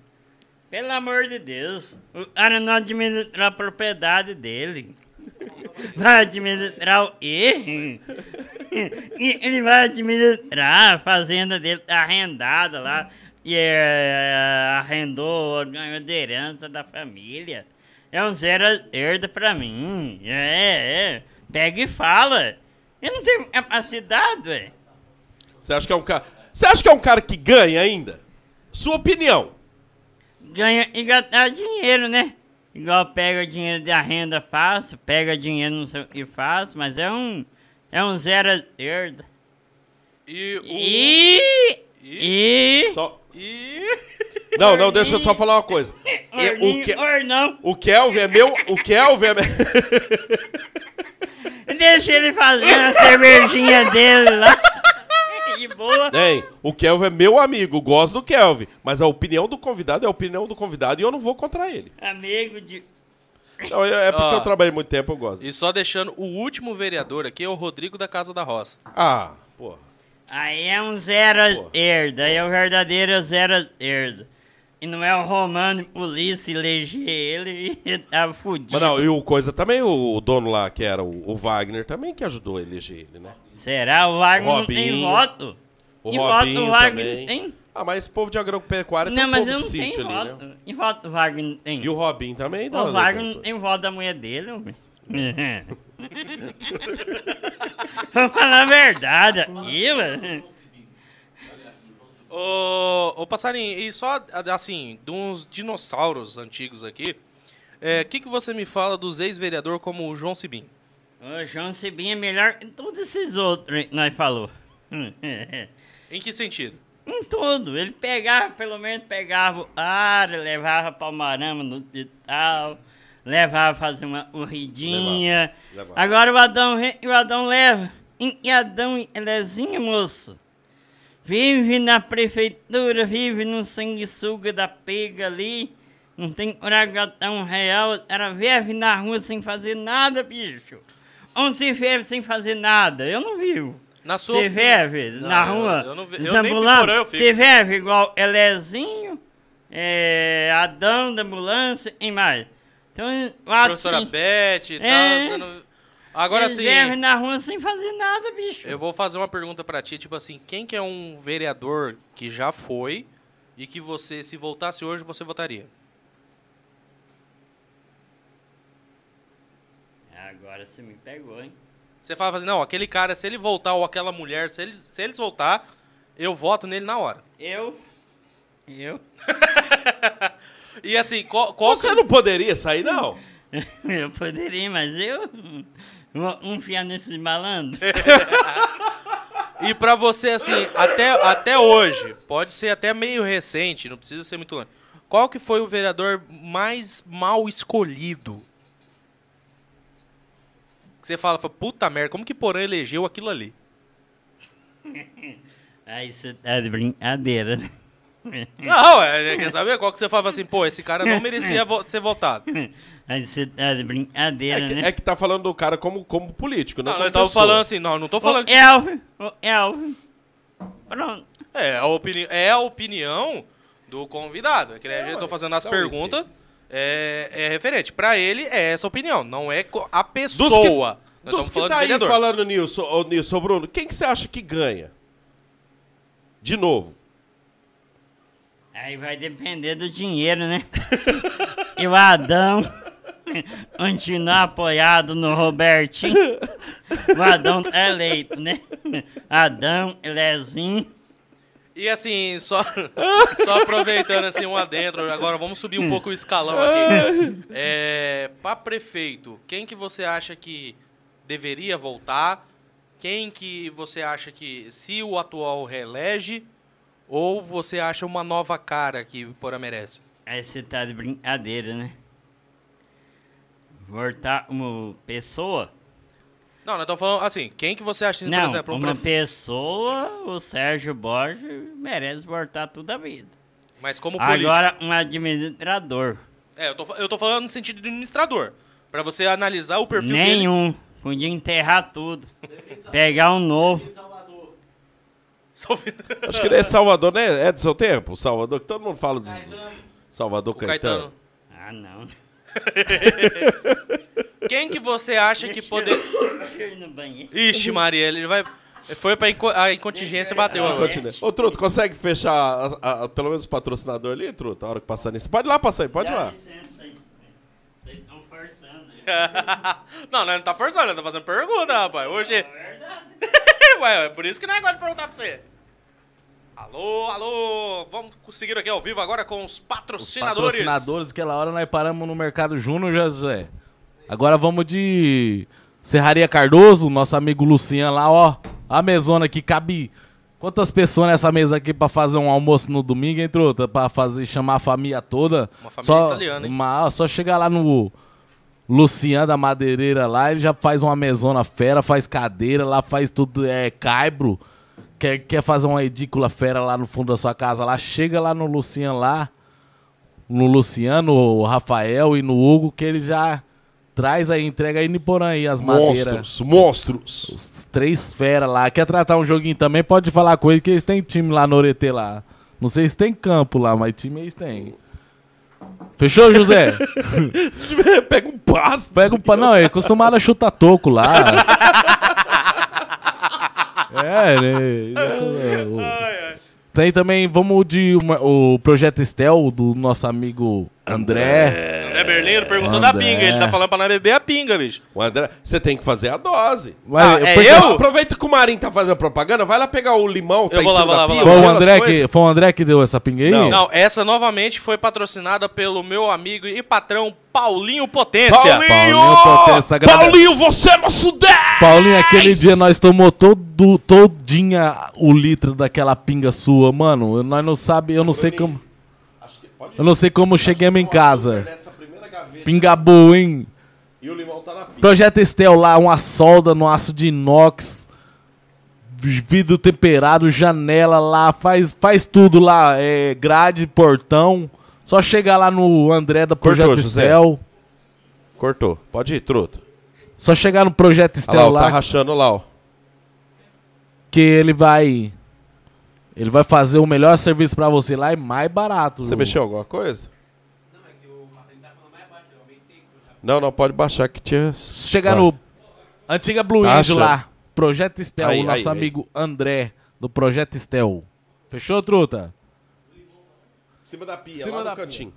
Pelo amor de Deus, o cara não administra a propriedade dele. Vai administrar o quê? Ele vai administrar a fazenda dele tá arrendada lá. E é, arrendou, ganhou de herança da família. É um zero esquerda pra mim. É, é. Pega e fala. Eu não tenho capacidade, ué. tem? Você acha que é um cara... Você acha que é um cara que ganha ainda? Sua opinião. Ganha e gastar dinheiro, né? Igual pega dinheiro da renda fácil, pega dinheiro não sei o que faz, mas é um é um zero à esquerda. E o. E e Só... E. Não, não, deixa eu só falar uma coisa. E- o, que... Ornão, o Kelvin é meu... O Kelvin é... deixa ele fazer a cervejinha dele lá. De boa. Hein, o Kelvin é meu amigo, gosto do Kelvin. Mas a opinião do convidado é a opinião do convidado e eu não vou contra ele. Amigo de Não, é é porque Ó. eu trabalhei muito tempo, eu gosto. E só deixando o último vereador aqui é o Rodrigo da Casa da Roça. Ah, porra. Aí é um zero esquerda, aí é o verdadeiro zero esquerda. E não é o Romano polícia eleger ele e tá fudido. Mas não, e o coisa também, o, o dono lá, que era o, o Wagner, também que ajudou a eleger ele, né? Será? O Wagner não tem voto. O e Robinho voto o Wagner também. não tem? Ah, mas esse povo de agropecuária Não, tem um mas povo eu de não sítio tenho ali, voto. né? E voto o Wagner não tem? E o Robin também o Wagner não tem voto da mulher dele, homem. Vou falar a verdade aqui, mano. Ô, ô Passarinho, e só assim, de uns dinossauros antigos aqui, o que, que você me fala dos ex-vereador como o João Sibim? O João Cibinha é melhor que todos esses outros que nós falou. Em que sentido? Em tudo. Ele pegava, pelo menos pegava o ar, levava para o marama no hospital, levava fazer uma corridinha. Levava, levava. Agora o Adão, o Adão leva. Que Adão elezinho, moço? Vive na prefeitura, vive no sanguessuga da pega ali. Não tem de gastar um real. Cara vive na rua sem fazer nada, bicho. Onde se vive sem fazer nada? Eu não vivo. Na sua Você vive na eu- rua, eu não vi- eu nem aí, eu fico. Você vive igual Elezinho, é, Adão da ambulância e mais. Então, lá Professora assim, Beth e tal. É. não- Agora sim, vivem na rua sem fazer nada, bicho. eu vou fazer uma pergunta pra ti, tipo assim, quem que é um vereador que já foi e que você, se voltasse hoje, você votaria? Agora você me pegou, hein? Você fala assim, não, aquele cara, se ele voltar, ou aquela mulher, se eles, se eles voltar, eu voto nele na hora. Eu? Eu? E assim, qual, qual Você que- não poderia sair, não? Eu poderia, mas eu vou enfiar nesses malandros. E pra você, assim, até, até hoje, pode ser até meio recente, não precisa ser muito longe. Qual que foi o vereador mais mal escolhido? Você fala, fala, puta merda, como que Porã elegeu aquilo ali? Aí você tá de brincadeira, né? Não, é, quer saber? Qual que você fala assim, pô, esse cara não merecia vo- ser votado. Aí você tá de É brincadeira, que, né? é que tá falando do cara como, como político, não Não, estamos pessoa. falando assim, não, não tô falando que Elvio, ô, Elvio. Pronto. É, a opini é a opinião do convidado. É que a gente tá fazendo as então, perguntas. É, é referente. Pra ele, é essa opinião. Não é a Dos pessoa. que, Nós dos que tá aí vereador. falando nisso, ô, Nilson, Bruno, quem que você acha que ganha? De novo. Aí vai depender do dinheiro, né? e o Adão continuar apoiado no Robertinho. O Adão tá eleito, né? Adão, Lezinho. E assim, só, só aproveitando assim um adentro, agora vamos subir um pouco o escalão aqui. É, pra prefeito, quem que você acha que deveria voltar? Quem que você acha que, se o atual reelege, ou você acha uma nova cara que o Porã merece? Aí você tá de brincadeira, né? Voltar uma pessoa? Não, nós estamos falando assim, quem que você acha, por Não, exemplo, um uma prefe- pessoa, o Sérgio Borges merece voltar toda a vida. mas como político? Agora, um administrador. É, eu tô, eu tô falando no sentido de administrador. Pra você analisar o perfil dele. Nenhum. Podia enterrar tudo. Pegar um novo. Vi- Acho que ele é Salvador, né? É do seu tempo? Salvador, que todo mundo fala dos... Salvador Caetano. Caetano. Ah, não. Quem que você acha que poder... Ixi, Maria, ele vai... Foi pra inco... a incontingência bateu agora. Continua. Ô, Truto, consegue fechar a- a- pelo menos o patrocinador ali, Truto? A hora que passar nisso. Pode ir lá passar aí, pode ir lá. licença aí. Vocês estão forçando aí. não, nós não tá forçando, nós tá fazendo pergunta, rapaz. Hoje... É verdade. Ué, é por isso que não é agora de perguntar pra você. Alô, alô, vamos conseguir aqui ao vivo agora com os patrocinadores. Patrocinadores, aquela hora nós paramos no Mercado Júnior, José. Agora vamos de Serraria Cardoso, nosso amigo Luciano lá, ó. A mesona aqui, cabe quantas pessoas nessa mesa aqui pra fazer um almoço no domingo, hein, truta? Pra fazer, chamar a família toda. Uma família só, italiana, hein? uma- só chegar lá no Luciano da Madeireira lá, ele já faz uma mesona fera, faz cadeira, lá faz tudo, é caibro. Quer, quer fazer uma edícula fera lá no fundo da sua casa lá, chega lá no Luciano lá, no Luciano, o Rafael e no Hugo, que eles já traz aí, entrega aí no Porã aí as madeiras. Monstros, monstros. Os três fera lá. Quer tratar um joguinho também? Pode falar com ele que eles têm time lá no Oretê lá. Não sei se tem campo lá, mas time eles têm. Fechou, José? Se tiver, pega um passo. Pega o pa... Não, é acostumado a chutar toco lá. é, né? O- Tem também, vamos de uma- o projeto Estel do nosso amigo André. André Berlino perguntou da André. pinga. Ele tá falando pra nós beber a pinga, bicho. O André, você tem que fazer a dose. Mas, Ah, é porque- eu? Aproveita que o Marinho tá fazendo propaganda, vai lá pegar o limão, tá Eu em vou lá, vou lá, da vou lá. Foi o, André que, foi o André que deu essa pinga aí? Não. Não, essa novamente foi patrocinada pelo meu amigo e patrão Paulinho Potência. Paulinho! Paulinho Potência, Paulinho, você é nosso 10! Paulinho, aquele dia nós tomou todo, todinha o litro daquela pinga sua, mano. eu- Nós não sabe, eu não sei como. Eu não sei como chegamos em casa. Pinga boa, hein? E o limão tá na pia. Projeto Estel lá, uma solda no aço de inox, vidro temperado, janela lá, faz, faz tudo lá, é, grade, portão. Só chegar lá no André da Projeto Cortou, José. Estel. Cortou. Pode ir, truto. Só chegar no Projeto Estel lá, ó, lá, tá rachando lá, ó. que ele vai. Ele vai fazer o melhor serviço pra você lá e mais barato. Você mexeu alguma coisa? Não, não, pode baixar que tinha. Chegar Vai. no antiga Blue Tá Angel achando. lá, Projeto Estel, Aí, o nosso aí, aí. amigo André do Projeto Estel. Fechou, truta? Cima da pia, Cima lá da no cantinho.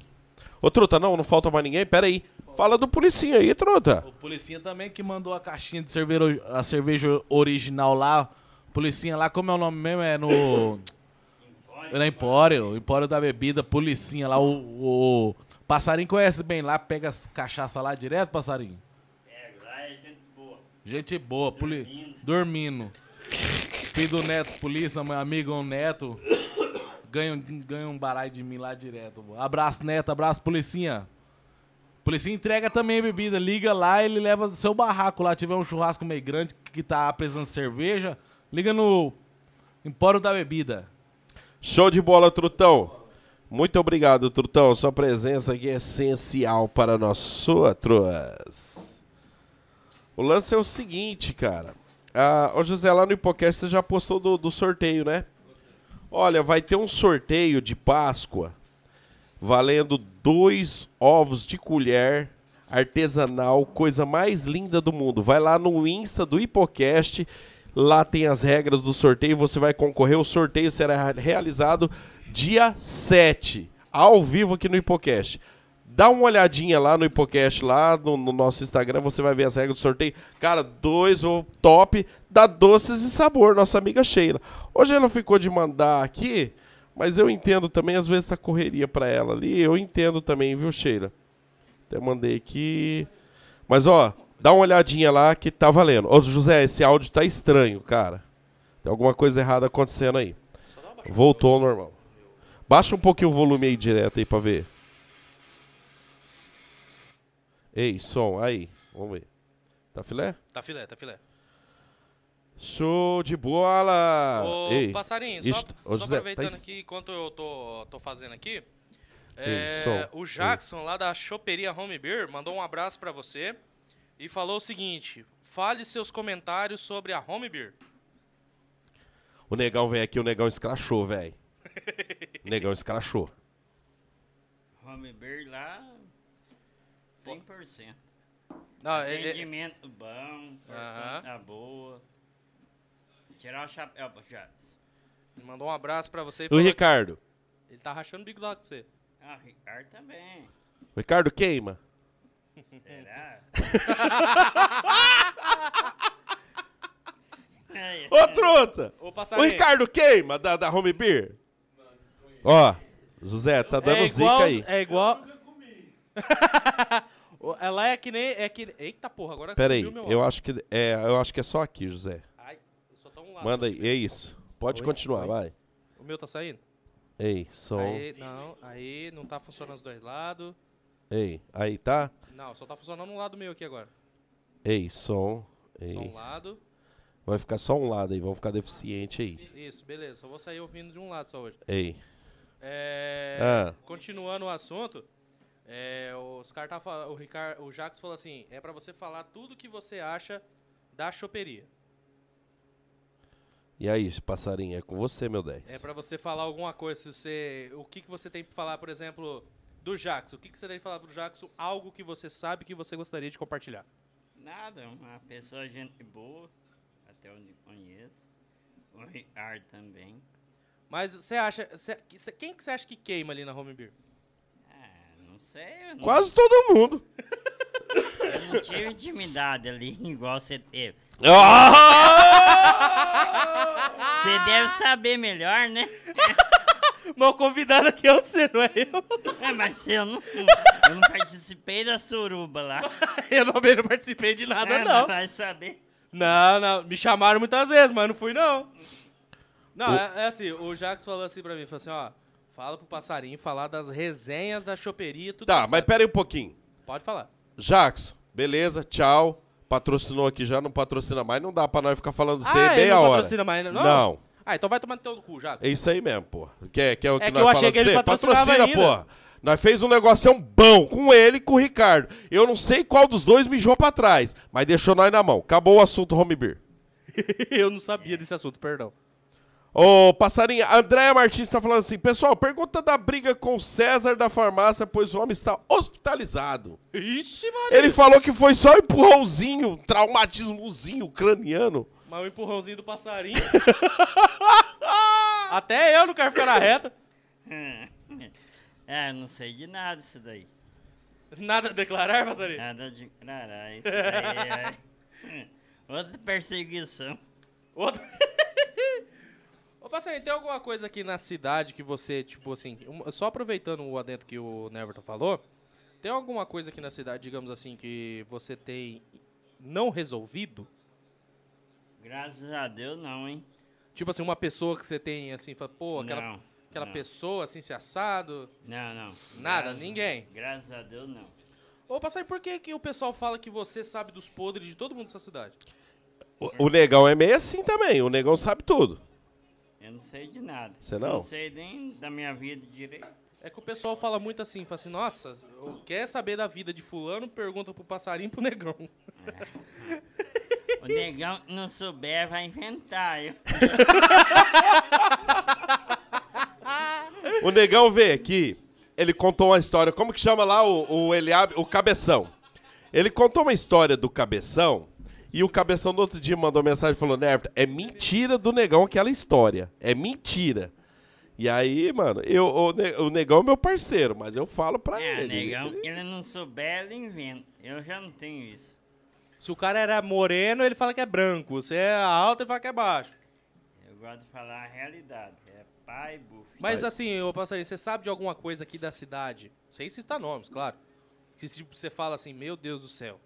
Ô, Truta, não, não falta mais ninguém? Pera aí. Fala do policinha aí, Truta. O policinha também que mandou a caixinha de cerveja, a cerveja original lá. Policinha lá, como é o nome mesmo? É no. É na Empório, Empório da Bebida, policinha lá. O, o Passarinho conhece bem lá, pega as cachaça lá direto, Passarinho. É, lá é gente boa. Gente boa, poli... dormindo. Filho do neto, polícia, meu amigo, um neto. Ganha, um- ganha um baralho de mim lá direto. Abraço, neto, abraço, policinha. Policinha entrega também bebida. Liga lá, ele leva do seu barraco lá. Tiver um churrasco meio grande que tá apresentando cerveja, liga no Empório da Bebida. Show de bola, Trutão. Muito obrigado, Trutão. Sua presença aqui é essencial para nós, sua Truas. O lance é o seguinte, cara. Ah, ô José, lá no Hipocast você já postou do, do sorteio, né? Olha, vai ter um sorteio de Páscoa valendo dois ovos de colher artesanal, coisa mais linda do mundo. Vai lá no Insta do Hipocast, lá tem as regras do sorteio, você vai concorrer. O sorteio será realizado dia 7, ao vivo aqui no Hipocast. Dá uma olhadinha lá no Hipocast, lá no, no nosso Instagram, você vai ver as regras do sorteio. Cara, dois ou top da Doces e Sabor, nossa amiga Sheila. Hoje ela ficou de mandar aqui, mas eu entendo também, às vezes tá correria pra ela ali. Eu entendo também, viu, Sheila? Até mandei aqui. Mas ó, dá uma olhadinha lá que tá valendo. Ô, José, esse áudio tá estranho, cara. Tem alguma coisa errada acontecendo aí. Voltou ao normal. Baixa um pouquinho o volume aí direto aí pra ver. Ei, som, aí. Vamos ver. Tá filé? Tá filé, tá filé. Show de bola! Ô, Ei, passarinho, só, isto- só José, aproveitando tá aqui, enquanto eu tô, tô fazendo aqui, Ei, é, som, o Jackson, lá da Choperia Home Beer, mandou um abraço pra você e falou o seguinte, fale seus comentários sobre a Home Beer. O negão vem aqui, o negão escrachou, velho. O negão escrachou. Home Beer lá, 100%. Não, Atendimento bom, Aham. tá boa. Tirar o chapéu pro Chaves. ele mandou um abraço pra você e o Ricardo? ele tá rachando o bico lá com você. Ah, o Ricardo também. O Ricardo queima. Será? Ô, truta! Ô, O. Ricardo queima da, da Home Beer? Ó, José, tá dando é zica igual, aí. É igual... Ela é que nem... É que... Eita porra, agora Pera aí, subiu meu eu acho que é, eu acho que é só aqui, José. Ai, só tá um lado. Manda aí, é isso. Pode Oi, continuar, oi. vai. O meu tá saindo? Ei, som. Aí, não, aí não tá funcionando os dois lados. Ei, aí tá? Não, só tá funcionando um lado meu aqui agora. Ei, som. Só Ei. um lado. Vai ficar só um lado aí, vamos ficar deficiente aí. Isso, beleza. Só vou sair ouvindo de um lado só hoje. Ei. É, Ah. Continuando o assunto, é, os caras tá falando, o Ricardo, o Jacques falou assim, é pra você falar tudo que você acha da choperia. E aí, passarinho, é com você, meu 10. É pra você falar alguma coisa, se você, o que que você tem pra falar, por exemplo, do Jackson. O que que você tem pra falar pro Jackson? Algo que você sabe que você gostaria de compartilhar. Nada, uma pessoa gente boa, até onde conheço. O Ricardo também. Mas você acha, que- quem que você acha que queima ali na Home Beer? Ah, não sei. Eu não, Quase todo mundo. eu não tive intimidade ali, igual você teve. Você deve saber melhor, né? Meu convidado aqui é você, não é eu? É, mas eu não, eu não participei da suruba lá. Eu também não participei de nada, É, não. mas Vai saber. Não, não. Me chamaram muitas vezes, mas não fui, não. Não, é, é assim, o Jacques falou assim pra mim, falou assim, ó, fala pro passarinho falar das resenhas da choperia, tudo Tá, que mas sabe. pera aí um pouquinho. Pode falar. Jackson, beleza, tchau. Patrocinou aqui já, não patrocina mais. Não dá pra nós ficar falando sem ah, ele meia não hora. patrocina mais, não? Não. Ah, então vai tomar no teu cu, Jacques. É isso aí mesmo, pô. Quer, quer o que É que nós eu achei falamos que ele patrocinava Patrocina, porra. Nós fez um negócio bom com ele e com o Ricardo. Eu não sei qual dos dois mijou pra trás, mas deixou nós na mão. Acabou o assunto Home Beer. eu não sabia desse assunto, perdão. Ô, passarinha, Andréa Martins tá falando assim, pessoal, pergunta da briga com o César da farmácia, pois o homem está hospitalizado. Ixi, Maria. Ele falou que foi só empurrãozinho, traumatismozinho craniano. Mas o empurrãozinho do passarinho. Até eu não quero ficar na reta. É, eu não sei de nada isso daí. Nada a declarar, passarinho? Nada de declarar. Isso daí é outra perseguição. Outro. Ô, passarinho, tem alguma coisa aqui na cidade que você, tipo assim, um- só aproveitando o adentro que o Neverton falou, tem alguma coisa aqui na cidade, digamos assim, que você tem não resolvido? Graças a Deus não, hein? Tipo assim, uma pessoa que você tem, assim, fala, pô, aquela, Não, aquela não. pessoa, assim, se assado. Não, não. Nada, Graças- ninguém. Graças a Deus não. Ô, passarinho, por que, que o pessoal fala que você sabe dos podres de todo mundo dessa cidade? O, o negão é meio assim também, o negão sabe tudo. Eu não sei de nada. Você não? Não sei nem da minha vida direito. É que o pessoal fala muito assim, fala assim, nossa, eu- quer saber da vida de fulano, pergunta pro passarinho e pro negão. O negão não souber vai inventar. Eu. O negão veio aqui, ele contou uma história, como que chama lá o, o Eliabe, o Cabeção. Ele contou uma história do Cabeção, e o Cabeção no outro dia mandou mensagem e falou, Nerva, é mentira do negão aquela história, é mentira. E aí, mano, eu, o, ne- o negão é meu parceiro, mas eu falo pra É, ele. negão, ele- ele não souber, ele inventa. Eu já não tenho isso. Se o cara era moreno, ele fala que é branco. Se é alto, ele fala que é baixo. Eu gosto de falar a realidade. É pai, bufo. Mas assim, ô passarinho, você sabe de alguma coisa aqui da cidade? Sem citar nomes, claro. Que tipo, você fala assim, meu Deus do céu.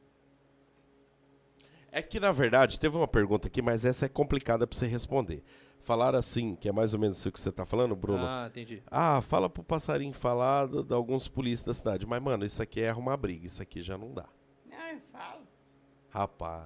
É que, na verdade, teve uma pergunta aqui, mas essa é complicada pra você responder. Falaram assim, que é mais ou menos isso que você tá falando, Bruno. Ah, entendi. Ah, fala pro passarinho falar de alguns polícias da cidade. Mas, mano, isso aqui é arrumar briga. Isso aqui já não dá. Rapaz.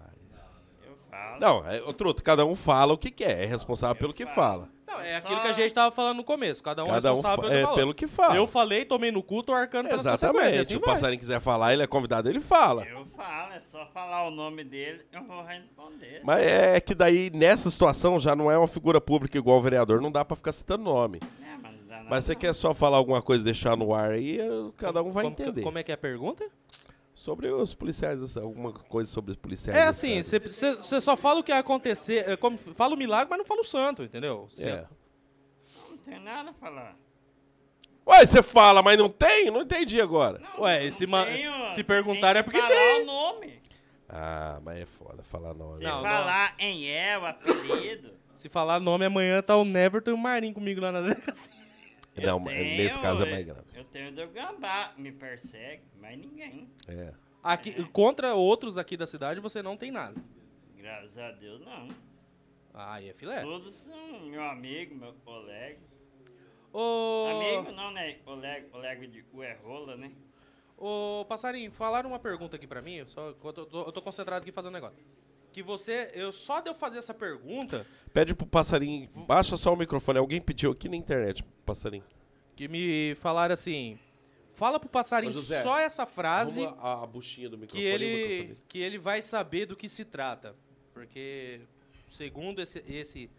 Eu falo. Não, é, ô, truto, cada um fala o que quer. É responsável pelo que fala. Não, é Só- aquilo que a gente tava falando no começo. Cada um é Cada um responsável fa- pelo que é falou. pelo que fala. Eu falei, tomei no cu, tô arcando pelas consequências. Exatamente. Assim Se o vai. passarinho quiser falar, ele é convidado, ele fala. Eu falo, é só falar o nome dele, eu vou responder. Mas é que daí, nessa situação, já não é uma figura pública igual o vereador, não dá pra ficar citando nome. É, mas não dá nada Mas você quer só falar alguma coisa, deixar no ar aí, eh, cada um vai como, que- entender. Como é que é a pergunta? Sobre os policiais, assim, alguma coisa sobre os policiais. É assim, você só fala o que vai acontecer. é como- fala o milagre, mas não fala o santo, entendeu? Cê- É. Não tem nada a falar. Ué, você fala, mas não tem? Não entendi agora. Não, Ué, não se tenho, se tem perguntar é porque falar tem. o nome. Ah, mas é foda falar nome. Se Não, não. falar em El, apelido. Se falar nome amanhã, tá o Neverton e o Marinho comigo lá na delegacia. Eu Não, mas tenho, nesse caso é eu- mais grave. Eu tenho do Gambá, me persegue, mas ninguém. É. Aqui, contra outros aqui da cidade, você não tem nada. Graças a Deus, não. Ah, aí é filé. Todos são meu amigo, meu colega. Ô, Amigo não, né? Colega, colega de Uerrola, né? ô, Passarinho, falaram uma pergunta aqui pra mim, eu, só, eu, tô, eu tô concentrado aqui fazendo um negócio. Que você, eu só de eu fazer essa pergunta, Pede pro passarinho, baixa só o microfone. Alguém pediu aqui na internet, passarinho. que me falaram assim, fala pro Passarinho Ô, José, só essa frase a, a buchinha do que microfone. e o ele, microfone. que ele vai saber do que se trata. Porque, segundo esse, esse,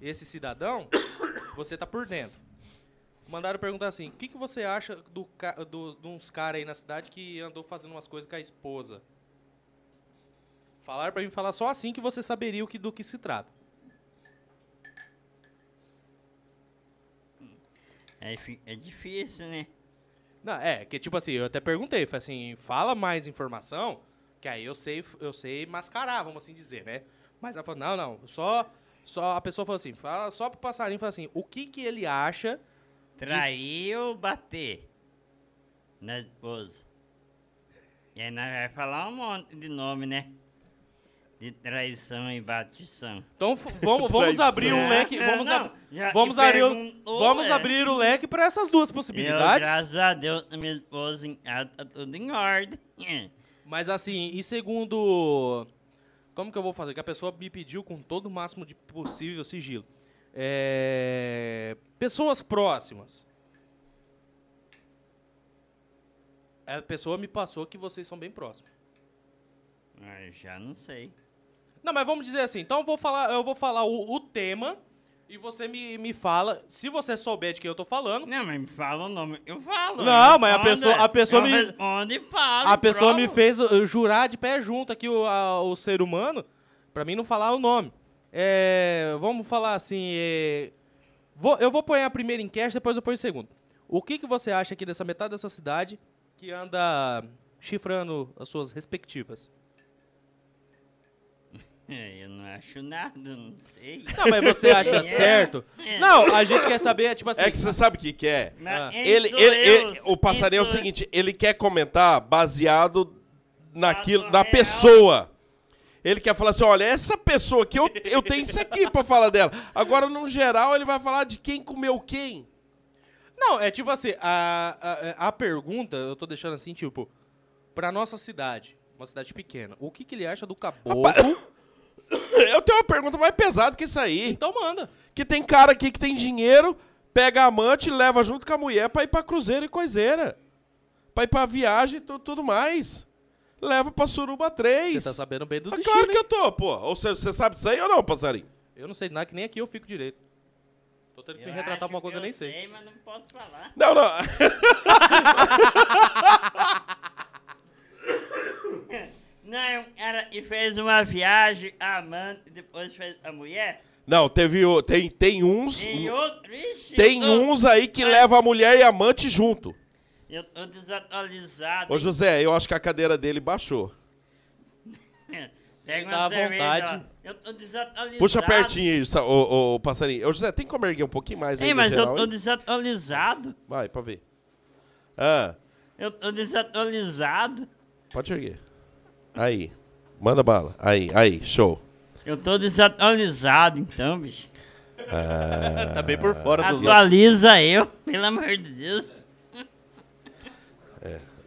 esse cidadão, você tá por dentro. Mandaram perguntar assim: o que, que você acha do, do, de uns caras aí na cidade que andou fazendo umas coisas com a esposa? Falaram pra mim falar só assim que você saberia o que, do que se trata. É, é difícil, né? Não, é, que tipo assim, eu até perguntei, falei assim, fala mais informação, que aí eu sei, eu sei mascarar, vamos assim dizer, né? Mas ela falou, não, não, só, só a pessoa falou assim, fala só pro passarinho, fala assim, o que que ele acha Trair ou bater na esposa? E aí nós vamos falar um monte de nome, né? De traição e batição. Então vamos, vamos abrir um leque, Não, vamos, não, ab- já vamos, abrir, o- perguntou, vamos é. abrir o leque para essas duas Eu, possibilidades. graças a Deus, minha esposa em casa tá tudo em ordem. Mas assim, e segundo. Como que eu vou fazer? Que a pessoa me pediu com todo o máximo de possível sigilo. É, pessoas próximas. A pessoa me passou que vocês são bem próximos. Mas já não sei. Não, mas vamos dizer assim. Então eu vou falar, eu vou falar o, o tema E você me, me fala, se você souber de quem eu tô falando, Não, mas me fala o nome. Eu falo. Não, mas a pessoa- a pessoa Eu me- respondo e falo. a pessoa me fez uh, jurar de pé junto aqui o, a- o ser humano, pra mim não falar o nome. É, vamos falar assim, é, vou- eu vou pôr a primeira enquete, depois eu ponho a segunda. O que, que você acha aqui dessa metade dessa cidade que anda chifrando as suas respectivas? É, Eu não acho nada, não sei. Não, mas você acha É. certo? Não, a gente quer saber, tipo assim... É que você sabe o que, que é? Ah. quem Ele, ele, ele- o passarinho é o seguinte, ele quer comentar baseado naquilo, na pessoa. Ele quer falar assim, olha, essa pessoa aqui, eu, eu tenho isso aqui pra falar dela. Agora, no geral, ele vai falar de quem comeu quem. Não, é tipo assim, a, a, a pergunta, eu tô deixando assim, tipo, pra nossa cidade, uma cidade pequena, o que, que ele acha do caboclo? Eu tenho uma pergunta mais pesada que isso aí. Então manda. Que tem cara aqui que tem dinheiro, pega a amante e leva junto com a mulher pra ir pra cruzeiro e coiseira. Pra ir pra viagem e tu- tudo mais. Leva pra Suruba 3. Você tá sabendo bem do Ah, destino, claro que hein? eu tô, pô. Ou seja, você sabe disso aí ou não, passarinho? Eu não sei nada que nem aqui eu fico direito. Tô tendo que me retratar uma coisa que eu nem eu sei. mas não posso falar. Não, não. Não, era e fez uma viagem, a amante, depois fez a mulher. Não, teve o- tem tem uns E outro, ixi, tem eu tô- uns aí que Mas- leva a mulher e a amante junto. Eu tô desatualizado. Ô José, eu acho que a cadeira dele baixou. Pega uma à vontade. ó. Eu tô desatualizado. Puxa pertinho aí, ô, ô, passarinho. Ô José, tem como erguer um pouquinho mais aí Ei, no mas eu geral, tô hein? desatualizado. Vai, pra ver. Ah, Eu tô desatualizado. pode erguer. Aí. Manda bala. Aí, aí, show. Eu tô desatualizado, então, bicho. Tá bem por fora do Atualiza eu, pelo amor de Deus.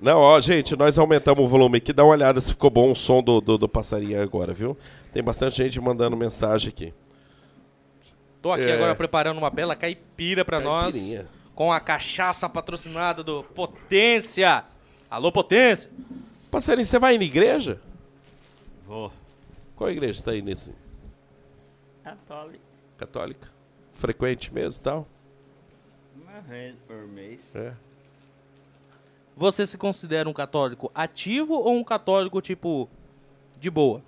Não, ó, gente, nós aumentamos o volume aqui. Dá uma olhada se ficou bom o som do, do, do passarinho agora, viu? Tem bastante gente mandando mensagem aqui. Tô aqui É. agora preparando uma bela caipira pra nós. Com a cachaça patrocinada do Potência. Alô, Potência. Passarinho, você vai na igreja? Vou. Qual igreja tá aí nesse? Católico. Católica? Frequente mesmo e tal? Uma vez por mês. É. Você se considera um católico ativo ou um católico, tipo, de boa?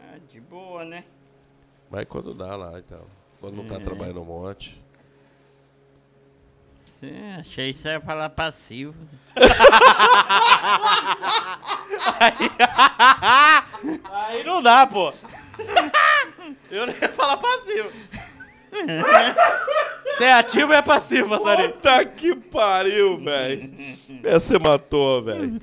Ah, de boa, né? Vai quando dá lá e tal. Quando não tá É. trabalhando um monte. É, achei que você ia falar passivo. Aí não dá, pô. Eu não ia falar passivo. Você é ativo ou é passivo, passarinho? Puta que pariu, velho. Essa você matou, velho.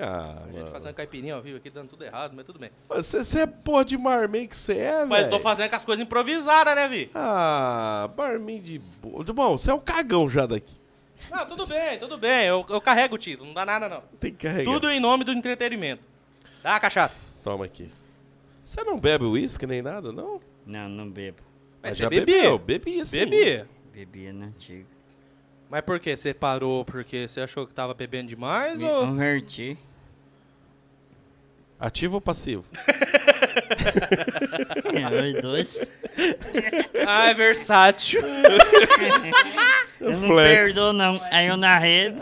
Ah, A gente fazendo caipirinha ao vivo aqui, dando tudo errado, mas tudo bem. Você, é porra de marmin que você é, velho. Mas tô fazendo com as coisas improvisadas, né, Vi? Ah, barmin de boa. Bom, você é o cagão já daqui. Não, tudo bem, tudo bem. Eu, eu carrego o título, não dá nada, não. Tem que carregar. Tudo em nome do entretenimento. Dá a cachaça. Toma aqui. Você não bebe uísque nem nada, não? Não, não bebo. Mas já você bebia. bebeu? Bebi sim. Bebia. Bebia na antiga. Mas por quê? Você parou porque você achou que tava bebendo demais Me ou... converti. Ativo ou passivo? É, Os dois. Ah, é versátil. Eu não Flex. perdoo, não. Aí eu na rede.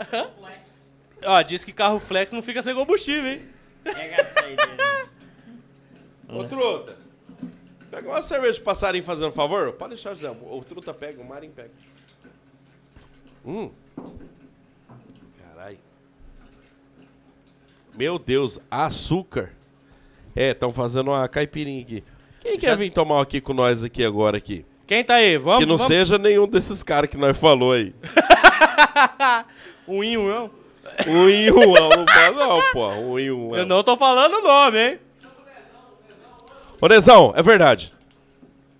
Ó, diz que carro flex não fica sem combustível, hein? Pega essa aí dele. Ô, Truta. Pega uma cerveja de passarinho fazendo favor. Pode deixar, José. O Truta pega, o Marinho pega. Hum. Caralho. Meu Deus, açúcar. É, estão fazendo uma caipirinha aqui. Quem quer vir tomar aqui com nós aqui agora aqui? Quem tá aí? Vamos, que não vamos. seja nenhum desses caras que nós falou aí. Um em um, não. Um em um, não não, pô. Um em um. Eu não tô falando o nome, hein? Ô, Nezão, é verdade.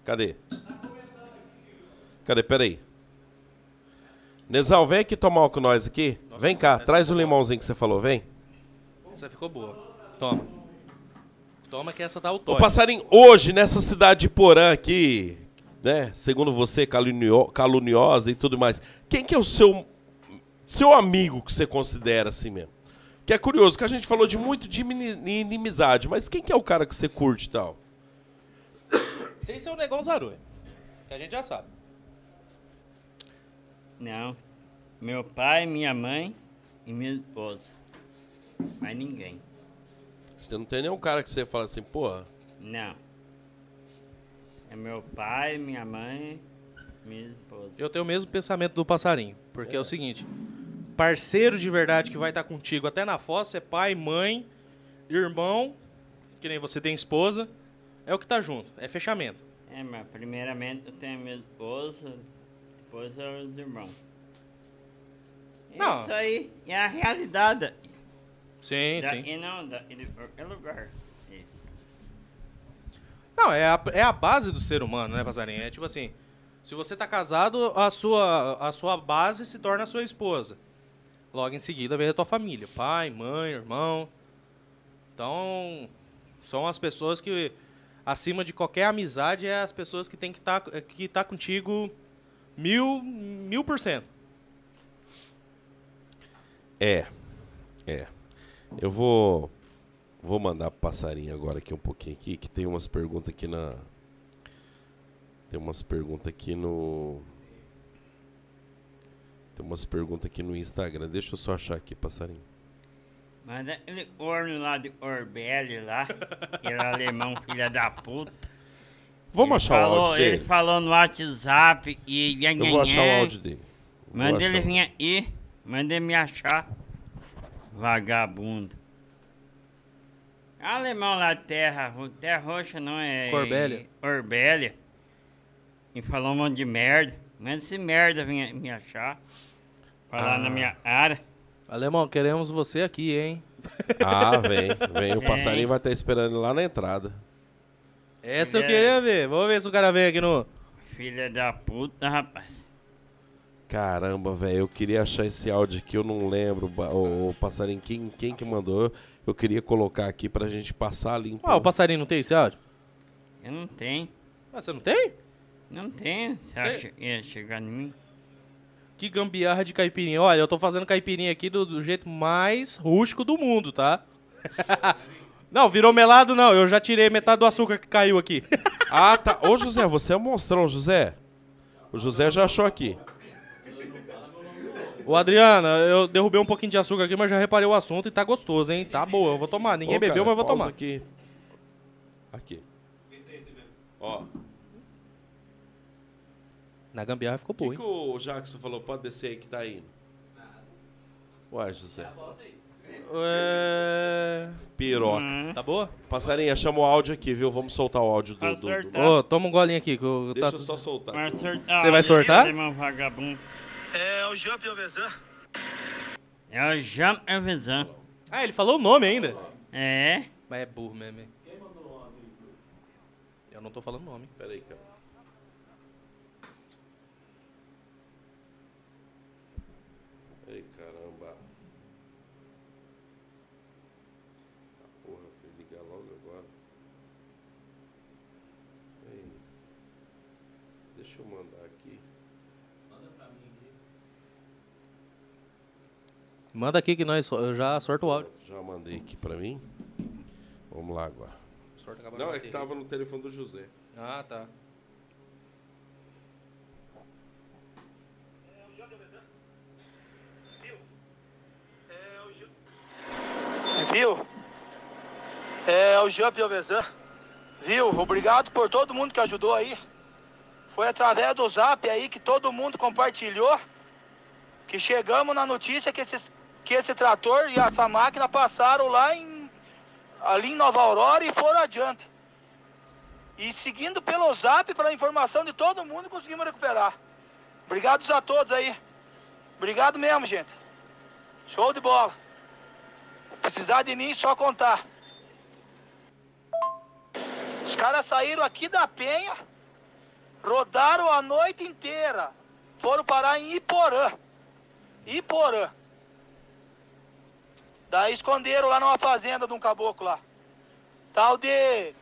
Cadê? Cadê? Peraí. Nezão, vem aqui tomar uma com nós aqui. Vem cá, traz o limãozinho que você falou, vem. Essa ficou boa. Toma. Toma que essa dá o Ô, toque. passarinho, hoje nessa cidade de Porã aqui, né? Segundo você, calunio- caluniosa e tudo mais. Quem que é o seu seu amigo que você considera assim mesmo? Que é curioso, que a gente falou de muito de inimizade, mas quem que é o cara que você curte e tal? Sem ser o negão Zaru. Que a gente já sabe. Não. Meu pai, minha mãe e minha esposa. Mais ninguém. Você não tem nenhum cara que você fala assim, porra, Não. É meu pai, minha mãe, minha esposa. Eu tenho o mesmo pensamento do passarinho. Porque é, o seguinte: parceiro de verdade que vai estar contigo até na fossa é pai, mãe, irmão, que nem você tem esposa. É o que tá junto. É fechamento. É, mas primeiramente eu tenho minha esposa, depois é os irmãos. É Não. Isso aí é a realidade. Sim, Da- sim. E não da, e de qualquer lugar. Isso. Não, é a, é a base do ser humano, né, passarinho? É tipo assim: se você tá casado, a sua, a sua base se torna a sua esposa. Logo em seguida vem a tua família: pai, mãe, irmão. Então, são as pessoas que, acima de qualquer amizade, é as pessoas que tem que estar que tá contigo mil, mil por cento. É. É. Eu vou vou mandar passarinho agora aqui um pouquinho aqui, que tem umas perguntas aqui na Tem umas perguntas aqui no Tem umas perguntas aqui no Instagram. Deixa eu só achar aqui, passarinho. Mas aquele corno lá de Orbelli lá, aquele alemão filha da puta. Vamos ele achar o falou, áudio Ele dele. falou no WhatsApp e... Eu vou achar o áudio dele. Vou Manda achar ele o- vir aí, manda ele me achar. Vagabundo. Alemão lá, terra, terra roxa não é. Corbélia. Orbélia. E falou um monte de merda. Manda esse merda vir me achar. Falar Ah. na minha área. Alemão, queremos você aqui, hein? Ah, vem, vem. O Vem. passarinho vai estar esperando lá na entrada. Essa eu É. queria ver. Vamos ver se o cara vem aqui no. Filha da puta, rapaz. Caramba, velho, eu queria achar esse áudio aqui, eu não lembro, o, o passarinho, quem, quem que mandou, eu queria colocar aqui pra gente passar ali. Então. Ah, o passarinho não tem esse áudio? Eu não tenho. Ah, você não tem? Não tenho. Você acha que ia chegar em mim? Que gambiarra de caipirinha. Olha, eu tô fazendo caipirinha aqui do, do jeito mais rústico do mundo, tá? não, virou melado não. Eu já tirei metade do açúcar que caiu aqui. Ah, tá. Ô, José, você é um monstrão, José. O José já achou aqui. Ô, Adriana, eu derrubei um pouquinho de açúcar aqui, mas já reparei o assunto e tá gostoso, hein? Tá boa, eu vou tomar. Ninguém Ô, bebeu, cara, mas eu vou tomar. Aqui. Aqui. Ó, o Na gambiarra ficou que, boa, que hein? o Jackson falou? Pode descer aí que tá indo. Ué, José. É... Piroca. Hum. Tá boa? Passarinho, chama o áudio aqui, viu? Vamos soltar o áudio do... do- do- Acertar. Ô, toma um golinho aqui. Que eu, Deixa tá... eu só soltar. Vai aqui. sortar. Você vai sortar? Alemão vagabundo. É o Jump Alvezan. É o Jean Hervezan. Ah, ele falou o nome ainda. É. Mas é burro mesmo, hein? Eu não tô falando nome. Pera aí, cara. Ei, caramba. Essa porra, fui ligar logo agora. Ei. Deixa eu mandar aqui. Manda aqui que nós eu já sorto o áudio. Já mandei aqui pra mim. Vamos lá agora. Não, na é que tava no telefone do José. Ah, tá. Viu? É o Jump Alvezan. Viu? Obrigado por todo mundo que ajudou aí. Foi através do zap aí que todo mundo compartilhou que chegamos na notícia que, esses, que esse trator e essa máquina passaram lá em ali em Nova Aurora e foram adiante. E seguindo pelo zap, pela informação de todo mundo, conseguimos recuperar. Obrigado a todos aí. Obrigado mesmo, gente. Show de bola. Precisar de mim, só contar. Os caras saíram aqui da Penha, rodaram a noite inteira. Foram parar em Iporã. Iporã. Daí esconderam lá numa fazenda de um caboclo lá. Tal de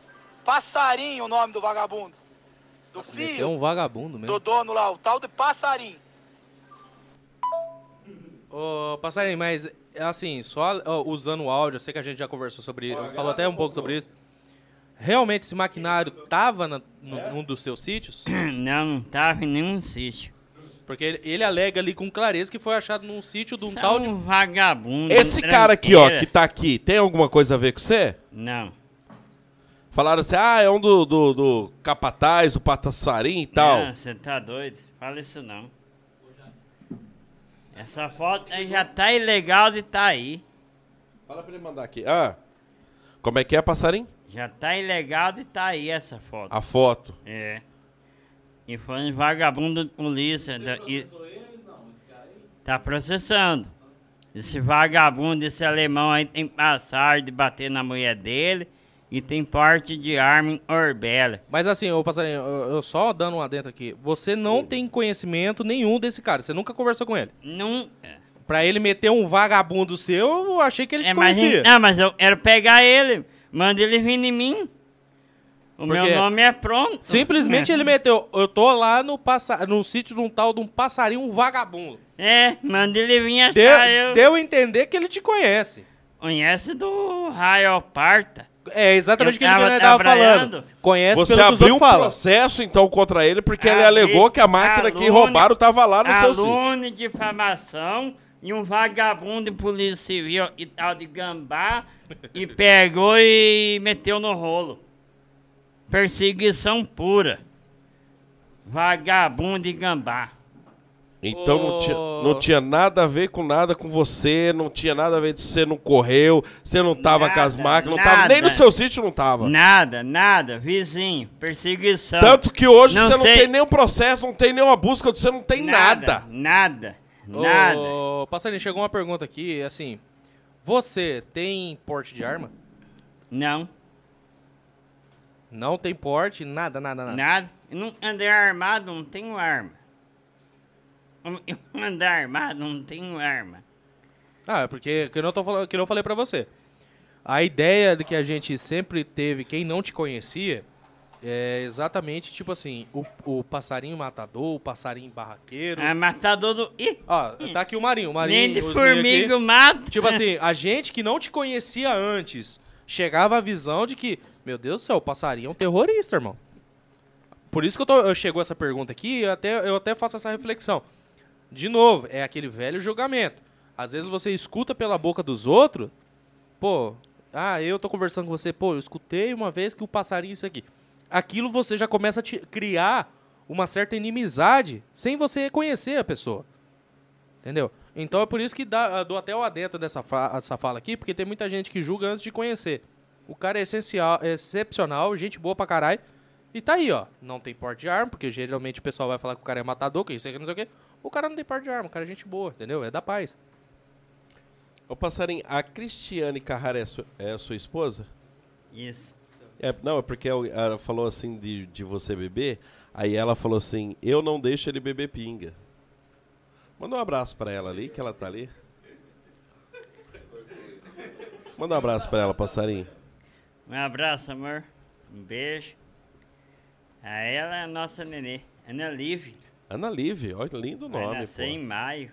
Passarinho o nome do vagabundo. Do É filho um vagabundo do mesmo. dono lá, o tal de Passarinho. Ô, passarinho, mas assim, só ó, usando o áudio, eu sei que a gente já conversou sobre isso, falou até um pouco sobre isso. realmente esse maquinário tava na, no- num dos seus sítios? Não, não tava em nenhum sítio. Porque ele, ele alega ali com clareza que foi achado num sítio de um Só tal de. um vagabundo. Esse um cara aqui, ó, que tá aqui, tem alguma coisa a ver com você? Não. Falaram assim, ah, é um do, do, do capataz, do patassarim e tal. Não, você tá doido? Fala isso não. Essa foto aí já tá ilegal de tá aí. Fala pra ele mandar aqui. Ah, como é que é, passarinho? Já tá ilegal de tá aí essa foto. A foto. É. E foi um vagabundo de polícia. da- e- Tá processando. Esse vagabundo, esse alemão aí tem passagem de bater na mulher dele e tem porte de arma em Orbela. Mas assim, ô passarinho, eu, eu só dando um adentro aqui. Você não tem conhecimento nenhum desse cara. Você nunca conversou com ele. Não. Pra ele meter um vagabundo seu, eu achei que ele te É, mas, conhecia. não, mas eu quero pegar ele. Manda ele vir em mim. O Porque meu nome é pronto. Simplesmente É. ele meteu. Eu tô lá no, passa, no sítio de um tal de um passarinho, um vagabundo. É, manda ele vir achar Deu, eu. deu a entender que ele te conhece. Conhece do Raio Parta. É exatamente o que Eu ele tava ele tava trabalhando. falando. Conhece Você abriu um falam. processo, então, contra ele, porque ele alegou que a máquina que roubaram tava lá no seu sítio. Aluno de difamação e um vagabundo de polícia civil e tal de gambá e pegou e meteu no rolo. Perseguição pura. Vagabundo e gambá. Então não, tinha, não tinha nada a ver com nada com você, não tinha nada a ver de você não correu, você não tava com as Nada, máquinas, não tava, nem no nada. seu sítio não tava. Nada, nada. Vizinho. Perseguição. Tanto que hoje Não você não sei- tem nenhum processo, não tem nenhuma busca, você não tem nada. Nada. Nada. Ô, passarinho, chegou uma pergunta aqui, assim. Você tem porte de arma? Não. Não tem porte, nada, nada, nada. Nada. Eu não andei armado, não tenho arma. Eu andar armado, não tenho arma. Ah, é porque que eu, não tô falando, que eu falei pra você. A ideia de que a gente sempre teve, quem não te conhecia, é exatamente tipo assim, o, o passarinho matador, o passarinho barraqueiro. É matador do. Ih, Ó, tá aqui o Marinho, o Marinho. nem de formiga mata. Tipo assim, a gente que não te conhecia antes, chegava a visão de que, meu Deus do céu, o passarinho é um terrorista, irmão. Por isso que eu, tô, eu chegou essa pergunta aqui, eu até, eu até faço essa reflexão. De novo, é aquele velho julgamento. Às vezes você escuta pela boca dos outros, pô, ah, eu tô conversando com você, pô, eu escutei uma vez que o passarinho isso aqui. Aquilo você já começa a criar uma certa inimizade sem você conhecer a pessoa. Entendeu? Então é por isso que dá, dou até o adentro dessa, fa- fala aqui, porque tem muita gente que julga antes de conhecer. O cara é essencial, é excepcional, gente boa pra caralho. E tá aí, ó. Não tem porte de arma, porque geralmente o pessoal vai falar que o cara é matador, que isso aqui, não sei o quê. O cara não tem porte de arma, o cara é gente boa, entendeu? É da paz. Ô passarinho, a Cristiane Carrara é, su- é a sua esposa? Isso. É, não, é porque ela falou assim de, de você beber, aí ela falou assim, eu não deixo ele beber pinga. Manda um abraço pra ela ali, que ela tá ali. Manda um abraço pra ela, passarinho. Um abraço, amor. Um beijo. A ela é a nossa nenê, Ana Live. Ana Live, olha, lindo Vai nome, nascer em pô. maio.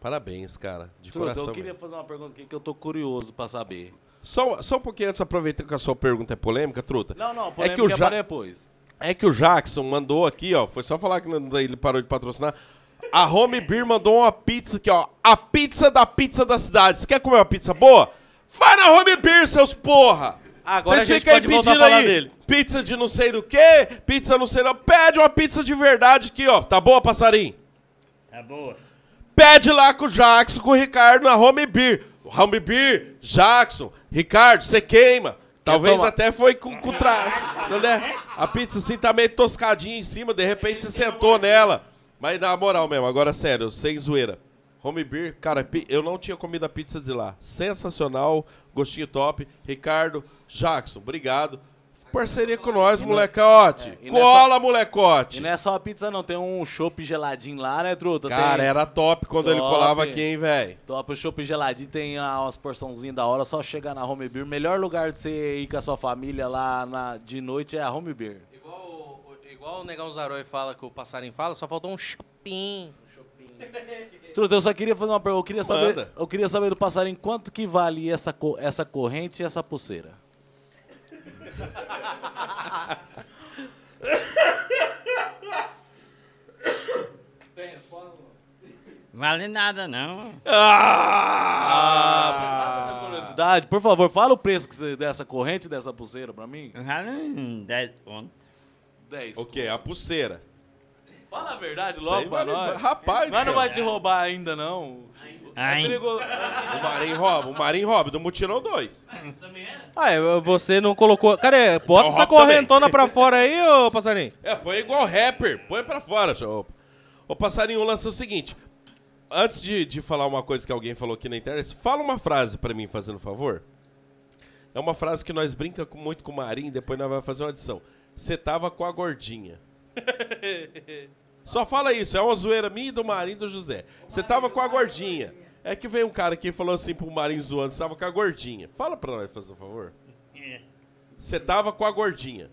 Parabéns, cara, de Truta, coração. eu queria mesmo. fazer uma pergunta aqui que eu tô curioso pra saber. Só, só um pouquinho antes, aproveitando que a sua pergunta é polêmica, truta. Não, não, é polêmica que o é Ja- depois. É que o Jackson mandou aqui, ó. Foi só falar que ele parou de patrocinar. A Home Beer mandou uma pizza aqui, ó. A pizza da pizza da cidade. Você quer comer uma pizza boa? Vai na Home Beer, seus porra! Agora Vocês a gente ficam aí pedindo aí dele. Pizza de não sei do que, pizza não sei não. Pede uma pizza de verdade aqui, ó. Tá boa, passarinho? Tá boa? Pede lá com o Jackson, com o Ricardo na Home Beer. Home Beer, Jackson, Ricardo, você queima. Talvez até foi com, com tra... né? A pizza assim tá meio toscadinha em cima, de repente você sentou nela. Mas na moral mesmo, agora sério, sem zoeira. Home Beer, cara, eu não tinha comido a pizza de lá. Sensacional, gostinho top. Ricardo, Jackson, obrigado. Parceria com nós, molecote. é, e Cola, E molecote. não é só a pizza, não. Tem um chopp geladinho lá, né, truta? Cara, tem... era top quando ele Top. colava aqui, hein, velho. Top, o chopp geladinho tem ah, umas porçãozinhas da hora, só chegar na Home Beer. Melhor lugar de você ir com a sua família lá na- de noite é a Home Beer. Igual, o- igual o Negão Zaroi fala que o passarinho fala, só faltou um shopping. Truta, eu só queria fazer uma pergunta. Eu queria saber, Manda. eu queria saber do passarinho quanto que vale essa, co- essa corrente e essa pulseira. Vale nada, não. Ah, curiosidade, por favor, fala o preço que você, dessa corrente, dessa pulseira pra mim. Vale um 10 pontos. 10. O quê? A pulseira. Fala a verdade logo pra nós. Rapaz, Nós não vai te roubar ainda, não. É Ai. perigoso. O Marinho rouba, o Marinho rouba, do Mutirão 2. Ah, é, você não colocou. Cadê? Bota Então, essa correntona pra fora aí, ô passarinho. É, põe igual rapper, põe pra fora. Ô, ô passarinho, o lance é o seguinte. Antes de, de falar uma coisa que alguém falou aqui na internet, fala uma frase pra mim, fazendo favor. É uma frase que nós brinca com- muito com o Marinho, depois nós vamos fazer uma adição. Você tava com a gordinha. Só fala isso, é uma zoeira minha e do Marinho e do José. Você tava com a gordinha. É que veio um cara aqui e falou assim pro Marinho zoando, você tava com a gordinha. Fala pra nós, fazendo favor. Você tava com a gordinha.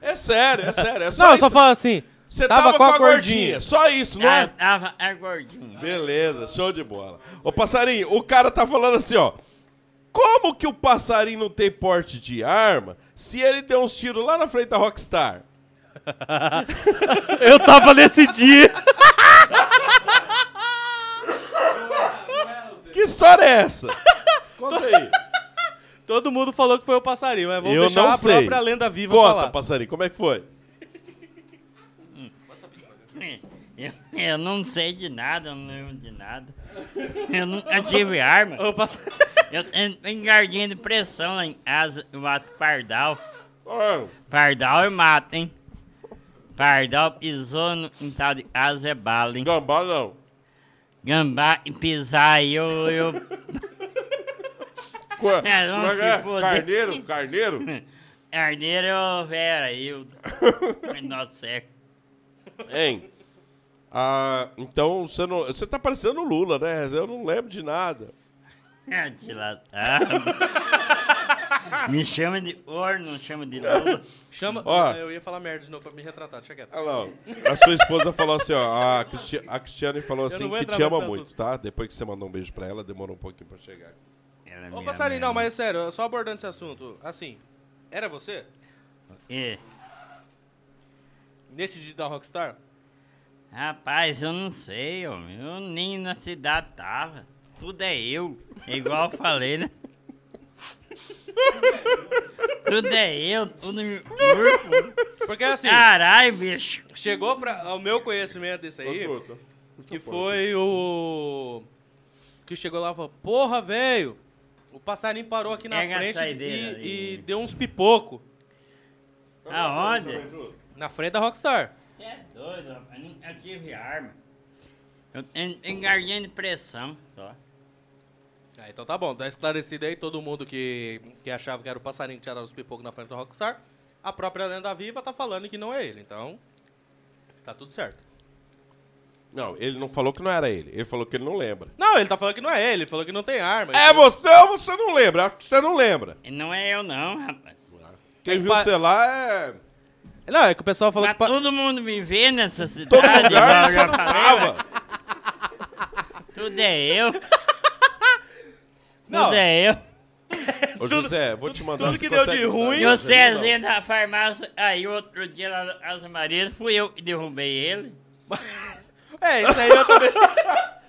É sério, é sério. É só Não, isso. só fala assim. Você tava tava, com a a gordinha. Só isso, não Ah, é? tava é gordinho. Beleza, show de bola. Ô, passarinho, o cara tá falando assim, ó. Como que o passarinho não tem porte de arma se ele deu uns tiros lá na frente da Rockstar? Eu tava nesse dia. Que história é essa? Conta aí. Todo mundo falou que foi o passarinho, mas vamos Eu deixar não a sei. própria lenda viva Conta, falar. passarinho, como é que foi? Eu, eu não sei de nada, eu não lembro de nada. Eu nunca tive arma. Ô, passa- Eu tenho guardinha de pressão lá em casa, eu mato pardal. Ah, Pardal eu mato, hein? Pardal pisou no quintal de casa é bala, hein? Gambá não. Gambá e pisar eu... eu... É, vamos é é? Carneiro? Carneiro? Ardeiro eu vera, eu... Nossa, seco. Hein? Ah, então você não. Você tá parecendo o Lula, né? Eu não lembro de nada. É dilatado. Me chama de ouro, não chama de lula. Chama. Ó. Eu ia falar merda de novo pra me retratar, deixa quieto. Ah, não. A sua esposa falou assim, ó. A, Cristi a Cristiane falou assim que te ama muito, assunto. tá? Depois que você mandou um beijo pra ela, demorou um pouquinho pra chegar. Ela Ô, passarinho, não, mas é sério, só abordando esse assunto. Assim, era você? É. Nesse dia da Rockstar? Rapaz, eu não sei, homem. Eu nem na cidade tava. Tudo é eu. É igual eu falei, né? Tudo é eu, tudo meu corpo. Porque assim, Caralho, bicho. chegou pra, ao meu conhecimento desse aí, que foi o. Que chegou lá e falou: Porra, velho, o passarinho parou aqui na Pega frente e, e deu uns pipoco Aonde? na frente da Rockstar. Você é doido, rapaz. Nunca tive arma. Eu tenho, tenho de pressão só. Ah, então tá bom, tá esclarecido aí todo mundo que, que achava que era o passarinho que tinha dado os pipocos na frente da Rockstar. A própria lenda viva tá falando que não é ele, então. Tá tudo certo. Não, ele não falou que não era ele. Ele falou que ele não lembra. Não, ele tá falando que não é ele, ele falou que não tem arma. É você ou você não lembra? Acho que você não lembra. Não é eu não, rapaz. Quem É que viu pa- você lá é. Não, é que o pessoal falou Mas que. pa- todo mundo me vê nessa cidade. Todo lugar eu você já não falei, tava. ué. Tudo é eu. Não. Tudo é eu. Ô, José, vou te mandar. tudo que deu de ruim- E o Cezinha da farmácia, aí outro dia lá na Casa Maria, fui eu que derrubei ele. É, isso aí eu também.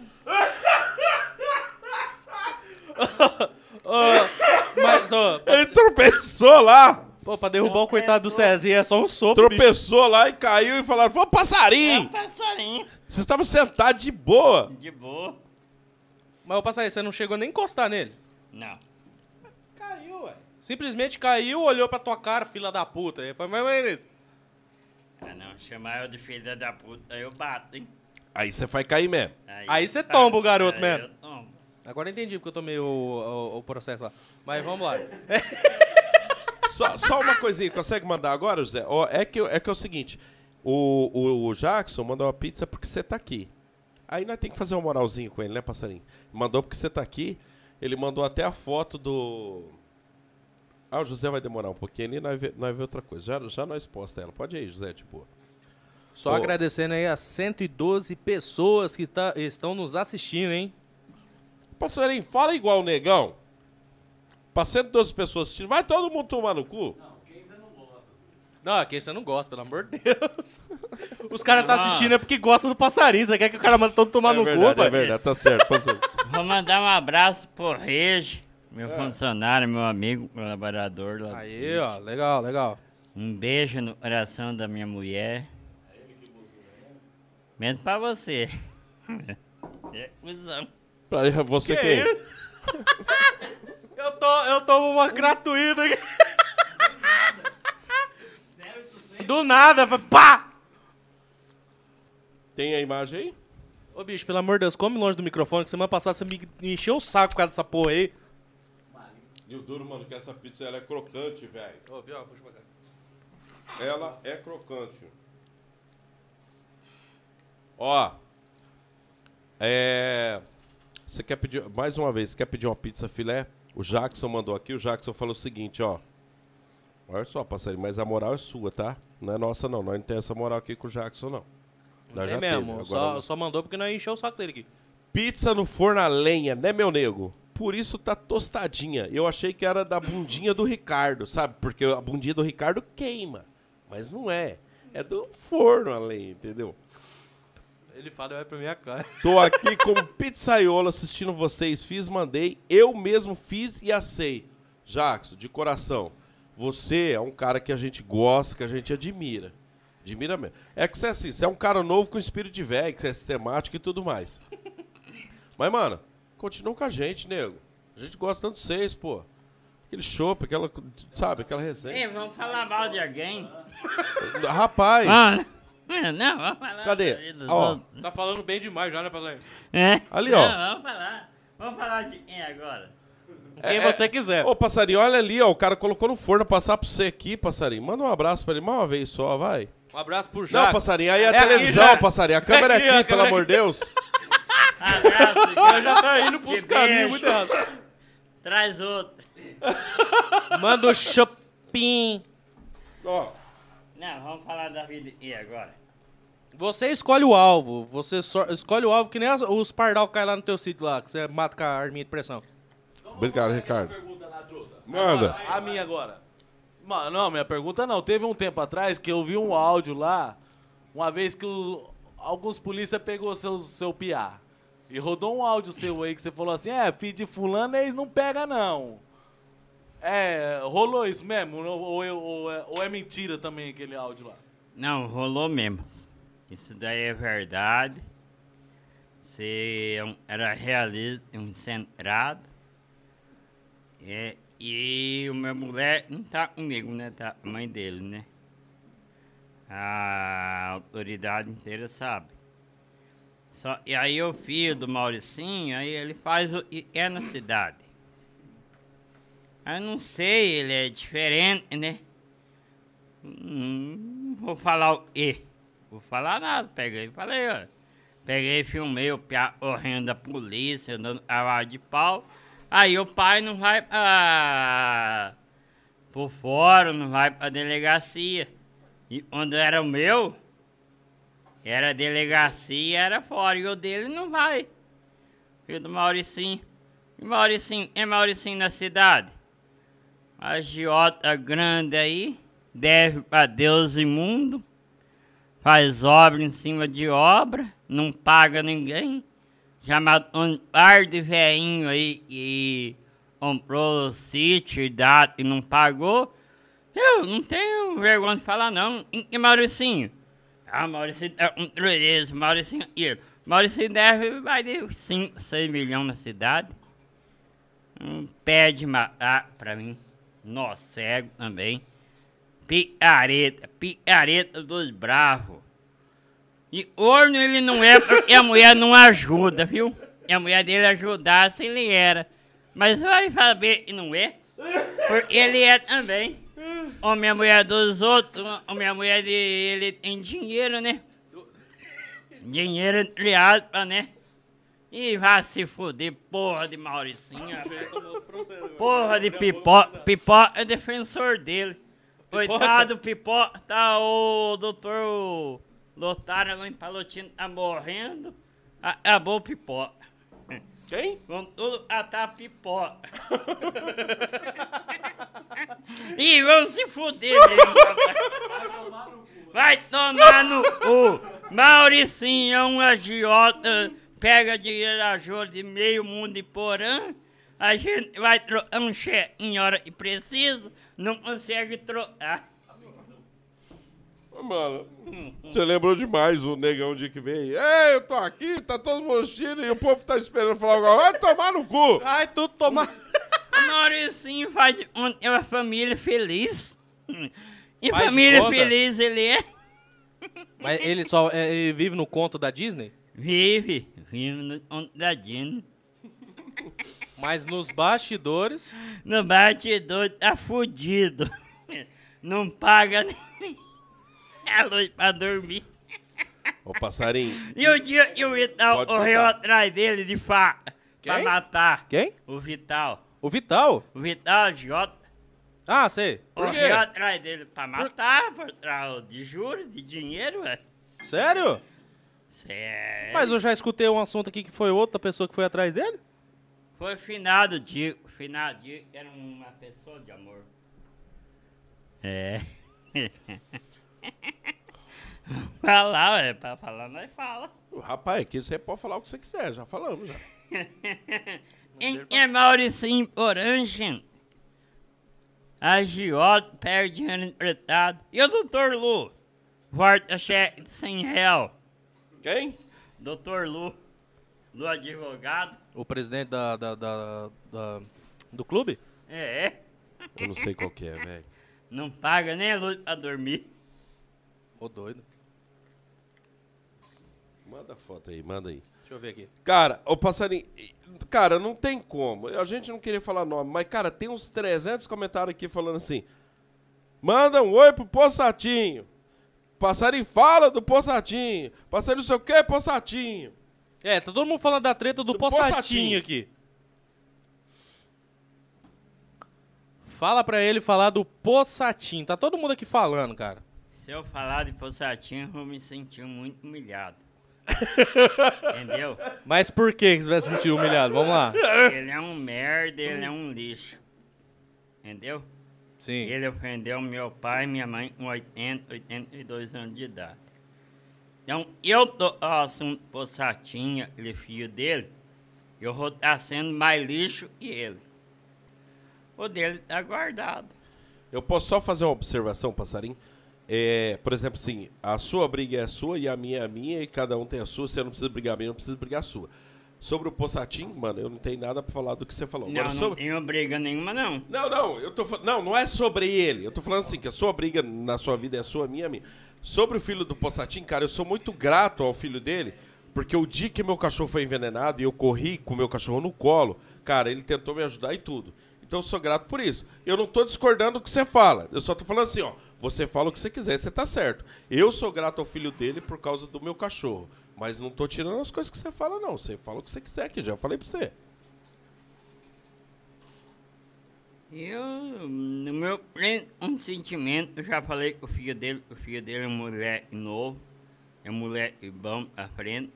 Ô, mas, ô, não? Ele tropeçou lá. pô, pra derrubar o coitado do Cezinha é só um bicho. Tropeçou lá e caiu e falaram: Foi É um passarinho. passarinho. Você estava sentado de boa. De boa. Mas o passarinho, você não chegou nem a encostar nele. Não. Caiu, ué. Simplesmente caiu, olhou pra tua cara, fila da puta. Aí foi mais ou menos. Ah não, chamar eu de filha da puta, eu bato, hein? Aí você vai cair mesmo. Aí você tomba o garoto aí mesmo. eu tombo. Agora eu entendi porque eu tomei o, o, o processo lá. Mas vamos lá. Só, só uma coisinha, consegue mandar agora, José? Ó, é, que, é que é o seguinte: o, o, o Jackson mandou uma pizza porque você tá aqui. Aí nós tem que fazer uma moralzinha com ele, né, passarinho? Mandou porque você tá aqui. Ele mandou até a foto do. Ah, o José vai demorar um pouquinho ali, nós nós vê outra coisa. Já, já nós posta ela. Pode ir, José, tipo. Só Ô. agradecendo aí as 112 pessoas que tá, estão nos assistindo, hein? Passarinho, fala igual o negão. Pra 112 pessoas assistindo, vai todo mundo tomar no cu? Não, aqui você não gosta, pelo amor de Deus. Os caras tá assistindo é porque gostam do passarinho. Você quer que o cara manda todo tomar é no verdade, cu, é verdade, tá certo. tá certo. Vou mandar um abraço pro Regi, meu funcionário, meu amigo, colaborador lá. do Aí, ó, legal, legal. Um beijo no coração da minha mulher. Mesmo pra você. É cuzão. Pra você Que quem? isso? Eu tô, eu tomo uma gratuita aqui. Do nada, pá! Tem a imagem aí? Ô, bicho, pelo amor de Deus, come longe do microfone, que semana passada você me encheu o saco por causa dessa porra aí. E o duro, mano, que essa pizza ela é crocante, velho. Ô, viu? Puxa pra cá. Ela é crocante. Ó. É. Você quer pedir. Mais uma vez, você quer pedir uma pizza filé? O Jackson mandou aqui. O Jackson falou o seguinte, ó. Olha só, passarinho, mas a moral é sua, tá? Não é nossa, não. Nós não temos essa moral aqui com o Jackson, não. Não Nós tem já mesmo, teve, só, não. só mandou porque nós encheu o saco dele aqui. Pizza no forno a lenha, né, meu nego? Por isso tá tostadinha. Eu achei que era da bundinha do Ricardo, sabe? Porque a bundinha do Ricardo queima. Mas não é. É do forno a lenha, entendeu? Ele fala, vai pra minha cara. Tô aqui com pizzaiolo assistindo vocês. Fiz, mandei. Eu mesmo fiz e assei. Jackson, de coração. Você é um cara que a gente gosta, que a gente admira. Admira mesmo. É que você é assim, você é um cara novo com espírito de velho, que você é sistemático e tudo mais. Mas, mano, continua com a gente, nego. A gente gosta tanto de vocês, pô. Aquele chopp, aquela, sabe, aquela resenha. Ei, vamos falar mal de alguém? Rapaz, Ah, não, vamos falar. Cadê? Ó. Tá falando bem demais já, né, passarinho? É? Ali, ó. Não, vamos falar. Vamos falar de quem agora? Quem É, você quiser. Ô, passarinho, olha ali, ó. O cara colocou no forno passar pra você aqui, passarinho. Manda um abraço pra ele, mais uma vez só, vai. Um abraço pro Não, Jaco. passarinho, aí é a É aqui, televisão, já. passarinho. A câmera é aqui, aqui, a pelo amor de Deus. Abraço, já tá indo pros Que caminhos muito errados. Traz outro. Manda o shopping. Ó, Não, vamos falar da vida e agora? Você escolhe o alvo. Você só- escolhe o alvo que nem as- os pardal que cai lá no teu sítio lá, que você mata com a arminha de pressão. Obrigado, Ricardo. Manda. A minha agora. Mano, não, minha pergunta não. Teve um tempo atrás que eu vi um áudio lá, uma vez que o- alguns polícia pegou seu, seu piá. E rodou um áudio seu aí que você falou assim, é, filho de fulano, eles não pega não. É, rolou isso mesmo? Ou, ou, ou é, ou é mentira também aquele áudio lá? Não, rolou mesmo. Isso daí é verdade. Você é era realista, um centrado. É, e o meu mulher não tá comigo, né? Tá a mãe dele, né? A autoridade inteira sabe. Só, e aí o filho do Mauricinho, aí ele faz o. e é na cidade. Eu não sei, ele é diferente, né? Hum, vou falar o quê? Vou falar nada. Peguei e falei, ó. Peguei, filmei o piá correndo da polícia, dando cavalo de pau. Aí o pai não vai pra. por fora, não vai pra delegacia. E quando era o meu, era delegacia, era fora. E o dele não vai. Filho do Mauricinho. E Mauricinho, é Mauricinho na cidade? Agiota grande aí, deve pra Deus imundo, faz obra em cima de obra, não paga ninguém. Já matou um par de velhinho aí que comprou o sítio e data e não pagou. Eu não tenho vergonha de falar não. E e Mauricinho? Ah, Mauricinho tá com três, Mauricinho aqui. Mauricinho deve mais de 5, 6 milhões na cidade. Um pé de matar pra mim. Nó cego também. Picareta, picareta dos bravos. E corno ele não é porque a mulher não ajuda, viu? Se a mulher dele ajudasse, ele era. Mas vai saber que não é. Porque ele é também. Homem a mulher dos outros, homem a mulher dele tem dinheiro, né? Dinheiro entre aspas, né? E vai se fuder, porra de Mauricinha. Porra de pipoca. Pipoca é defensor dele. Coitado do pipoca, tá o doutor Lotário lá em Palotino, tá morrendo. Acabou o pipoca. Quem? Vão tudo atar pipoca. Ih, vão se fuder mesmo, papai. Vai tomar no cu. Mauricinho é um agiota, pega dinheiro a juro de meio mundo de porã. A gente vai trocar um cheque em hora que precisa, não consegue trocar. Mano, você lembrou demais o negão dia que veio. Ei, eu tô aqui, tá todo mundo e o povo tá esperando falar agora. Vai tomar no cu! Ai, tudo tomar. Mauricinho faz de é uma família feliz. E Faz de família conta. feliz ele é. Mas ele só é, ele vive no conto da Disney? Vive, vive no conto da Disney. Mas nos bastidores. No batidor tá fudido. Não paga nem a luz pra dormir. Ô, passarinho. E o dia o Pode correu contar. atrás dele de faca pra matar. Quem? O Vital. O Vital? O Vital Jota Ah, sei. Por quê? correu atrás dele pra matar, por trás de juros, de dinheiro, ué. Sério? Sério. Mas eu já escutei um assunto aqui que foi outra pessoa que foi atrás dele. Foi finado Dico. Finado Dico era uma pessoa de amor. É. Falar, é pra falar, nós fala. Rapaz, aqui você pode falar o que você quiser, já falamos já. Em é Orange, agiota, perde dinheiro emprestado. E o doutor Lu? Volta cheque de 100 real. Quem? Doutor Lu, do advogado. O presidente da, da- da- da- do clube? É, é. Eu não sei qual que é, velho. Não paga nem a luz pra dormir. Ô, doido. Manda a foto aí, manda aí. Deixa eu ver aqui. Cara, ô passarinho, cara, não tem como. A gente não queria falar nome, mas, cara, tem uns 300 comentários aqui falando assim. Manda um oi pro Possatinho. Passarinho fala do Possatinho. Passarinho não sei o que, Possatinho. É, tá todo mundo falando da treta do, Do Possatinho, Possatinho. aqui. Fala pra ele falar do Possatinho. Tá todo mundo aqui falando, cara. Se eu falar de Possatinho, eu vou me sentir muito humilhado. Entendeu? Mas por que que você vai se sentir humilhado? Vamos lá. Ele é um merda, ele é um lixo. Entendeu? Sim. Ele ofendeu meu pai e minha mãe com 80, 82 anos de idade. Então, eu tô ao assunto Possatinho, aquele filho dele, eu vou estar sendo mais lixo que ele. O dele tá guardado. Eu posso só fazer uma observação, passarinho? É, por exemplo, assim, a sua briga é a sua e a minha é a minha e cada um tem a sua. Você não precisa brigar a minha, eu não preciso brigar a sua. Sobre o Possatinho, mano, eu não tenho nada pra falar do que você falou. Não, Agora, não sobre... tenho briga nenhuma, não. Não, não, eu tô falando. Não, não é sobre ele. Eu tô falando assim, que a sua briga na sua vida é a sua, a minha é a minha. Sobre o filho do Possatinho, cara, eu sou muito grato ao filho dele, porque o dia que meu cachorro foi envenenado e eu corri com o meu cachorro no colo, cara, ele tentou me ajudar e tudo. Então eu sou grato por isso. Eu não tô discordando do que você fala. Eu só tô falando assim, ó. Você fala o que você quiser, você tá certo. Eu sou grato ao filho dele por causa do meu cachorro. Mas não tô tirando as coisas que você fala, não. Você fala o que você quiser aqui, já falei pra você. Eu, no meu um sentimento, eu já falei com o filho dele, que o filho dele é um moleque novo, é um moleque bom à frente.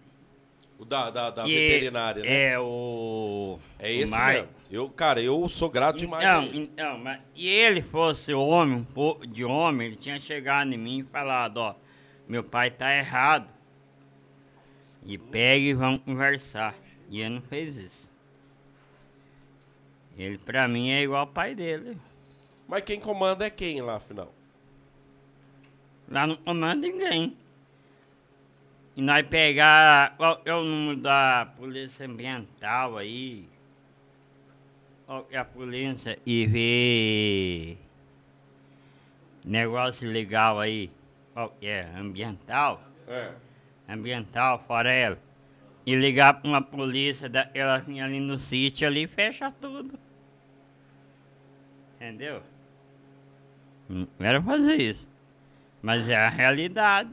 O da, da, da veterinária, né? É o. É esse mesmo. Eu, cara, eu sou grato demais a Então, então, mas e ele fosse homem, de homem, ele tinha chegado em mim e falado, ó, meu pai tá errado. E pega e vamos conversar. E ele não fez isso. Ele pra mim é igual ao pai dele. Mas quem comanda é quem lá, afinal? Lá não comanda ninguém. E nós pegar. Qual é o número da polícia ambiental aí? Qual é a polícia? E ver. Negócio legal aí. Qual é? Ambiental? É. Ambiental, fora ela. E ligar pra uma polícia daquela vinha ali no sítio ali e fecha tudo. Entendeu? Não era fazer isso. Mas é a realidade.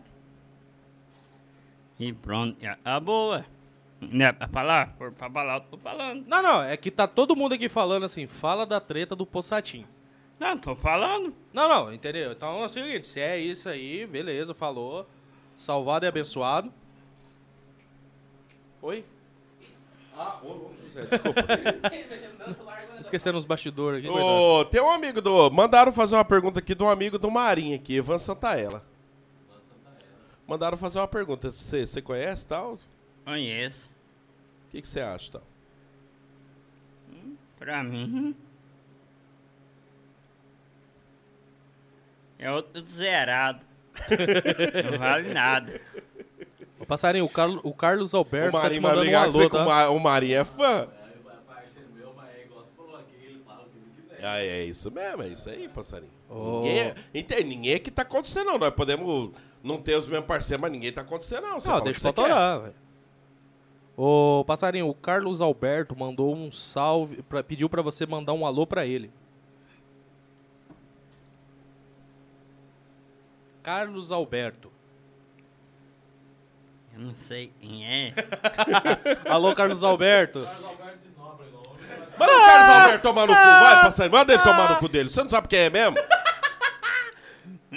E pronto, e acabou. ué. Não é pra falar? Por pra falar, eu tô falando. Não, não, é que tá todo mundo aqui falando assim, fala da treta do Possatinho. Não, tô falando. Não, não, entendeu? Então é o seguinte, se é isso aí, beleza, falou. Salvado e abençoado. Oi? Esquecendo os bastidores aqui. coitado. Ô, tem um amigo do. Mandaram fazer uma pergunta aqui de um amigo do Marinho aqui, Evan Santaella. Mandaram fazer uma pergunta. Você você conhece tal? O Conheço. que que você acha tal? Pra mim. É outro zerado. Não vale nada. Ô, passarinho, o, Carlo- o Carlos Alberto O tá te mandando um alô, que o tá? Ma- o Marinho é fã. Ah, é isso mesmo, é isso aí, passarinho. Ô. Ninguém, é, ninguém é que tá acontecendo, não. Nós podemos não ter os mesmos parceiros, mas ninguém tá acontecendo, não. Você Não, deixa quer. autorar, velho. Ô, passarinho, o Carlos Alberto mandou um salve, pra, pediu pra você mandar um alô pra ele. Carlos Alberto. Eu não sei quem é. Alô, Carlos Alberto. Manda o Carlos Alberto tomar no cu, vai, passarinho. Manda ele tomar no cu dele. Você não sabe quem é mesmo?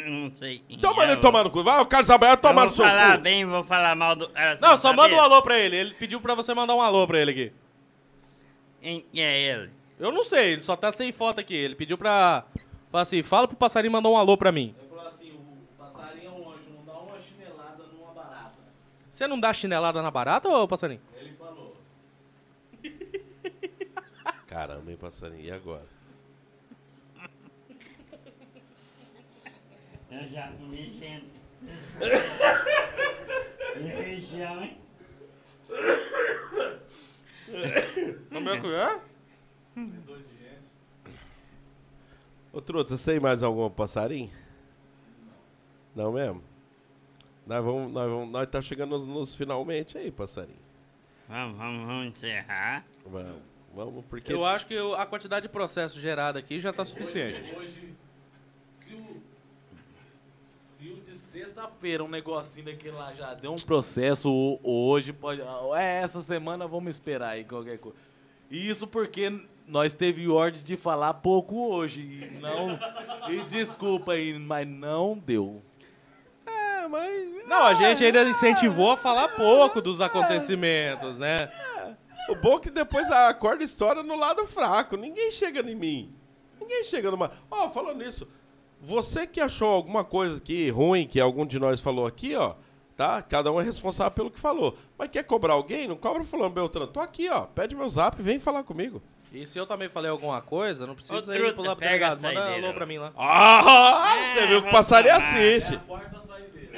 Não sei Então manda ele tomar no cu. Vai, o Carlos Alberto eu tomar vou no seu falar cu. bem, vou falar mal do Não, só manda um alô pra ele. Ele pediu pra você mandar um alô pra ele aqui. Quem é ele? Eu não sei, ele só tá sem foto aqui. Ele pediu pra. Fala assim, fala pro passarinho mandar um alô pra mim. Ele falou assim, o passarinho é um anjo, não dá uma chinelada numa barata. Você não dá chinelada na barata, ô passarinho? Ele falou. Caramba, hein, passarinho. E agora? Eu já tô mexendo. Região, hein? Como é que é? Ô, Truta, você tem mais algum passarinho? Não mesmo? Nós vamos, nós vamos, nós tá chegando nos, nos finalmente aí, passarinho. Vamos, vamos, vamos encerrar. Vamos, vamos, porque... Eu acho que o- a quantidade de processo gerado aqui já tá suficiente. Hoje, o, de sexta-feira um negocinho daquele lá já deu um processo, hoje pode. É, essa semana vamos esperar aí qualquer coisa. E Isso porque nós teve ordem de falar pouco hoje. E não. E desculpa aí, mas não deu. É, mas... Não, a gente ainda incentivou a falar pouco dos acontecimentos, né? O bom é que depois a corda estoura no lado fraco. Ninguém chega em mim. Ninguém chega numa... Ó, falando nisso, você que achou alguma coisa aqui ruim que algum de nós falou aqui, ó, tá? Cada um é responsável pelo que falou. Mas quer cobrar alguém? Não cobra fulano Beltrano. Tô aqui, ó. Pede meu zap, vem falar comigo. E se eu também falei alguma coisa, não precisa Ô, ir truta, pular pro delegado. a Manda alô pra mim lá. Ah, você viu que o passarinho assiste.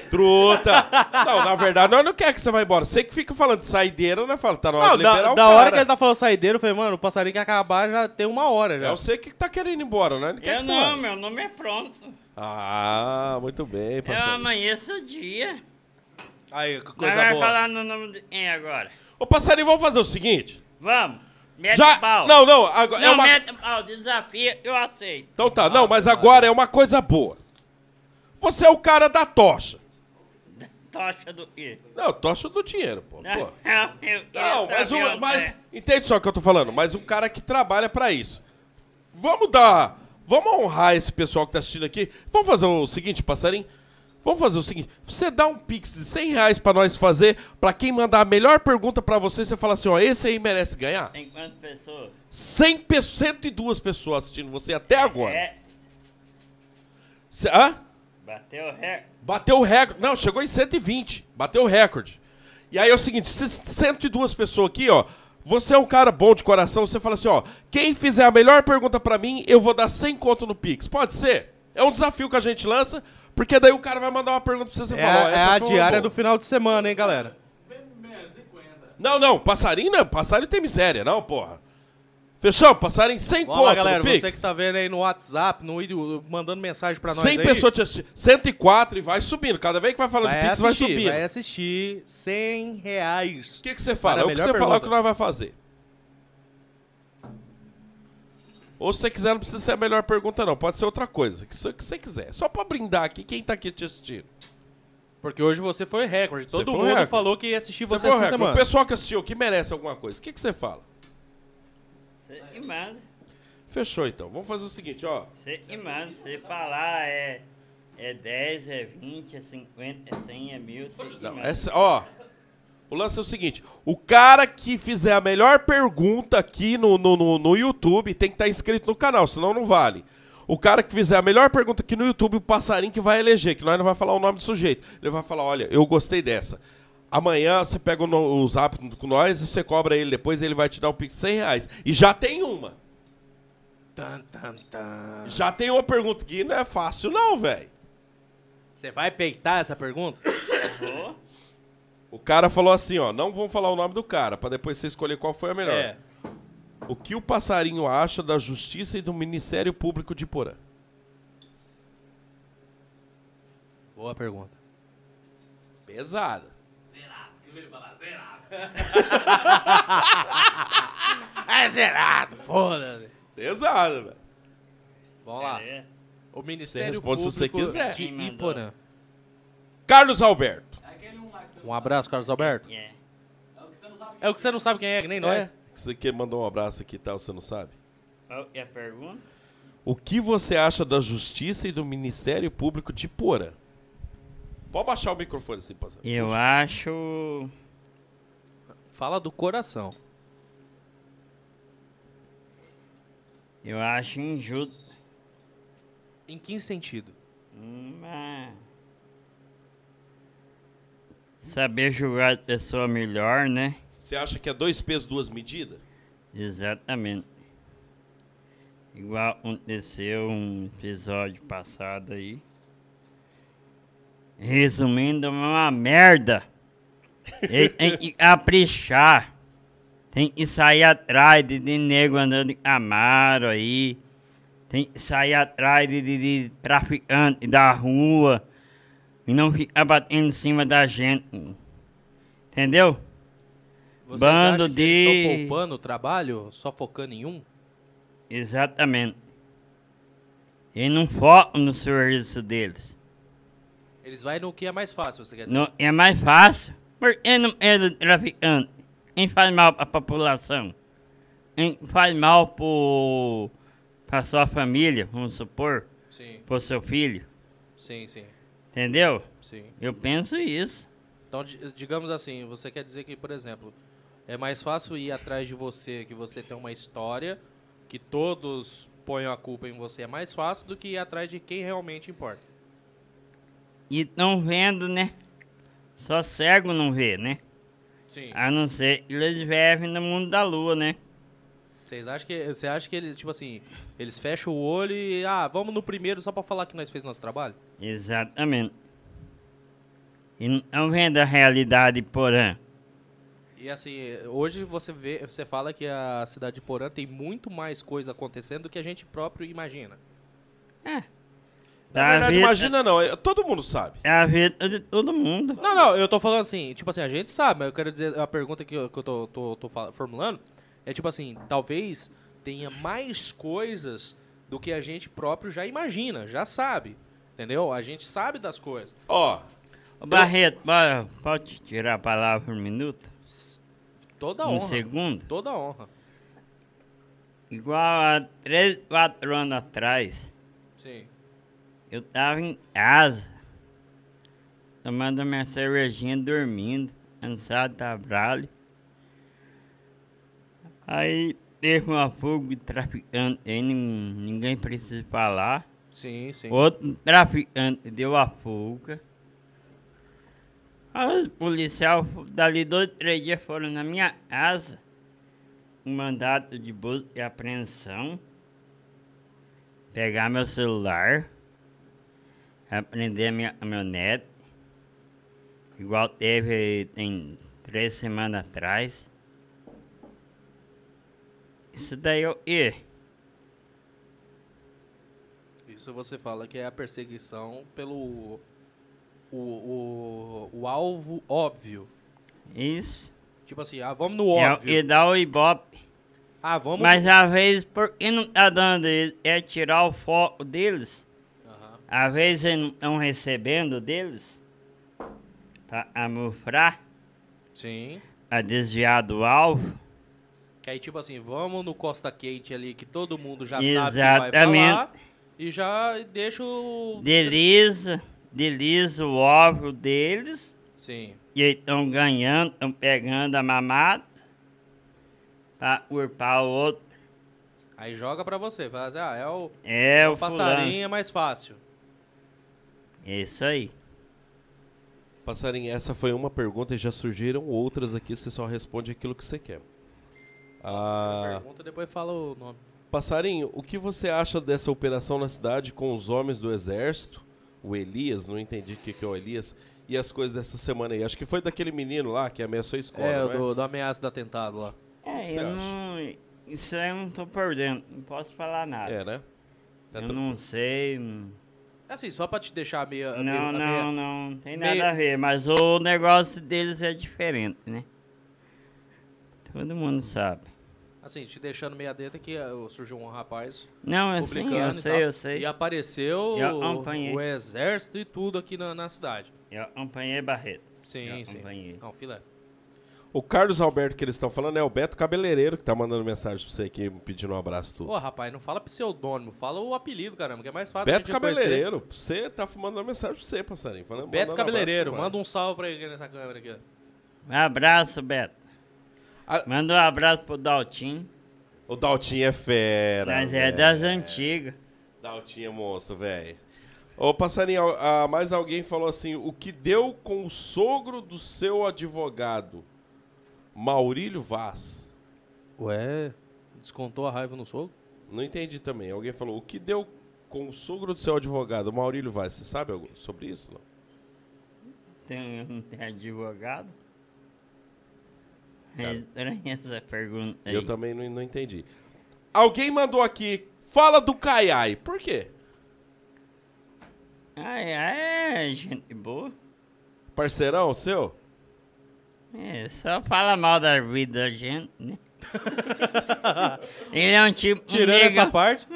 Truta. Não, na verdade, nós não quer que você vá embora. Você que fica falando de saideira, né? Fala, tá na hora Não, de liberar da, o da cara. hora que ele tá falando saideiro, eu falei, mano, o passarinho quer acabar já tem uma hora já. É você que tá querendo ir embora, né? Não quer Eu que você não, vá. meu nome é pronto. Ah, muito bem, Eu passarinho. amanheço o dia. Aí, que coisa vai boa. falar no nome de quem agora? Ô, passarinho, vamos fazer o seguinte. Vamos. Mete Já. pau. Não, não, agora. Não, é uma... mete pau. Desafio, eu aceito. Então tá, não, mas agora é uma coisa boa. Você é o cara da tocha. Tocha do quê? Não, tocha do dinheiro, pô. pô. Não, eu queria Não, mas, onde mas é. entende só o que eu tô falando, mas um cara que trabalha pra isso. Vamos dar, vamos honrar esse pessoal que tá assistindo aqui. Vamos fazer o seguinte, passarinho. Vamos fazer o seguinte, você dá um pix de 100 reais pra nós fazer, pra quem mandar a melhor pergunta pra você, você fala assim, ó, esse aí merece ganhar. Tem quantas pessoas? 100 pe 102 pessoas assistindo você até agora. É, Cê- hã? Bateu o recorde. Bateu o recorde. Não, chegou em 120. Bateu o recorde. E aí é o seguinte, se 102 pessoas aqui, ó, você é um cara bom de coração, você fala assim, ó, quem fizer a melhor pergunta pra mim, eu vou dar 100 conto no Pix. Pode ser? É um desafio que a gente lança, porque daí o cara vai mandar uma pergunta pra você, você É, fala, ó, a- é a diária do final de semana, hein, galera? Não, não, passarinho não, passarinho tem miséria, não, porra. Fechou? Passarinho 100 Vamos conto galera. Pix. Você que tá vendo aí no WhatsApp, no vídeo, mandando mensagem pra nós 100 aí. pessoas te assistindo. 104 e vai subindo. Cada vez que vai falando vai de Pix, assistir, vai subindo. vai assistir 100 reais. O que, que você fala? Para É o que você falar pergunta. que nós vai fazer. Ou se você quiser, não precisa ser a melhor pergunta, não. Pode ser outra coisa. Você, que você quiser. Só pra brindar aqui quem tá aqui te assistindo. Porque hoje você foi recorde. Todo mundo recorde. falou que ia assistir Você você, essa recorde. semana. O pessoal que assistiu, que merece alguma coisa. O que, que você fala? Você que manda. Fechou, então. Vamos fazer o seguinte, ó. Você que manda. Você falar é, é 10, é 20, é 50, é 100, é 1000. Você que Não, essa, ó. O lance é o seguinte: o cara que fizer a melhor pergunta aqui no, no, no, no YouTube tem que estar inscrito no canal, senão não vale. O cara que fizer a melhor pergunta aqui no YouTube, o passarinho que vai eleger, que nós não vai falar o nome do sujeito. Ele vai falar: olha, eu gostei dessa. Amanhã você pega o, o zap com nós e você cobra ele depois, ele vai te dar um pix de 100 reais. E já tem uma. Tan, tan, tan. Já tem uma pergunta que não é fácil, não, velho. Você vai peitar essa pergunta? O cara falou assim, ó, não vamos falar o nome do cara, pra depois você escolher qual foi a melhor. É. O que o passarinho acha da justiça e do Ministério Público de Porã? Boa pergunta. Pesada. É zerado, foda-se. Pesada, velho. Vamos lá. É. O Ministério responde se você Público quiser. de Quem mandou? Iporã. Carlos Alberto. Um abraço, Carlos Alberto. É. É o que você não sabe quem é, que nem nós. É. Você que mandou um abraço aqui e tal, você não sabe? Qual é a pergunta? O que você acha da justiça e do Ministério Público de Porã? Pode baixar o microfone assim, passarinho. Eu acho. Fala do coração. Eu acho injusto. Em que sentido? Uma... Saber julgar a pessoa melhor, né? Você acha que é dois pesos, duas medidas? Exatamente. Igual aconteceu um episódio passado aí. Resumindo, é uma merda. Ele tem que caprichar. Tem que sair atrás de, de nego andando de Camaro aí. Tem que sair atrás de, de, de traficante da rua. E não ficar batendo em cima da gente. Entendeu? Vocês Bando de- estão poupando o trabalho, só focando em um? Exatamente. E não focam no serviço deles. Eles vai no que é mais fácil, você quer dizer? Não, é mais fácil. Porque não é do traficante. Quem faz mal para a população? Quem faz mal para sua família, vamos supor, Sim, para seu filho. sim, sim, Entendeu? sim. Eu penso isso. Então, di- digamos assim, você quer dizer que, por exemplo, é mais fácil ir atrás de você, que você tem uma história, que todos ponham a culpa em você, é mais fácil do que ir atrás de quem realmente importa. E estão vendo, né? Só cego não vê, né? Sim. A não ser que eles vivem no mundo da lua, né? Vocês acham que você acha que eles, tipo assim, eles fecham o olho e ah, vamos no primeiro só pra falar que nós fez nosso trabalho? Exatamente. E não estão vendo a realidade porã. E assim, hoje você vê, você fala que a cidade de Porã tem muito mais coisa acontecendo do que a gente próprio imagina. Na verdade, vendo? imagina não, é- todo mundo sabe. É a vida de todo mundo. Não, não, eu tô falando assim, tipo assim, a gente sabe, mas eu quero dizer, a pergunta que eu, que eu tô, tô, tô formulando é tipo assim, talvez tenha mais coisas do que a gente próprio já imagina, já sabe, entendeu? A gente sabe das coisas. Ó, Ô, Barreto, pode, pode tirar a palavra por um minuto? Toda um honra. segundo? Toda honra. Igual há três, quatro anos atrás, Sim. Eu tava em casa, tomando minha cervejinha, dormindo, cansado da brale. Aí teve uma fuga de traficante, aí nin- ninguém precisa falar. Sim, sim. Outro traficante deu a fuga. Aí os policiais, dali dois, três dias, foram na minha casa. Um mandato de busca e apreensão. Pegar meu celular. Aprender a minha caminhonete. Igual teve tem três semanas atrás. Isso daí o quê? Isso você fala que é a perseguição pelo o, o, o alvo óbvio. Isso. Tipo assim, ah, vamos no É, óbvio. e dá o ibope. Ah, vamos Mas às vezes, por que não tá dando isso? É tirar o foco deles. Às vezes estão recebendo deles. Pra amufrar, Sim. a desviar do alvo. Que aí, tipo assim, vamos no Costa Quente ali, que todo mundo já sabe que vai Exatamente. falar. E já deixa o... Delisa, delisa o óvulo deles Sim. e estão ganhando, estão pegando a mamada pra urpar o outro. Aí joga pra você. Fala, assim, ah, é o, É o o passarinho passarinho. é mais fácil. Isso aí. Passarinho, essa foi uma pergunta e já surgiram outras aqui, você só responde aquilo que você quer. Ah, Pergunta, depois fala o nome. Passarinho, o que você acha dessa operação na cidade com os homens do exército? O Elias, não entendi o que, que é o Elias. E as coisas dessa semana aí. Acho que foi daquele menino lá que ameaçou a escola, É, não o do, do ameaça do atentado lá. É, eu acha? não. Isso aí eu não tô por dentro. Não posso falar nada. É, né? Tá eu tra- não sei. Não, Assim, só pra te deixar meio... não, meio- não, não tem nada a ver. Mas o negócio deles é diferente, né? Todo mundo sabe. Assim, te deixando meio adentro que ah, surgiu um rapaz Não, assim, eu sei, tal. eu sei. E apareceu Eu o, o exército e tudo aqui na, na cidade. Eu acompanhei Barreto. Sim, Eu sim. acompanhei. Não, filé. O Carlos Alberto que eles estão falando é o Beto Cabeleireiro que tá mandando mensagem pra você aqui, pedindo um abraço tudo. Pô, rapaz, não fala pseudônimo, fala o apelido, caramba, que é mais fácil Beto de a gente conhecer. Cabeleireiro, você tá mandando mensagem pra você, passarinho. Falando, Beto Cabeleireiro, manda um salve pra ele aqui nessa câmera aqui. ó. Um abraço, Beto. Ah. Manda um abraço pro Daltim. O Daltinho é fera. Mas é velho. das antigas. Daltinho é monstro, velho. Ô, passarinho, ah, mais alguém falou assim: o que deu com o sogro do seu advogado, Maurílio Vaz? Ué, descontou a raiva no sogro? Não entendi também. Alguém falou: o que deu com o sogro do seu advogado, Maurílio Vaz? Você sabe algo sobre isso? Não? Tem, não tem advogado? É estranha essa pergunta aí. Eu também não, não entendi. Alguém mandou aqui: fala do Caiai. Por quê? Ai, ai, gente boa. Parceirão seu? É, só fala mal da vida da gente, né? Ele é um tipo. um Tirando essa negão- parte.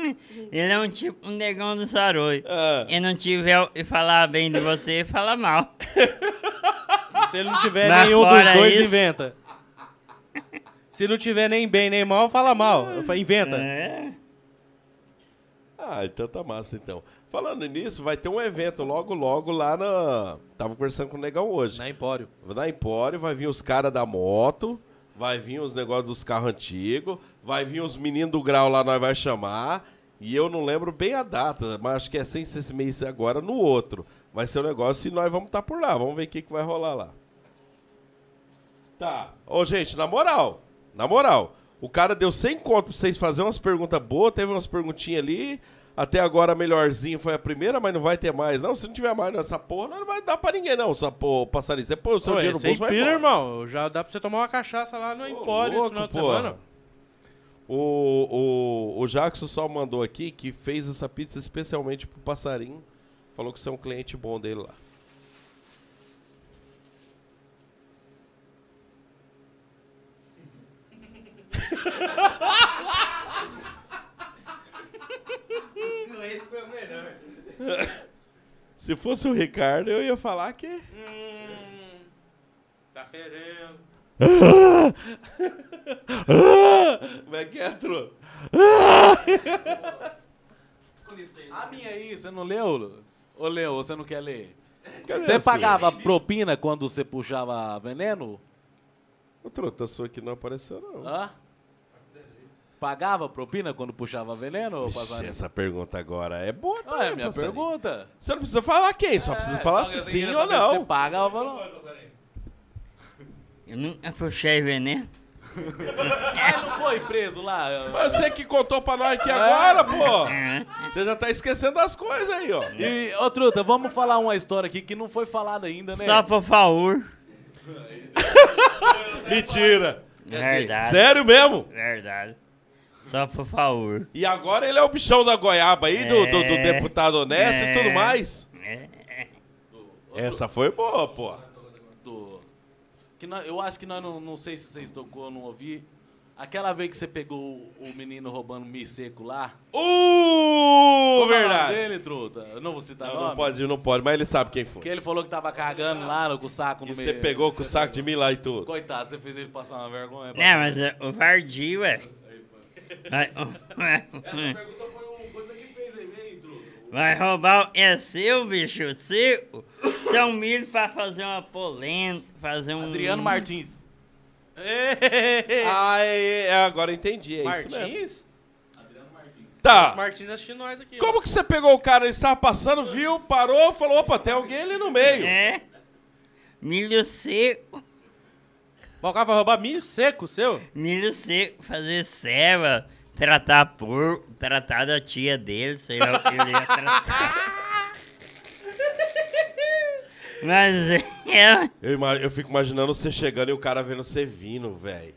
Ele é um tipo um negão do Saroi. Ah. E não tiver e falar bem de você, fala mal. Se ele não tiver Mas nenhum dos dois, isso- inventa. Se não tiver nem bem nem mal, fala mal. Fa- Inventa. É. Ah, então tá massa então. Falando nisso, vai ter um evento logo, logo lá na. Tava conversando com o Negão hoje. Na Empório. Na Empório vai vir os caras da moto, vai vir os negócios dos carros antigos, vai vir os meninos do grau lá, nós vai chamar. E eu não lembro bem a data, mas acho que é sem ser esse mês agora, no outro. Vai ser um negócio e nós vamos estar por lá. Vamos ver o que, que vai rolar lá. Tá. Ô, gente, na moral, na moral, o cara deu 100 conto pra vocês fazerem umas perguntas boas, teve umas perguntinhas ali. Até agora a melhorzinha foi a primeira, mas não vai ter mais. Não, se não tiver mais nessa porra, não vai dar pra ninguém, não, essa porra, passarinho. Você põe o seu Ô, dinheiro no bolso, vai pira, embora. irmão. Já dá pra você tomar uma cachaça lá no Empório esse louco, final de porra. semana. O, o, o Jackson só mandou aqui que fez essa pizza especialmente pro passarinho. Falou que você é um cliente bom dele lá. Se fosse o Ricardo, eu ia falar que. Tá querendo. Como é que é, Tro? A minha aí, você não leu? Ô, leu, você não quer ler? Cadê Você sua? pagava propina quando você puxava veneno? O Trota, a sua aqui não apareceu, não. Hã? Pagava propina quando puxava veneno, passarinho? essa pergunta agora é boa, Ah, é também, minha passarinho. pergunta. Você não precisa falar quem, só precisa falar se sim ou não. Você pagava ou não? Eu nunca puxei veneno. Ah, não foi preso lá? Mas você que contou pra nós aqui agora, pô. Você já tá esquecendo das coisas aí, ó. E, ô Truta, vamos falar uma história aqui que não foi falada ainda, né? Só por favor. Mentira. Verdade. Sério mesmo? Verdade. Só por favor. E agora ele é o bichão da goiaba aí, do, do, do É. deputado honesto e tudo É. mais. É. Essa foi boa, pô. do- que nós- eu acho que nós não, não sei se vocês tocou ou não ouvi. Aquela vez que você pegou o, menino roubando mi seco lá. Uh, verdade. dele, truta? Eu não vou citar Não, nome. não pode, não pode, mas ele sabe quem foi. Que ele falou que tava cagando lá no- com o saco E no você meio. pegou com o saco de mim lá e tudo. Coitado, você fez ele passar uma vergonha. Não, mas é, o Vardi, ué. Vai, pergunta foi uma coisa que fez ele, hein, truta? vai roubar. o- É seu, bicho? Seu? Seu milho pra fazer uma polenta, fazer um... Adriano Martins. Ah, é, é, agora entendi. É isso mesmo. Martins? Tá. Martins assistindo nós aqui. ó. Como que você pegou o cara, ele estava passando, viu, parou, falou, opa, tem alguém ali no meio. É. Milho seco. Mas o cara vai roubar milho seco seu? Milho seco, fazer ceva, tratar porco, tratar da tia dele, sei lá o que ele ia tratar. Mas é, Eu, ima- eu fico imaginando você chegando e o cara vendo você vindo, velho.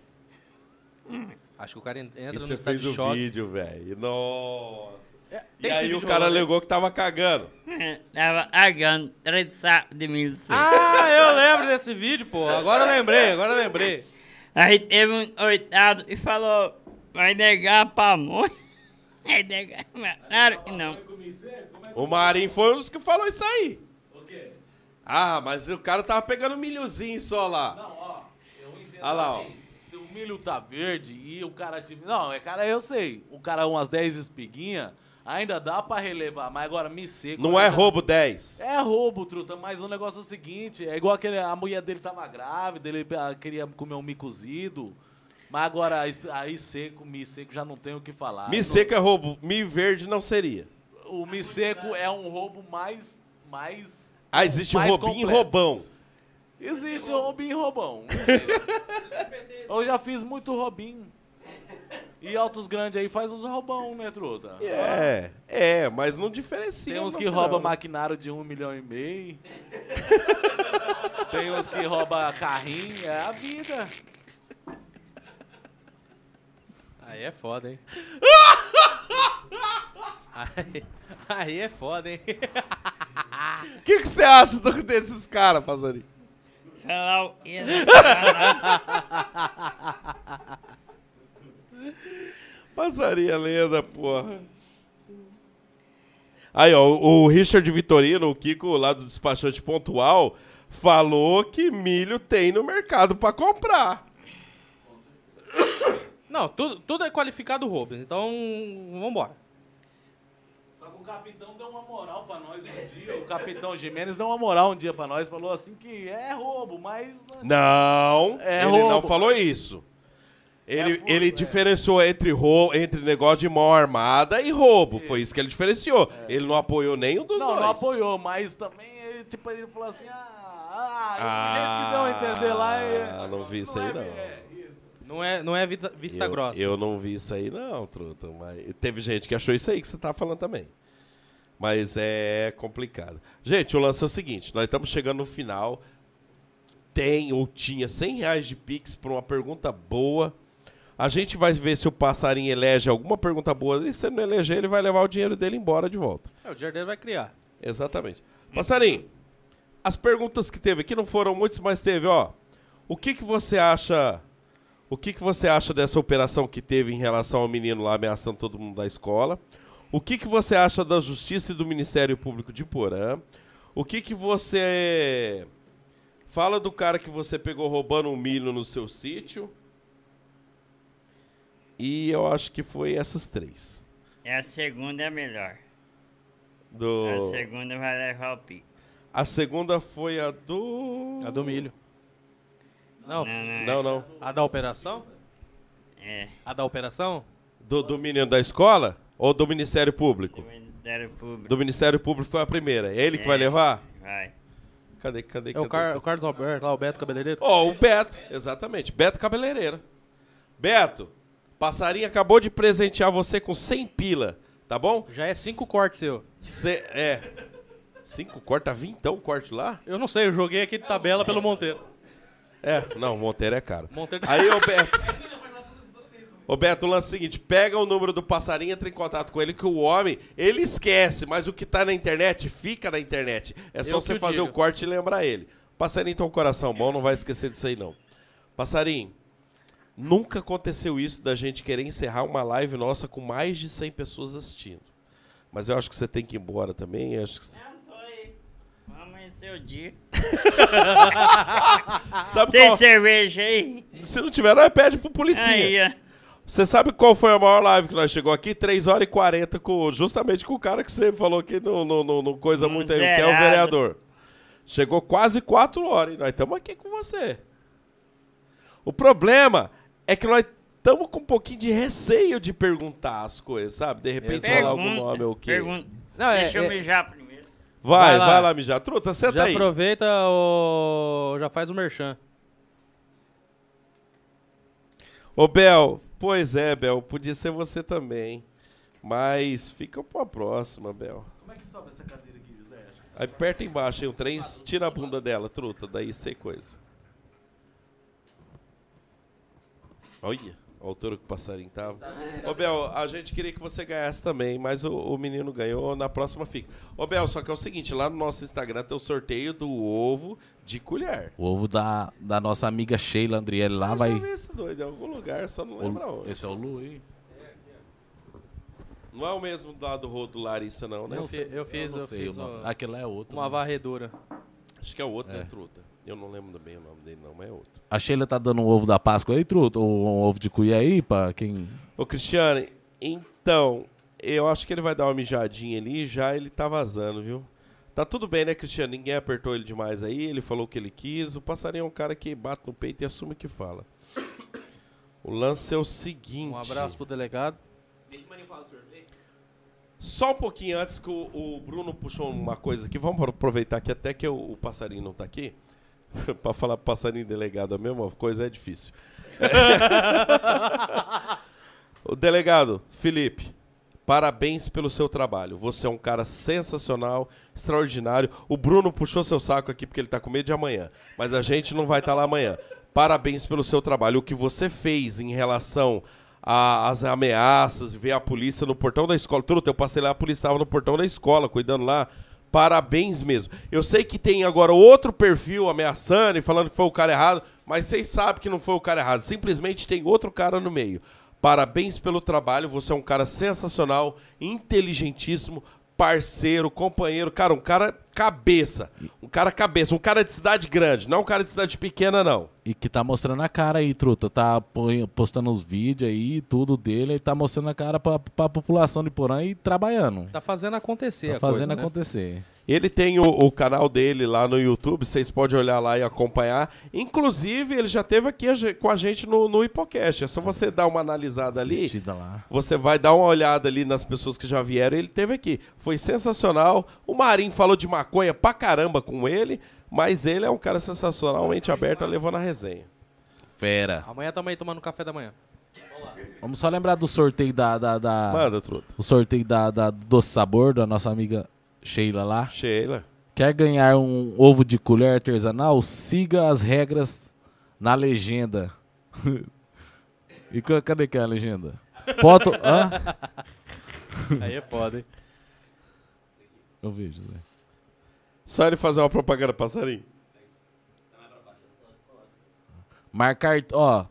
Acho que o cara entra E no você estado fez de o choque. vídeo, velho. Nossa. E tem esse aí o cara aí? alegou que tava cagando. tava argando três sacos de milho seco. Ah, eu lembro desse vídeo, pô. Agora eu lembrei, agora eu lembrei. Aí teve um oitado e falou, vai negar pamonha? Vai negar, mas claro que não. O Marinho foi um dos que falou isso aí. O quê? Ah, mas o cara tava pegando milhozinho só lá. Não, ó, eu entendo Olha lá, assim, se o milho tá verde e o cara... Não, é cara, eu sei. O cara umas 10 espiguinhas, ainda dá pra relevar, mas agora me seco... Não é ainda- roubo 10. É roubo, truta, mas o negócio é o seguinte, é igual aquele, a mulher dele tava grávida, ele queria comer um mi cozido, mas agora aí, seco, mi seco, já não tem o que falar. Mi Não- seco é roubo, mi verde não seria. O mi seco é um roubo mais... mais Ah, existe mais roubinho e completo. roubão. Existe roubinho e roubão. existe. Eu já fiz muito roubinho. E altos grandes aí faz uns roubão, né, truta? É, é, mas não diferencia. Tem uns que roubam maquinário de um milhão e meio. Tem uns que roubam carrinho. É a vida. Aí é foda, hein? Aí, aí é foda, hein? O que você acha do- desses caras, Pazarinho? Falar o quê? Passaria lenda, porra. Aí, ó, o o Richard Vitorino, o Kiko lá do despachante pontual, falou que milho tem no mercado pra comprar. Não, tudo, tudo é qualificado roubo, então vambora. Só que o capitão deu uma moral pra nós um dia. O capitão Jimenez deu uma moral um dia pra nós. Falou assim que é roubo, mas... Não, É ele roubo. não falou isso. Ele, É roubo, ele é. diferenciou entre, rou entre negócio de mão armada e roubo. Foi isso que ele diferenciou. Ele não apoiou nenhum dos Não, dois. não apoiou, mas também ele, tipo, ele falou assim, ah, ah, Ah, o jeito que deu a entender lá é... não vi isso aí, é- não. é, isso. Não é, não é vista, vista eu, grossa. Eu não vi isso aí, não, truta. Mas teve gente que achou isso aí que você tá falando também. Mas é complicado. Gente, o lance é o seguinte: nós estamos chegando no final. Tem ou tinha 100 reais de Pix por uma pergunta boa. A gente vai ver se o passarinho elege alguma pergunta boa. E se ele não eleger, ele vai levar o dinheiro dele embora de volta. É, o dinheiro dele vai criar. Exatamente. Passarinho, as perguntas que teve aqui não foram muitas, mas teve, ó. O que que você acha? O que que você acha dessa operação que teve em relação ao menino lá ameaçando todo mundo da escola? O que que você acha da Justiça e do Ministério Público de Porã? O que que você fala do cara que você pegou roubando um milho no seu sítio? E eu acho que foi essas três. É a segunda é a melhor. Do... A segunda vai levar o Pix. A segunda foi a do. A do milho. Não, Não, não, Não, não. a da operação? É. A da operação? Do, do menino da escola ou do Ministério Público? Do Ministério Público. Do Ministério Público foi a primeira. É ele que É. vai levar? Vai. Cadê, cadê, É cadê? o, Car o Carlos Alberto, lá o Beto Cabeleireiro. Ó, o Beto, exatamente. Beto Cabeleireira. Beto, Passarinho acabou de presentear você com 100 pila, tá bom? Já é cinco cortes seu. Cê, é. Cinco corta, vintão corte lá? Eu não sei, eu joguei aqui de tabela pelo Monteiro. É, não, Monteiro é caro. Monteiro Aí, ô Beto. Ô Beto, o lance é o seguinte: pega o número do passarinho, entra em contato com ele, que o homem, ele esquece, mas o que tá na internet fica na internet. É só Eu você o fazer digo. o corte e lembrar ele. Passarinho tem um coração bom, não vai esquecer disso aí, não. Passarinho, nunca aconteceu isso da gente querer encerrar uma live nossa com mais de 100 pessoas assistindo. Mas eu acho que você tem que ir embora também. Acho que... Não. Vamos amanhecer o dia. Sabe Tem qual... cerveja aí? Se não tiver, nós pede pro policinha. Aí, ó. Você sabe qual foi a maior live que nós chegou aqui? 3 horas e 40, com, justamente com o cara que você falou aqui no, no, no- no coisa Um muito aí, que é o zerado. vereador. Chegou quase quatro horas e nós estamos aqui com você. O problema é que nós estamos com um pouquinho de receio de perguntar as coisas, sabe? De repente falar algum nome ou o quê. pergunta. Não, é- Deixa eu é- mijar primeiro. Vai, Vai lá. vai lá, mijar. Truta, senta Já aí. aproveita o. Já faz o merchan. Ô, Bel, pois é, Bel, podia ser você também. Mas fica pra próxima, Bel. Como é que sobe essa cadeira aqui, José? Aí aperta embaixo aí o trem, tira a bunda dela, truta, daí sei coisa. Olha, a altura que o passarinho tava. Ô, Bel, a gente queria que você ganhasse também, mas o, o menino ganhou, na próxima fica. Ô, Bel, só que é o seguinte, lá no nosso Instagram tem o sorteio do ovo de colher. O ovo da, da nossa amiga Sheila Andriele lá Eu vai. já vi esse doido em algum lugar, só não lembro O- onde. esse é o Lu aí? Não é o mesmo lá do Rodo Larissa, não, né? Eu, eu fiz, eu, não sei, fiz Aquele lá é outro. uma né? varredura. Acho que é o outro, É. né, truta? Eu não lembro bem o nome dele, não, mas é outro. A Sheila tá dando um ovo da Páscoa aí, truto? Ou um ovo de cuia aí pra quem. Ô, Cristiane, então, eu acho que ele vai dar uma mijadinha ali e já ele tá vazando, viu? Tá tudo bem, né, Cristiane? Ninguém apertou ele demais aí, ele falou o que ele quis. O passarinho é um cara que bate no peito e assume o que fala. O lance é o seguinte. Um abraço pro delegado. Só um pouquinho antes que o, o Bruno puxou uma coisa aqui. Vamos aproveitar que até que o, o passarinho não tá aqui. pra falar passarinho delegado a mesma coisa é difícil. o delegado, Felipe, parabéns pelo seu trabalho. Você é um cara sensacional, extraordinário. O Bruno puxou seu saco aqui porque ele tá com medo de amanhã. Mas a gente não vai estar lá amanhã. Parabéns pelo seu trabalho. O que você fez em relação às ameaças, ver a polícia no portão da escola. Truta, eu passei lá, a polícia estava no portão da escola, cuidando lá. Parabéns mesmo. Eu sei que tem agora outro perfil ameaçando e falando que foi o cara errado, mas vocês sabem que não foi o cara errado. Simplesmente tem outro cara no meio. Parabéns pelo trabalho, você é um cara sensacional, inteligentíssimo, parceiro, companheiro, cara, um cara cabeça. Um cara cabeça, um cara de cidade grande, não um cara de cidade pequena, não. E que tá mostrando a cara aí, truta. Tá postando os vídeos aí, tudo dele. E tá mostrando a cara pra, pra população de Porã e trabalhando. Tá fazendo acontecer Tá a fazendo coisa, né? Ele tem o, o canal dele lá no YouTube, vocês podem olhar lá e acompanhar. Inclusive, ele já esteve aqui a com a gente no, no Hipocast. É só você dar uma analisada ali. Assistida lá. Você vai dar uma olhada ali nas pessoas que já vieram. Ele teve aqui. Foi sensacional. O Marinho falou de maconha pra caramba com ele, mas ele é um cara sensacionalmente aberto a levar na resenha. Fera. Amanhã tamo aí tomando café da manhã. Vamos só lembrar do sorteio da. da, da- Manda, truta. o sorteio da, da do Doce Sabor, da nossa amiga Sheila lá. Sheila. Quer ganhar um ovo de colher artesanal? Siga as regras na legenda. e ca- cadê que é a legenda? Foto. Hã? Aí é foda, hein? Eu vejo, Zé. Só ele fazer uma propaganda passarinho. Marcar, ó.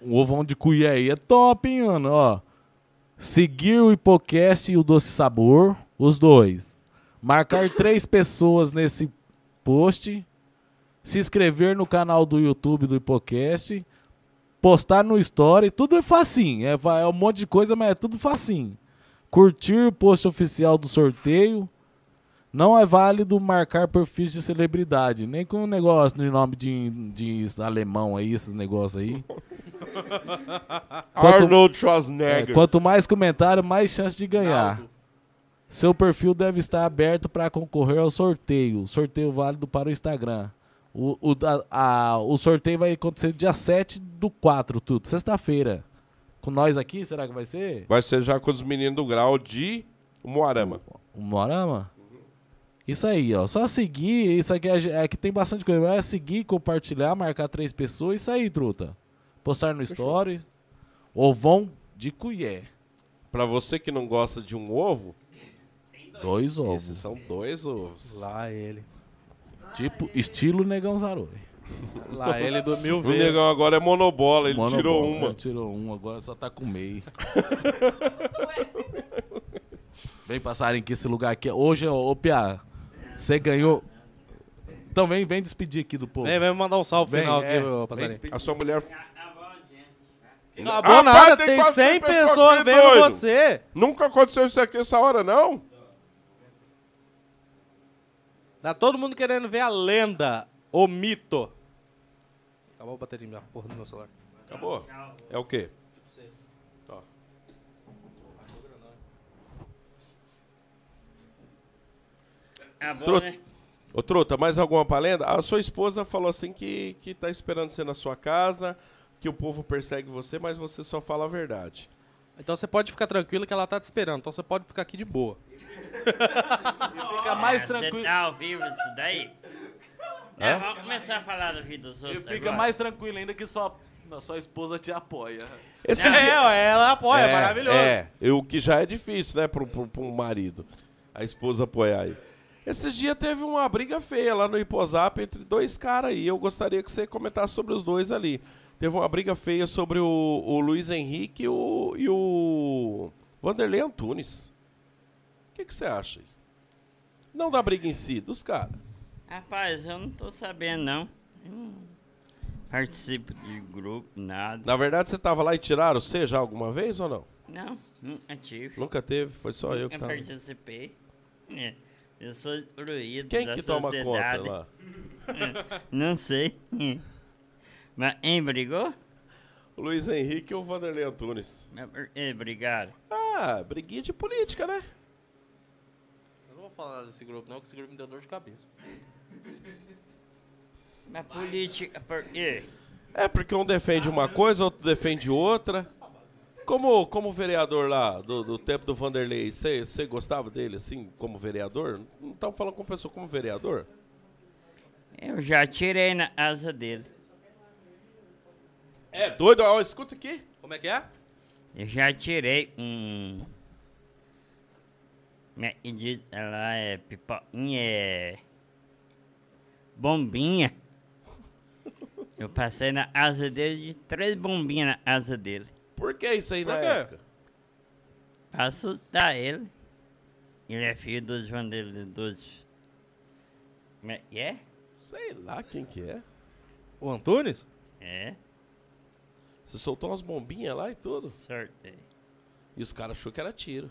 O ovão de cuia aí é top, hein, mano, ó. Seguir o Hipocast e o Doce Sabor, os dois. Marcar três pessoas nesse post. Se inscrever no canal do YouTube do Hipocast. Postar no Story. Tudo é facinho. É, é um monte de coisa, mas é tudo facinho. Curtir o post oficial do sorteio. Não é válido marcar perfis de celebridade, nem com um negócio de nome de, de alemão aí, esses negócios aí. Quanto- Arnold É, Schwarzenegger. quanto mais comentário, mais chance de ganhar. Seu perfil deve estar aberto para concorrer ao sorteio. Sorteio válido para o Instagram. O, o, da- a- o sorteio vai acontecer dia 7 do 4, tudo. Sexta-feira. Com nós aqui, será que vai ser? Vai ser já com os meninos do grau de Moarama. O Morama? Isso aí, ó. Só seguir. Isso aqui é, é que tem bastante coisa. É seguir, compartilhar, marcar três pessoas. Isso aí, truta. Postar no Stories. Ovão de colher. Pra você que não gosta de um ovo, Dois ovos. esses são dois ovos. Lá ele. Tipo, estilo Negão Zaroi. Lá ele do mil O vezes. negão agora é monobola, ele Monobola, tirou uma. Ele tirou uma, agora só tá com meio. vem passarinho que esse lugar aqui. Hoje, ô, ô Pia, você ganhou. Então vem, vem despedir aqui do povo. Vem, vem mandar um salve Vem, final é, aqui, ô passarinho. A sua mulher. Acabou Ah, nada, pai, tem quase 100 pessoas vendo você. Nunca aconteceu isso aqui essa hora, não? Tá todo mundo querendo ver a lenda, o mito. Acabou a bateria da porra do meu celular. Acabou? É o quê? Ó. Ah, bom, Tro- né? Ô, Truta, mais alguma palenda? A sua esposa falou assim que, que tá esperando você na sua casa, que o povo persegue você, mas você só fala a verdade. Então você pode ficar tranquilo que ela tá te esperando. Então você pode ficar aqui de boa. Fica mais Você tranquilo. tá ao vivo isso daí? É, vamos começar a falar da vida dos E outros fica agora. mais tranquilo ainda que sua, a sua esposa te apoia. Esse É, ué, ela apoia, é, maravilhoso. É, e o que já é difícil, né, pro, pro, pro marido, a esposa apoiar aí. Esses dias teve uma briga feia lá no Iposap entre dois caras aí. Eu gostaria que você comentasse sobre os dois ali. Teve uma briga feia sobre o, o Luiz Henrique e o, e o Vanderlei Antunes. O que, que você acha aí? Não da briga em si, dos caras. Rapaz, eu não tô sabendo, não. Eu não participo de grupo, nada. Na verdade, você tava lá e tiraram você já alguma vez ou não? Não, nunca tive. Nunca teve, foi só eu que Nunca tava. participei. É, Eu sou excluído Quem da que toma sociedade. conta lá? Não sei. Mas, hein, brigou? O Luiz Henrique ou o Vanderlei Antunes? Que brigaram? Ah, briguinha de política, né? Eu não vou falar nada desse grupo, não, que esse grupo me deu dor de cabeça. Mas política, por quê? É porque um defende uma coisa, outro defende outra. Como, como vereador lá do, do tempo do Vanderlei, você gostava dele assim, como vereador? Não estamos falando com pessoa como vereador? Eu já tirei na asa dele. É doido? Ó, escuta aqui. Como é que é? Eu já tirei um. Que diz? Ela é pipoquinha, é. Bombinha. Eu passei na asa dele de três bombinhas na asa dele. Por que isso aí Por na quê? época? Pra assustar ele. Ele é filho dos Vanderlei dos. Como é que é? Sei lá quem que é. O Antunes? É, Você soltou umas bombinhas lá e tudo. sorteio. E os caras achou que era tiro.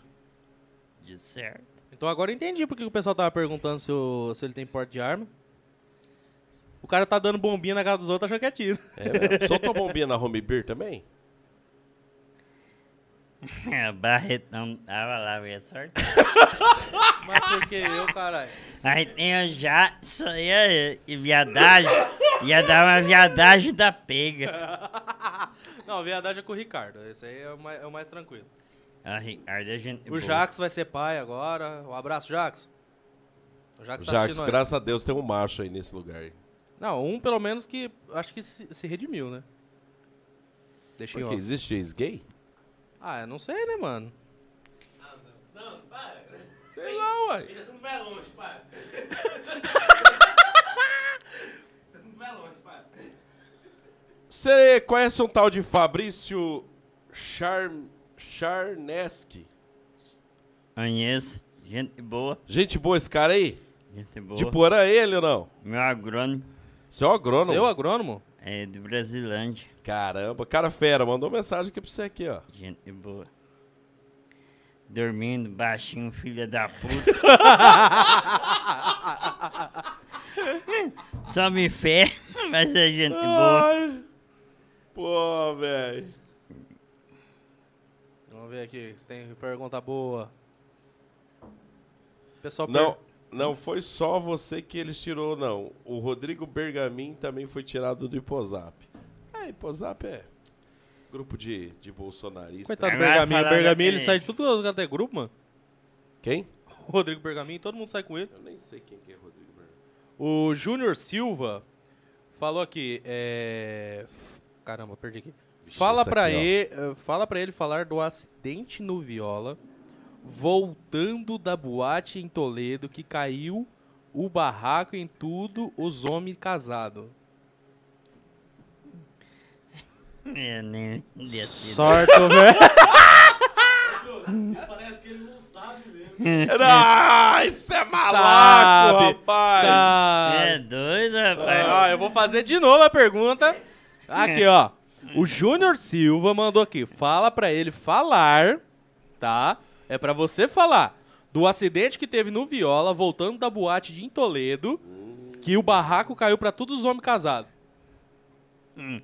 De certo. Então agora eu entendi porque o pessoal tava perguntando se, o- se ele tem porte de arma. O cara tá dando bombinha na cara dos outros achando que é tiro. É mesmo. Soltou bombinha na Home Beer também? A Barretão tava lá, eu ia. Mas por que eu, caralho? Aí tem o já, isso aí é é viadagem. Ia dar uma viadagem da pega. Não, viadagem é com o Ricardo. Esse aí é o mais, é o mais tranquilo. Ah, Ricardo, gente. O Jax vai ser pai agora. Um abraço, Jax. O Jax tá nós. graças a Deus tem um macho aí nesse lugar. aí. Não, um pelo menos que acho que se, se redimiu, né? Deixa Porque existe ex-gay? Ah, eu não sei, né, mano? Sei lá, uai. Você não vai longe, pai. Você não vai longe, pai. Você conhece um tal de Fabrício Char... Charneski? Conheço. Gente boa. Gente boa esse cara aí? Gente boa. De Porã ele ou não? Meu agrônomo Seu agrônomo? Seu agrônomo? é de Brasilândia. Caramba, cara fera, mandou mensagem aqui pra você aqui, ó. Gente boa. Dormindo baixinho, filha da puta. Só me fé, mas é gente boa. Ai. Pô, velho. Vamos ver aqui se tem pergunta boa. Pessoal, Não, per- não foi só você que eles tirou, não. O Rodrigo Bergamin também foi tirado do Iposap. É, Iposap é grupo de, de bolsonaristas. Coitado do Agora Bergaminho. O falar Bergaminho ele sai de tudo quanto é grupo, mano. Quem? O Rodrigo Bergaminho, todo mundo sai com ele. Eu nem sei quem que é Rodrigo Bergamin. O Júnior Silva falou aqui, é... Caramba, perdi aqui. Vixe, Fala pra, ele, eh, fala pra ele falar do acidente no Viola, voltando da boate em Toledo, que caiu o barraco em tudo, os homens casados. Eu nem desci. Sorte, velho. Parece que ele não sabe mesmo. Ah, isso é malaco, Sabe, rapaz! sabe. É doido, rapaz. Ah, eu vou fazer de novo a pergunta. Aqui, ó. O Júnior Silva mandou aqui. Fala pra ele falar, tá? É pra você falar do acidente que teve no Viola, voltando da boate de em Toledo, que o barraco caiu pra todos os homens casados. Hum,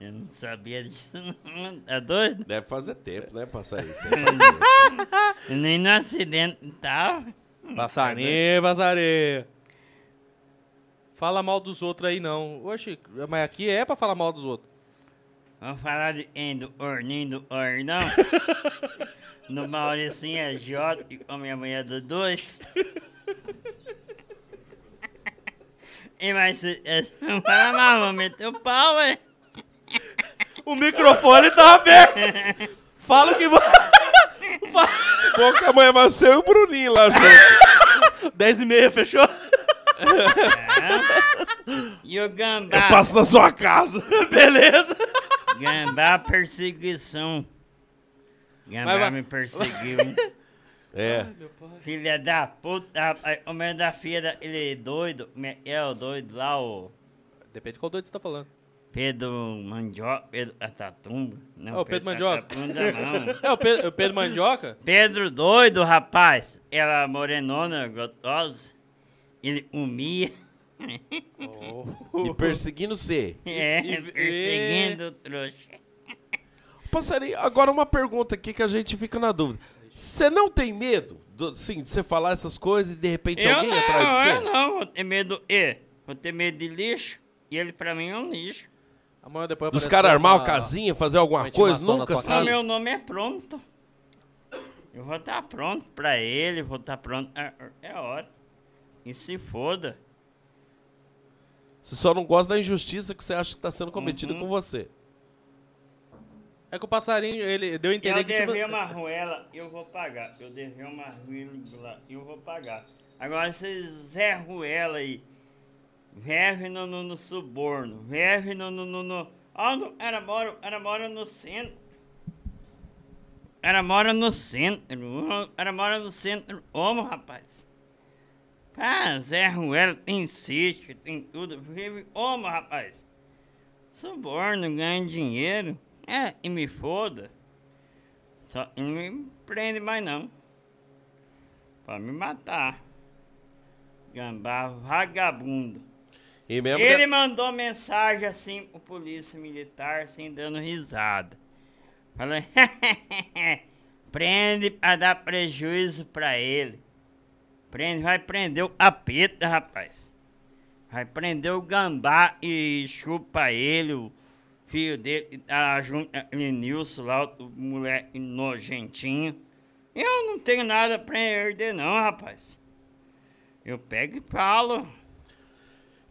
eu não sabia disso, não. Tá doido? Deve fazer tempo, né, pra sair isso. Eu nem no acidente tava. Passarinho, passarinho. Fala mal dos outros aí, não. Oxe, mas aqui é pra falar mal dos outros. Vamos falar de quem? Do Orninho do Ornão? no Mauricinho é J e com a minha mulher do 2. e mas se é, não fala mal, vou meter o pau, ué. O microfone tá aberto. Fala o que... Pô, que amanhã vai ser o Bruninho lá junto. 10 e meia, fechou? E o Gambá? Eu passo na sua casa. Beleza. Gambá perseguição. Gambá Vai, me perseguiu. É. Filha da puta. O meu da filha, ele é doido. É o doido lá, o Depende de qual doido você tá falando. Pedro Mandioca, Pedro Atatumba. Não, É o Pedro Mandioca. Atatumba, não. É o Pedro, o Pedro Mandioca? Pedro doido, rapaz. Ela morenona, gostosa. Ele umia. E perseguindo você. É, e- perseguindo o trouxa. Passarinho, agora uma pergunta aqui que a gente fica na dúvida. Você não tem medo, do, sim, de você falar essas coisas e de repente Eu alguém não, atrás de eu você? não, vou ter medo. E, vou ter medo de lixo. E ele pra mim é um lixo. Amanhã depois Dos caras armar uma- a casinha, fazer alguma uma coisa? Nunca sabe. Meu nome é pronto. Eu vou estar pronto pra ele, vou estar pronto. É, é hora. E se foda. Você só não gosta da injustiça que você acha que tá sendo cometida Uhum. com você. É que o passarinho, ele deu a entender Eu que tipo... devia uma ruela, eu vou pagar. Eu devia uma ruela, eu vou pagar. Agora esses Zé Ruela aí, verve no, no, no suborno, verve no... no, no, no no, era, mora, era mora no centro. Era mora no centro, era mora no centro, homo, rapaz. Ah, Zé Ruela tem sítio, tem tudo, vive homo, rapaz. Suborno, ganha dinheiro. É, e me foda. Só e não me prende mais não. Pra me matar. Gambá vagabundo. E Ele mandou mensagem assim pro polícia militar, assim, dando risada. Falando, prende pra dar prejuízo pra ele. Prende, vai prender o capeta, rapaz. Vai prender o gambá e chupa ele, o filho dele, tá junto aquele Nilson lá, o moleque nojentinho. Eu não tenho nada pra perder não, rapaz. Eu pego e falo.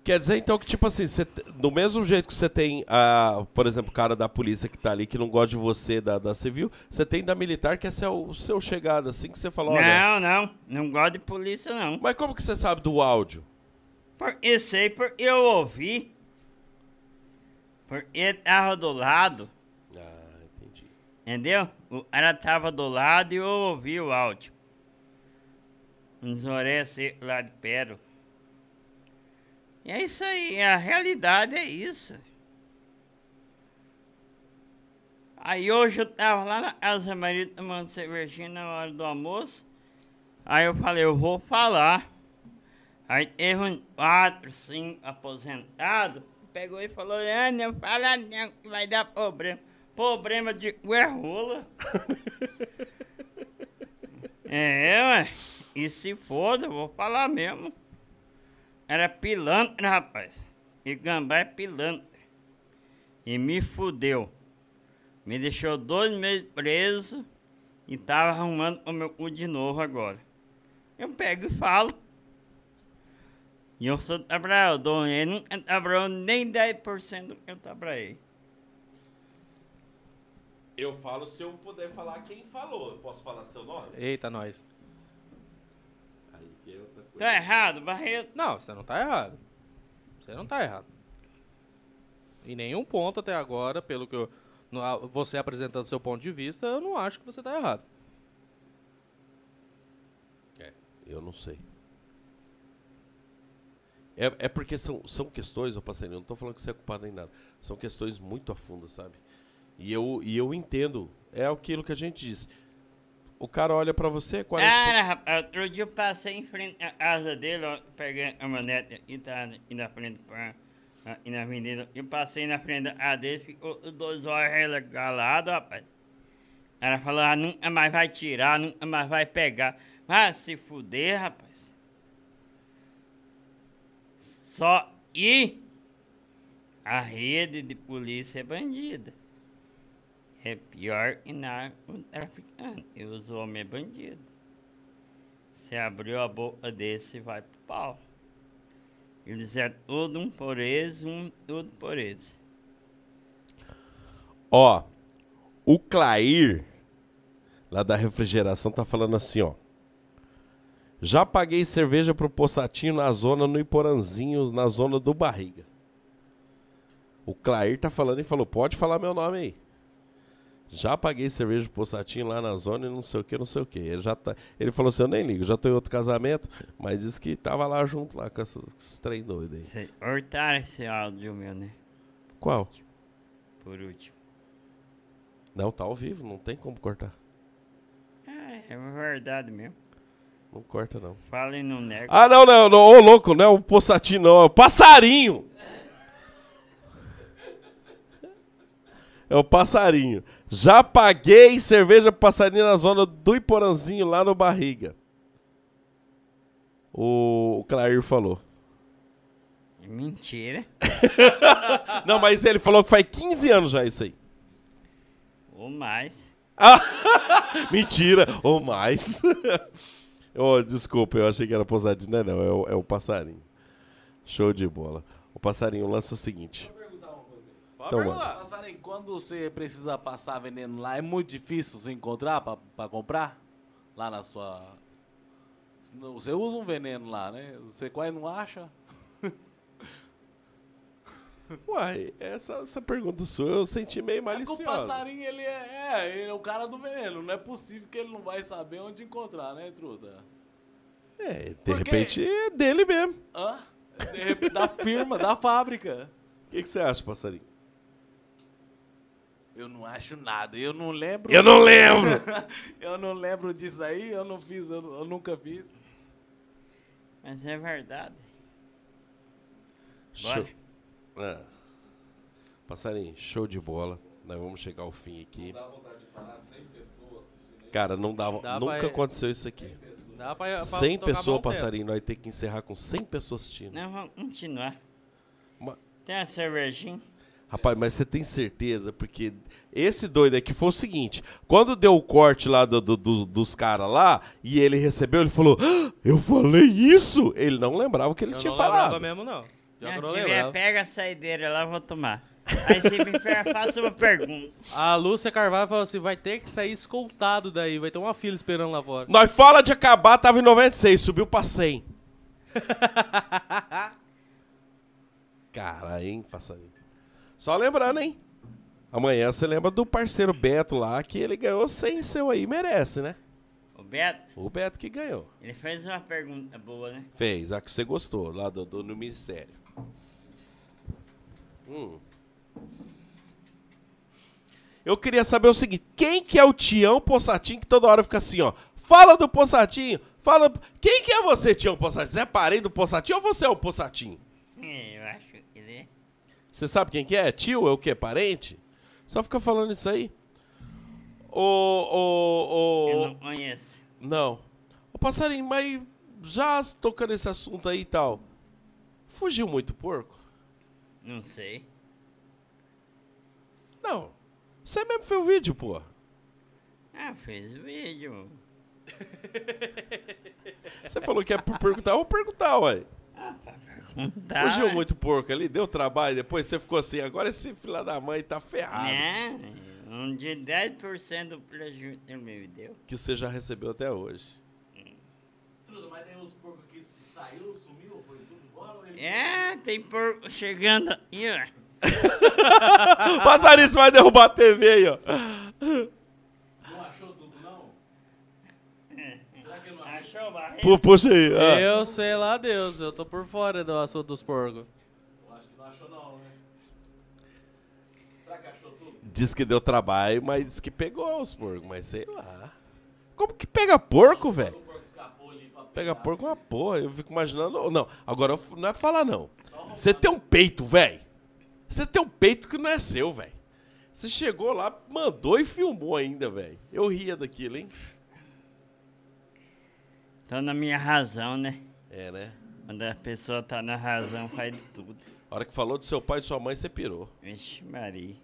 Quer dizer, então, que tipo assim, te- do mesmo jeito que você tem, a, por exemplo, o cara da polícia que tá ali, que não gosta de você, da, da civil, você tem da militar, que é seu, seu chegado, assim, que você falou. Não, não. Não gosto de polícia, não. Mas como que você sabe do áudio? Porque sei, porque eu ouvi. Porque tava do lado, Ah, entendi. entendeu? O cara tava do lado e eu ouvi o áudio. Uns orelhas lá de perto. E é isso aí, a realidade é isso. Aí hoje eu tava lá na Casa Maria tomando cervejinha na hora do almoço. Aí eu falei, eu vou falar. Aí teve um quatro, cinco aposentado, pegou e falou, ah, não fala não, que vai dar problema. Problema de ué é, ué. E se foda, eu vou falar mesmo. Era pilantra, rapaz. E gambá é pilantra. E me fudeu. Me deixou dois meses preso e tava arrumando o meu cu de novo agora. Eu pego e falo. E eu sou trabalhador, ele nunca trabalhou nem 10% do que eu trabalhei. Eu falo se eu puder falar quem falou. Eu posso falar seu nome? Eita, nós. Aí que é outra coisa. Tá errado, Barreto? Não, você não tá errado. Você não tá errado. Em nenhum ponto até agora, pelo que eu, no- você apresentando seu ponto de vista, eu não acho que você tá errado. É, eu não sei. É, é porque são, são questões, eu passei, eu não tô falando que você é culpado em nada. São questões muito a fundo, sabe? E eu, e eu entendo, é aquilo que a gente disse. O cara olha pra você, 40... Cara, rapaz, outro dia eu passei em frente à casa dele, ó, peguei a caminhonete e tá indo na frente e na avenida. Eu passei na frente da dele, ficou os dois olhos regalados, rapaz. Ela falou, ah, nunca mais vai tirar, nunca mais vai pegar. Vai se fuder, rapaz. Só ir a rede de polícia é bandida. É pior que narcotraficante. E os homens é bandido. Se abriu a boca desse, vai pro pau. Eles é tudo um por eles, um tudo por eles. Ó, o Clair, lá da refrigeração, tá falando assim, ó. Já paguei cerveja pro Possatinho na zona, no Iporanzinho, na zona do Barriga. O Clair tá falando e falou, pode falar meu nome aí. Já paguei cerveja pro Possatinho lá na zona e não sei o que, não sei o que. Ele, já tá, ele falou assim, eu nem ligo, já tô em outro casamento, mas disse que tava lá junto lá com esses, esses trem doidos aí. Cortaram esse áudio meu, né? Qual? Por último. Não, tá ao vivo, não tem como cortar. Ah, é verdade mesmo. Não corta, não. Falem no nego. Ah, não, não, não. Ô, louco, não é o Possatinho, não. É o passarinho. É o passarinho. Já paguei cerveja passarinho na zona do Iporanzinho, lá no Barriga. O, o Clair falou. Mentira. Não, mas ele falou que faz 15 anos já isso aí. Ou mais. Mentira, ou mais. oh, desculpa, eu achei que era posadinho. Não, não, é o, é o passarinho. Show de bola. O passarinho lança o seguinte. Pode Então, perguntar. Passarinho, quando você precisa passar veneno lá, é muito difícil você encontrar pra, pra comprar? Lá na sua. Você usa um veneno lá, né? Você quase não acha? Uai, essa, essa pergunta sua eu senti meio É que o maliciosa. passarinho, ele é, é, ele é o cara do veneno. Não é possível que ele não vai saber onde encontrar, né, Truta? É, de Por quê? repente é dele mesmo. Hã? De repente, da firma, da fábrica. O que, que você acha, passarinho? Eu não acho nada. Eu não lembro. Eu não lembro! eu não lembro disso aí. Eu não fiz. Eu, eu nunca fiz. Mas é verdade. Show. Bora. É. Passarinho, show de bola. Nós vamos chegar ao fim aqui. vontade de falar 100 pessoas assistindo. Cara, não dava, Dá nunca pra- aconteceu isso aqui. Dá pra, pra 100 tocar pessoas, passarinho. Nós temos que encerrar com 100 pessoas assistindo. Não, vamos continuar. Ma- Tem uma cervejinha? Rapaz, mas você tem certeza? Porque esse doido aqui foi o seguinte: quando deu o corte lá do- do- do- dos caras lá, e ele recebeu, ele falou: "Ah, Eu falei isso! Ele não lembrava o que ele Eu tinha não lembrava falado. mesmo, não. Eu Se não tiver, lembrava. pega a saideira lá, eu vou tomar. Aí se me faça uma pergunta. A Lúcia Carvalho falou assim, vai ter que sair escoltado daí, vai ter uma fila esperando lá fora. Nós fala de acabar, tava em 96, subiu pra 100. Cara, hein, passarinho. Só lembrando, hein? Amanhã você lembra do parceiro Beto lá, que ele ganhou 100 seu aí, merece, né? O Beto, O Beto que ganhou. ele fez uma pergunta boa, né? Fez, a que você gostou, lá do, do- no Ministério. Hum. Eu queria saber o seguinte, quem que é o Tião Possatinho que toda hora fica assim, ó? Fala do Possatinho, fala... Quem que é você, Tião Possatinho? Você é parente do Possatinho ou você é o Possatinho? É, Você sabe quem que é? Tio é o quê? Parente? Só fica falando isso aí. Ô, ô, Eu ô... não conheço. Não. Ô, passarinho, mas já tocando esse assunto aí e tal, fugiu muito porco? Não sei. Não. Você mesmo fez o vídeo, pô. Ah, fez vídeo. Você falou que é por perguntar, eu vou perguntar, ué. Tá. Fugiu muito porco ali, deu trabalho, depois você ficou assim, agora esse filho da mãe tá ferrado. Né? Um de 10% do prejuízo me deu. Que você já recebeu até hoje. Truta, mas tem os porcos que saiu, sumiu, foi tudo embora? ou ele- É, tem porco chegando aí, ó. Passarinho, você vai derrubar a TV aí, ó. Não achou tudo, não? Será barreiro? Pu- Puxa aí. ah. Eu sei lá Deus, eu tô por fora do assunto dos porcos. Eu acho que não achou, não, né? Será que achou tudo? Diz que deu trabalho, mas diz que pegou os porcos, mas sei lá. Como que pega porco, velho? Pega porco é uma porra. Eu fico imaginando. Não, agora não é pra falar, não. Você tem um peito, velho. Você tem um peito que não é seu, velho. Você chegou lá, mandou e filmou ainda, velho. Eu ria daquilo, hein? Tô na minha razão, né? É, né? Quando a pessoa tá na razão, faz de tudo. A hora que falou do seu pai e sua mãe, você pirou. Vixe, Maria.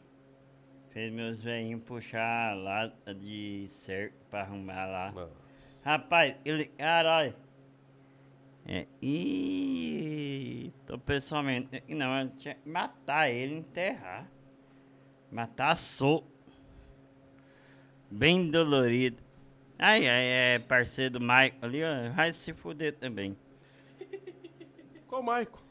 Fez meus velhinhos puxar lá de cerco pra arrumar lá. Nossa. Rapaz, ele. Caralho. É. Ih. Tô pessoalmente. Não, eu tinha que matar ele e enterrar. Matar sou. Bem dolorido. Ai, ai, é parceiro do Michael ali, ó. Vai se fuder também. Qual Maico?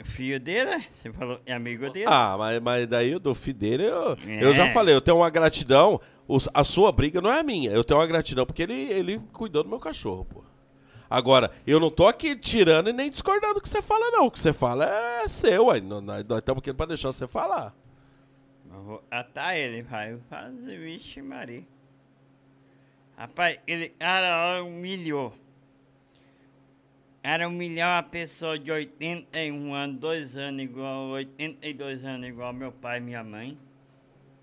O filho dele, né? Você falou, é amigo dele? Ah, mas, mas daí o do filho dele, eu, eu já É. falei, eu tenho uma gratidão. os- a sua briga não é a minha. Eu tenho uma gratidão porque ele, ele cuidou do meu cachorro, pô. Agora, eu não tô aqui tirando e nem discordando do que você fala, não. O que você fala é seu, aí. Nós nós estamos aqui pra deixar você falar. Eu vou atar ele, vai fazer, vixe Maria. Rapaz, ele, cara, humilhou. Era humilhar uma pessoa de 81 anos, 2 anos igual, 82 anos igual meu pai e minha mãe.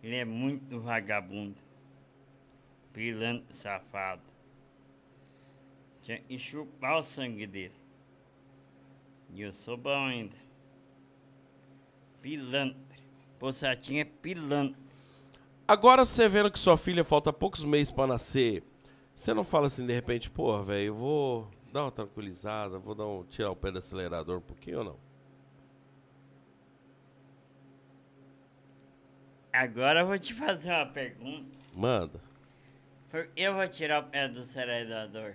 Ele é muito vagabundo. Pilantra safado. Tinha que chupar o sangue dele. E eu sou bom ainda. Pilantra. Possatinha é pilantra. Agora você vendo que sua filha falta poucos meses pra nascer, você não fala assim de repente, pô, velho, eu vou dar uma tranquilizada, vou dar um, tirar o pé do acelerador um pouquinho ou não? Agora eu vou te fazer uma pergunta. Manda. Eu vou tirar o pé do acelerador?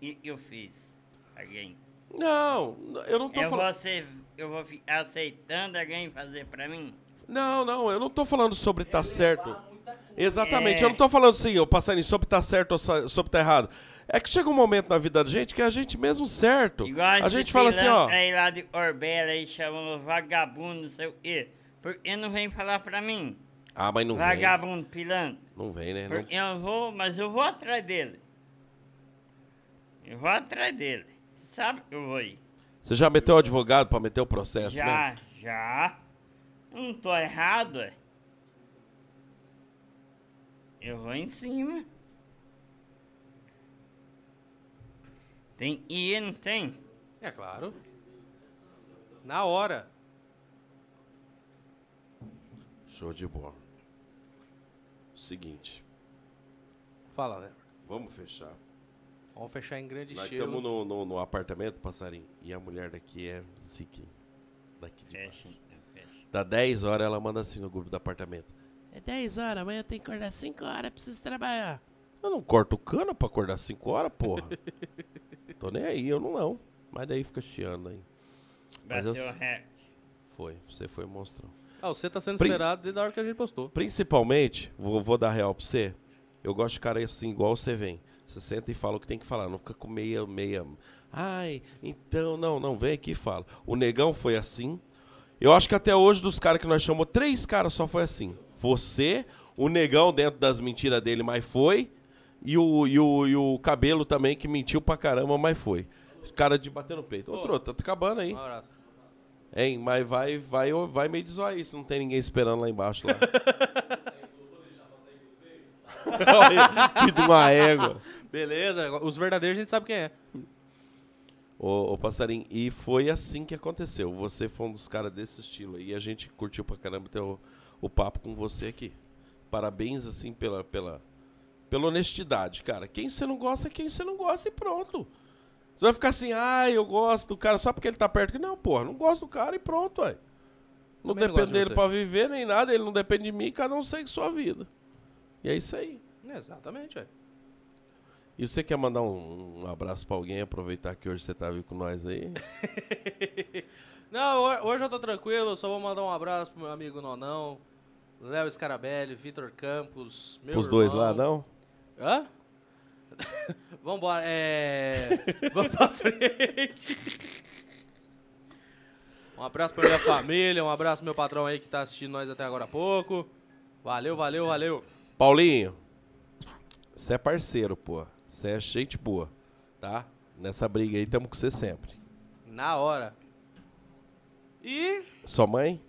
E eu fiz? Alguém? Não, eu não tô Eu vou, falando. ser, eu vou ficar aceitando alguém fazer pra mim? Não, não, eu não tô falando sobre tá certo. Exatamente, É. eu não tô falando assim, eu passarinho, sobre tá certo ou sobre tá errado. É que chega um momento na vida da gente que a gente mesmo certo. Igual a gente fala assim, ó. aí lá de Orbela aí chamando vagabundo, não sei o quê. Por que não vem falar pra mim? Ah, mas não vem. vagabundo, pilantra. Não vem, né? Não- Porque eu vou, mas eu vou atrás dele. Eu vou atrás dele. Sabe que eu vou ir. Você já meteu o advogado pra meter o processo Já, mesmo? já. Eu não tô errado, é. Eu vou em cima. Tem I, não tem? É claro. Na hora. Show de bola. Seguinte, Fala, né? vamos fechar. Vamos fechar em grande Nós estilo. estamos no, no, no apartamento, passarinho, e a mulher daqui é zique. Daqui de Fecha, baixo. Dá 10 horas, ela manda assim no grupo do apartamento. É 10 horas, amanhã tem que acordar 5 horas, preciso trabalhar. Eu não corto o cano pra acordar 5 horas, porra. Tô nem aí, eu não não. Mas daí fica chiando aí. Mas eu- Bateu. Foi, você foi monstrão. Ah, você tá sendo Prin- esperado desde a hora que a gente postou. Principalmente, vou, vou dar real pra você. Eu gosto de cara assim, igual você vem. Você senta e fala o que tem que falar, não fica com meia, meia. Ai, então, não, não, vem aqui e fala. O negão foi assim. Eu acho que até hoje, dos caras que nós chamamos, três caras só foi assim. Você, o negão dentro das mentiras dele, mas foi. E o, e o, e o cabelo também, que mentiu pra caramba, mas foi. Cara de bater no peito. Outro, tá acabando aí. Um abraço. Hein, mas vai, vai, vai meio desoar aí, se não tem ninguém esperando lá embaixo lá. Olha, que de uma égua. Beleza, os verdadeiros a gente sabe quem é. Ô, ô, passarinho, e foi assim que aconteceu. Você foi um dos caras desse estilo aí. E a gente curtiu pra caramba ter o, o papo com você aqui. Parabéns, assim, pela, pela, pela honestidade, cara. Quem você não gosta é quem você não gosta e pronto. Você vai ficar assim, ah, eu gosto do cara só porque ele tá perto. Não, porra, não gosto do cara e pronto, ué. Não Também não depende de dele você. pra viver nem nada, ele não depende de mim, cada um segue sua vida. E é isso aí. Exatamente, velho. E você quer mandar um, um abraço pra alguém, aproveitar que hoje você tá vindo com nós aí? Não, ho- hoje eu tô tranquilo, só vou mandar um abraço pro meu amigo Nonão, Léo Scarabelli, Vitor Campos, meu Os dois lá, irmão. não? Hã? Vambora, é... Vamos pra frente. Um abraço pra minha família, um abraço pro meu patrão aí que tá assistindo nós até agora há pouco. Valeu, valeu, valeu. Paulinho, Você é parceiro, pô. Você é gente boa, tá? Nessa briga aí, tamo com você sempre. Na hora. E Sua mãe?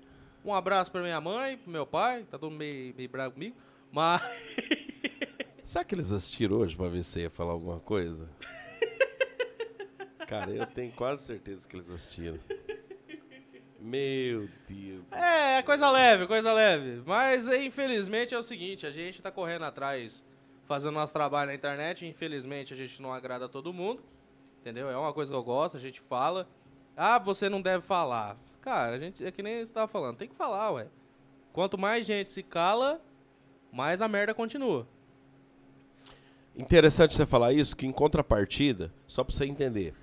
um abraço pra minha mãe, pro meu pai, tá todo meio, meio bravo comigo. Mas. Será que eles assistiram hoje pra ver se você ia falar alguma coisa? Cara, eu tenho quase certeza que eles assistiram. Meu Deus. É, é coisa leve, coisa leve. Mas infelizmente é o seguinte, a gente tá correndo atrás, fazendo nosso trabalho na internet, infelizmente a gente não agrada a todo mundo. Entendeu? É uma coisa que eu gosto, a gente fala. Ah, você não deve falar. Cara, a gente é que nem você tava falando, tem que falar, ué. Quanto mais gente se cala, mais a merda continua. Interessante você falar isso, que em contrapartida, só pra você entender,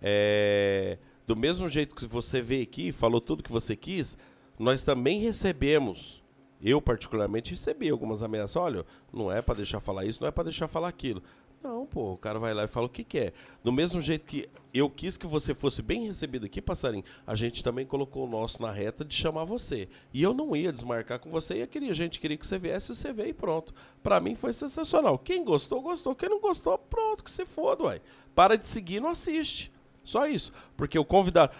é, do mesmo jeito que você veio aqui, falou tudo que você quis, nós também recebemos, eu particularmente recebi algumas ameaças, olha, não é pra deixar falar isso, não é pra deixar falar aquilo. Não, pô, o cara vai lá e fala o que quer. Do mesmo jeito que eu quis que você fosse bem recebido aqui, passarinho, a gente também colocou o nosso na reta de chamar você. E eu não ia desmarcar com você, e eu queria, a gente queria que você viesse, você veio e pronto. Pra mim foi sensacional. Quem gostou, gostou. Quem não gostou, pronto, que se foda, uai. Para de seguir, não assiste. Só isso. Porque o convidado.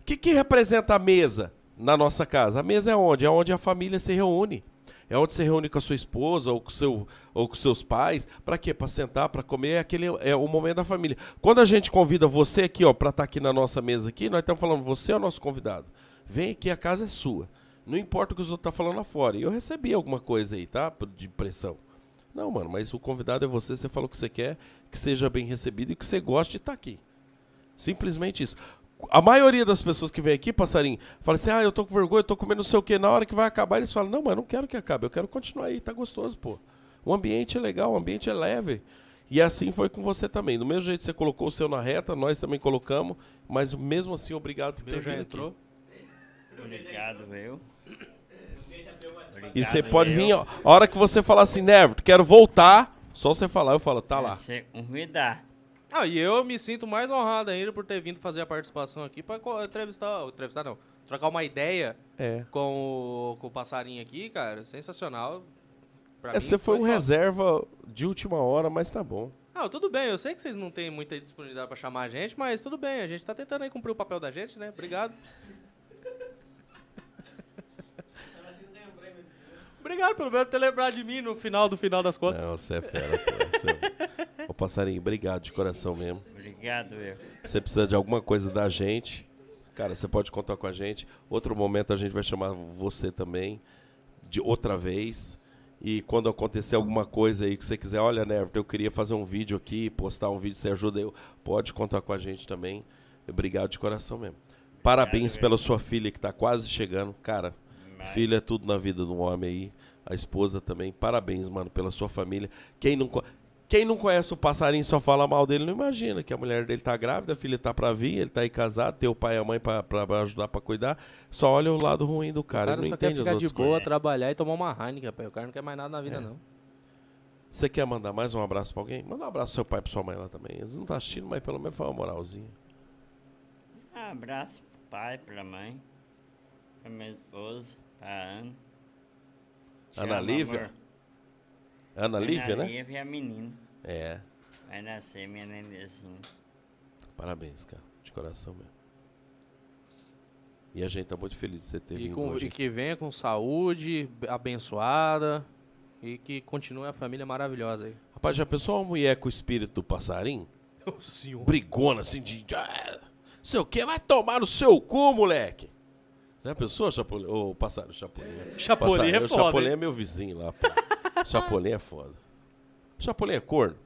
O que, que representa a mesa na nossa casa? A mesa é onde? É onde a família se reúne. É onde você reúne com a sua esposa ou com, seu, ou com seus pais. Pra quê? Pra sentar, pra comer. É, aquele, é o momento da família. Quando a gente convida você aqui, ó, pra estar aqui na nossa mesa aqui, nós estamos falando, você é o nosso convidado. Vem aqui, a casa é sua. Não importa o que os outros estão falando lá fora. E eu recebi alguma coisa aí, tá? De pressão. Não, mano, mas o convidado é você, você falou o que você quer, que seja bem recebido e que você goste de estar aqui. Simplesmente isso. A maioria das pessoas que vem aqui, passarinho, fala assim: ah, eu tô com vergonha, eu tô comendo não sei o que. Na hora que vai acabar, eles falam: não, mas eu não quero que acabe, eu quero continuar aí, tá gostoso, pô. O ambiente é legal, o ambiente é leve. E assim foi com você também. Do mesmo jeito que você colocou o seu na reta, nós também colocamos, mas mesmo assim, obrigado por ter Meu já vindo entrou. aqui. Obrigado, viu? E você pode viu? vir, ó, a hora que você falar assim, Never, quero voltar, só você falar, eu falo, tá lá. Você convidar. Ah, e eu me sinto mais honrado ainda por ter vindo fazer a participação aqui pra entrevistar, entrevistar não, trocar uma ideia É. com o, com o passarinho aqui, cara, sensacional. Pra É, você foi um top. reserva de última hora, mas tá bom. Ah, tudo bem, eu sei que vocês não têm muita disponibilidade pra chamar a gente, mas tudo bem, a gente tá tentando aí cumprir o papel da gente, né? Obrigado. Obrigado pelo menos ter lembrado de mim no final do final das contas. Não, você é fera, pô. Você é... Ô, passarinho, obrigado de coração mesmo. Obrigado, viu? Você precisa de alguma coisa da gente, cara, você pode contar com a gente. Outro momento a gente vai chamar você também, de outra vez. E quando acontecer alguma coisa aí que você quiser, olha, Neverton, eu queria fazer um vídeo aqui, postar um vídeo, você ajuda eu, pode contar com a gente também. Obrigado de coração mesmo. Parabéns Obrigado, pela sua filha que tá quase chegando. Cara, filha é tudo na vida de um homem aí. A esposa também. Parabéns, mano, pela sua família. Quem não, quem não conhece o passarinho e só fala mal dele, não imagina que a mulher dele tá grávida, a filha tá pra vir, ele tá aí casado, tem o pai e a mãe pra, ajudar pra cuidar. Só olha o lado ruim do O cara. cara ele não só quer entende as ficar de boa, coisas. trabalhar e tomar uma Heineken, rapaz. O cara não quer mais nada na vida, É. não. Você quer mandar mais um abraço pra alguém? Manda um abraço pro seu pai e pra sua mãe lá também. Eles não estão assistindo, mas pelo menos foi uma moralzinha. Um abraço pro pai, pra mãe, pra minha esposa, pra Ana. Ana Lívia? amor. Ana Lívia, Ana né? Lívia é a menina. É. Vai nascer minha nenenzinha. Parabéns, cara. De coração mesmo. E a gente tá muito feliz de você ter E, vindo com- hoje. e que venha com saúde, abençoada. E que continue a família maravilhosa aí. Rapaz, já pensou uma mulher com o espírito do passarinho? O senhor. Brigona, assim, de... Ah, sei o quê? Vai tomar no seu cu, moleque! Já pensou, Chapolin? Ô, passarinho, Chapolin. Chapolin é Passarinho, foda, Chapolin hein? é meu vizinho lá, pô. Chapolin é foda. Chapolin é corno?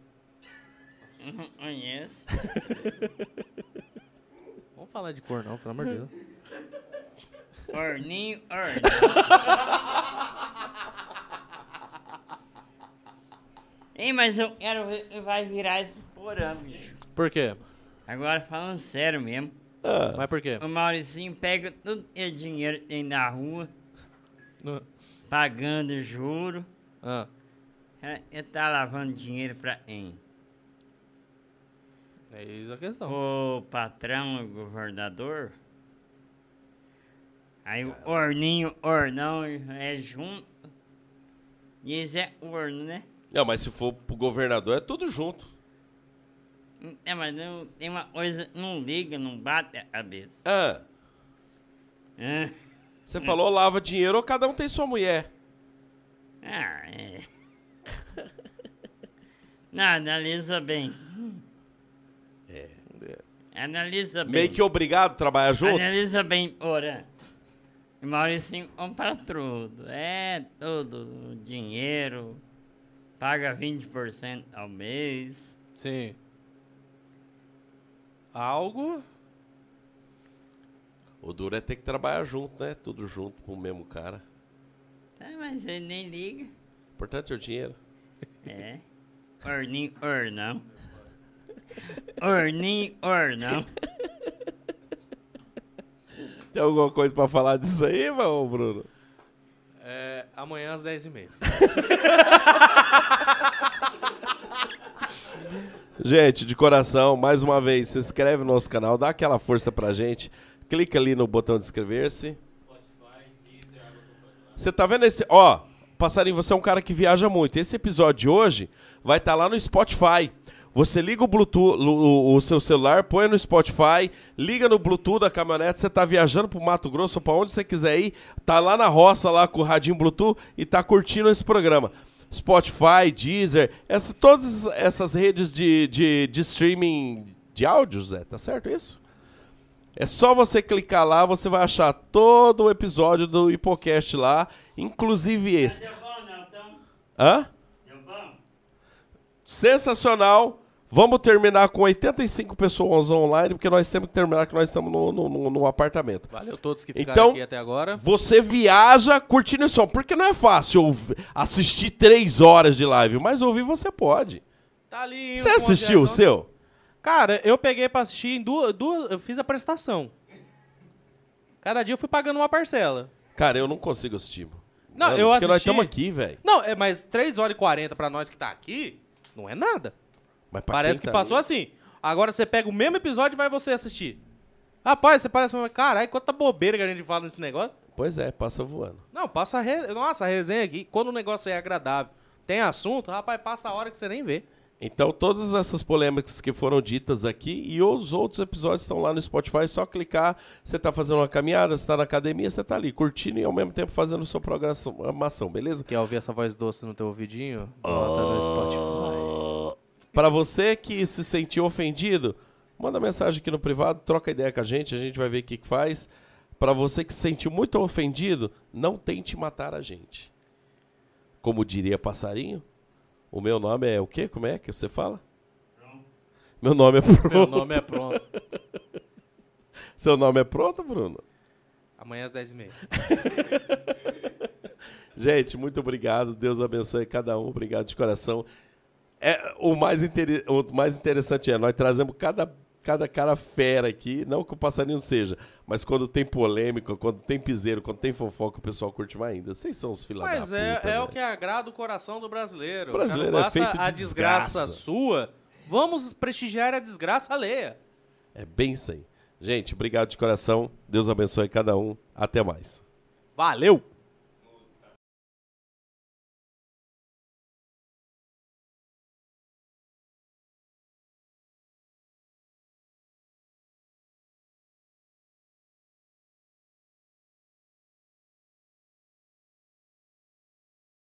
Conheço. Vamos falar de cor não, pelo amor de Deus. Orninho, orninho. Ei, mas eu quero ver vai virar esse porão, bicho. Por quê? Agora falando sério mesmo. Ah, Mas por quê? O Mauricinho pega tudo que é dinheiro que tem na rua, pagando juro. Ah, É, Ele tá lavando dinheiro pra quem? é isso a questão. O patrão, o governador. Aí o Orninho, Ornão é junto. E esse é Orno, né? Não, mas se for pro governador, é tudo junto. É, mas não, tem uma coisa, não liga, não bate a cabeça. Ah, Ah, você falou lava dinheiro ou cada um tem sua mulher. ah, é. Não, analisa bem. É. Analisa bem. Meio que obrigado a trabalhar junto? Analisa bem, ora. Maurício compra tudo. É tudo. Dinheiro. Paga 20% ao mês. Sim. Algo. O duro é ter que trabalhar junto, né? Tudo junto pro mesmo cara. Tá, mas ele nem liga. O importante é o dinheiro. É. Or nem or não. Or nem or não. Tem alguma coisa pra falar disso aí, meu Bruno? É, amanhã às 10h30. Gente, de coração, mais uma vez, se inscreve no nosso canal, dá aquela força pra gente. Clica ali no botão de inscrever-se. Você tá vendo esse. Ó, Passarinho, você é um cara que viaja muito. Esse episódio de hoje vai estar lá no Spotify. Você liga o Bluetooth, o, o seu celular, põe no Spotify, liga no Bluetooth da caminhonete, você tá viajando pro Mato Grosso ou pra onde você quiser ir, tá lá na roça lá com o radinho Bluetooth e tá curtindo esse programa. Spotify, Deezer, essa, todas essas redes de, de, de streaming de áudios, é, tá certo isso? É só você clicar lá, você vai achar todo o episódio do Hipocast lá, inclusive esse. Então? Hã? Sensacional. Vamos terminar com 85 pessoas online, porque nós temos que terminar que nós estamos no, no, no- no apartamento. Valeu todos que ficaram Então, aqui até agora. Você viaja curtindo esse som, porque não é fácil ouv- assistir três horas de live, mas ouvir você pode. Tá ali. Você assistiu o seu? Cara, eu peguei pra assistir em duas, duas. Eu fiz a prestação. Cada dia eu fui pagando uma parcela. Cara, eu não consigo assistir. Não, Mano, eu Porque nós assisti- estamos aqui, velho. Não, é, mas 3 horas e 40 pra nós que tá aqui, não é nada. Parece que tá passou ali- assim. Agora você pega o mesmo episódio e vai você assistir. Rapaz, você parece. Caralho, quanta bobeira que a gente fala nesse negócio. Pois é, passa voando. Não, passa a re... Nossa, a resenha aqui, quando o negócio é agradável, tem assunto, rapaz, passa a hora que você nem vê. Então, todas essas polêmicas que foram ditas aqui e os outros episódios estão lá no Spotify. É só clicar. Você tá fazendo uma caminhada, você tá na academia, você tá ali curtindo e ao mesmo tempo fazendo sua programação, beleza? Quer ouvir essa voz doce no teu ouvidinho? Bota no Spotify. Para você que se sentiu ofendido, manda mensagem aqui no privado, troca ideia com a gente, a gente vai ver o que, que faz. Para você que se sentiu muito ofendido, não tente matar a gente. Como diria passarinho, o meu nome é o quê? Como é que você fala? Meu nome é pronto. Meu nome é pronto. Seu nome é pronto, Bruno? Amanhã às 10h30. Gente, muito obrigado. Deus abençoe cada um. Obrigado de coração. É, o, mais inter- o mais interessante é, nós trazemos cada, cada cara fera aqui, não que o passarinho seja, mas quando tem polêmica, quando tem piseiro, quando tem fofoca, o pessoal curte mais ainda. Vocês são os filhos da Mas é, puta, é o que agrada o coração do brasileiro. O brasileiro Não é feito de a desgraça, desgraça. sua. Vamos prestigiar a desgraça alheia. É bem isso aí. Gente, obrigado de coração. Deus abençoe cada um. Até mais. Valeu!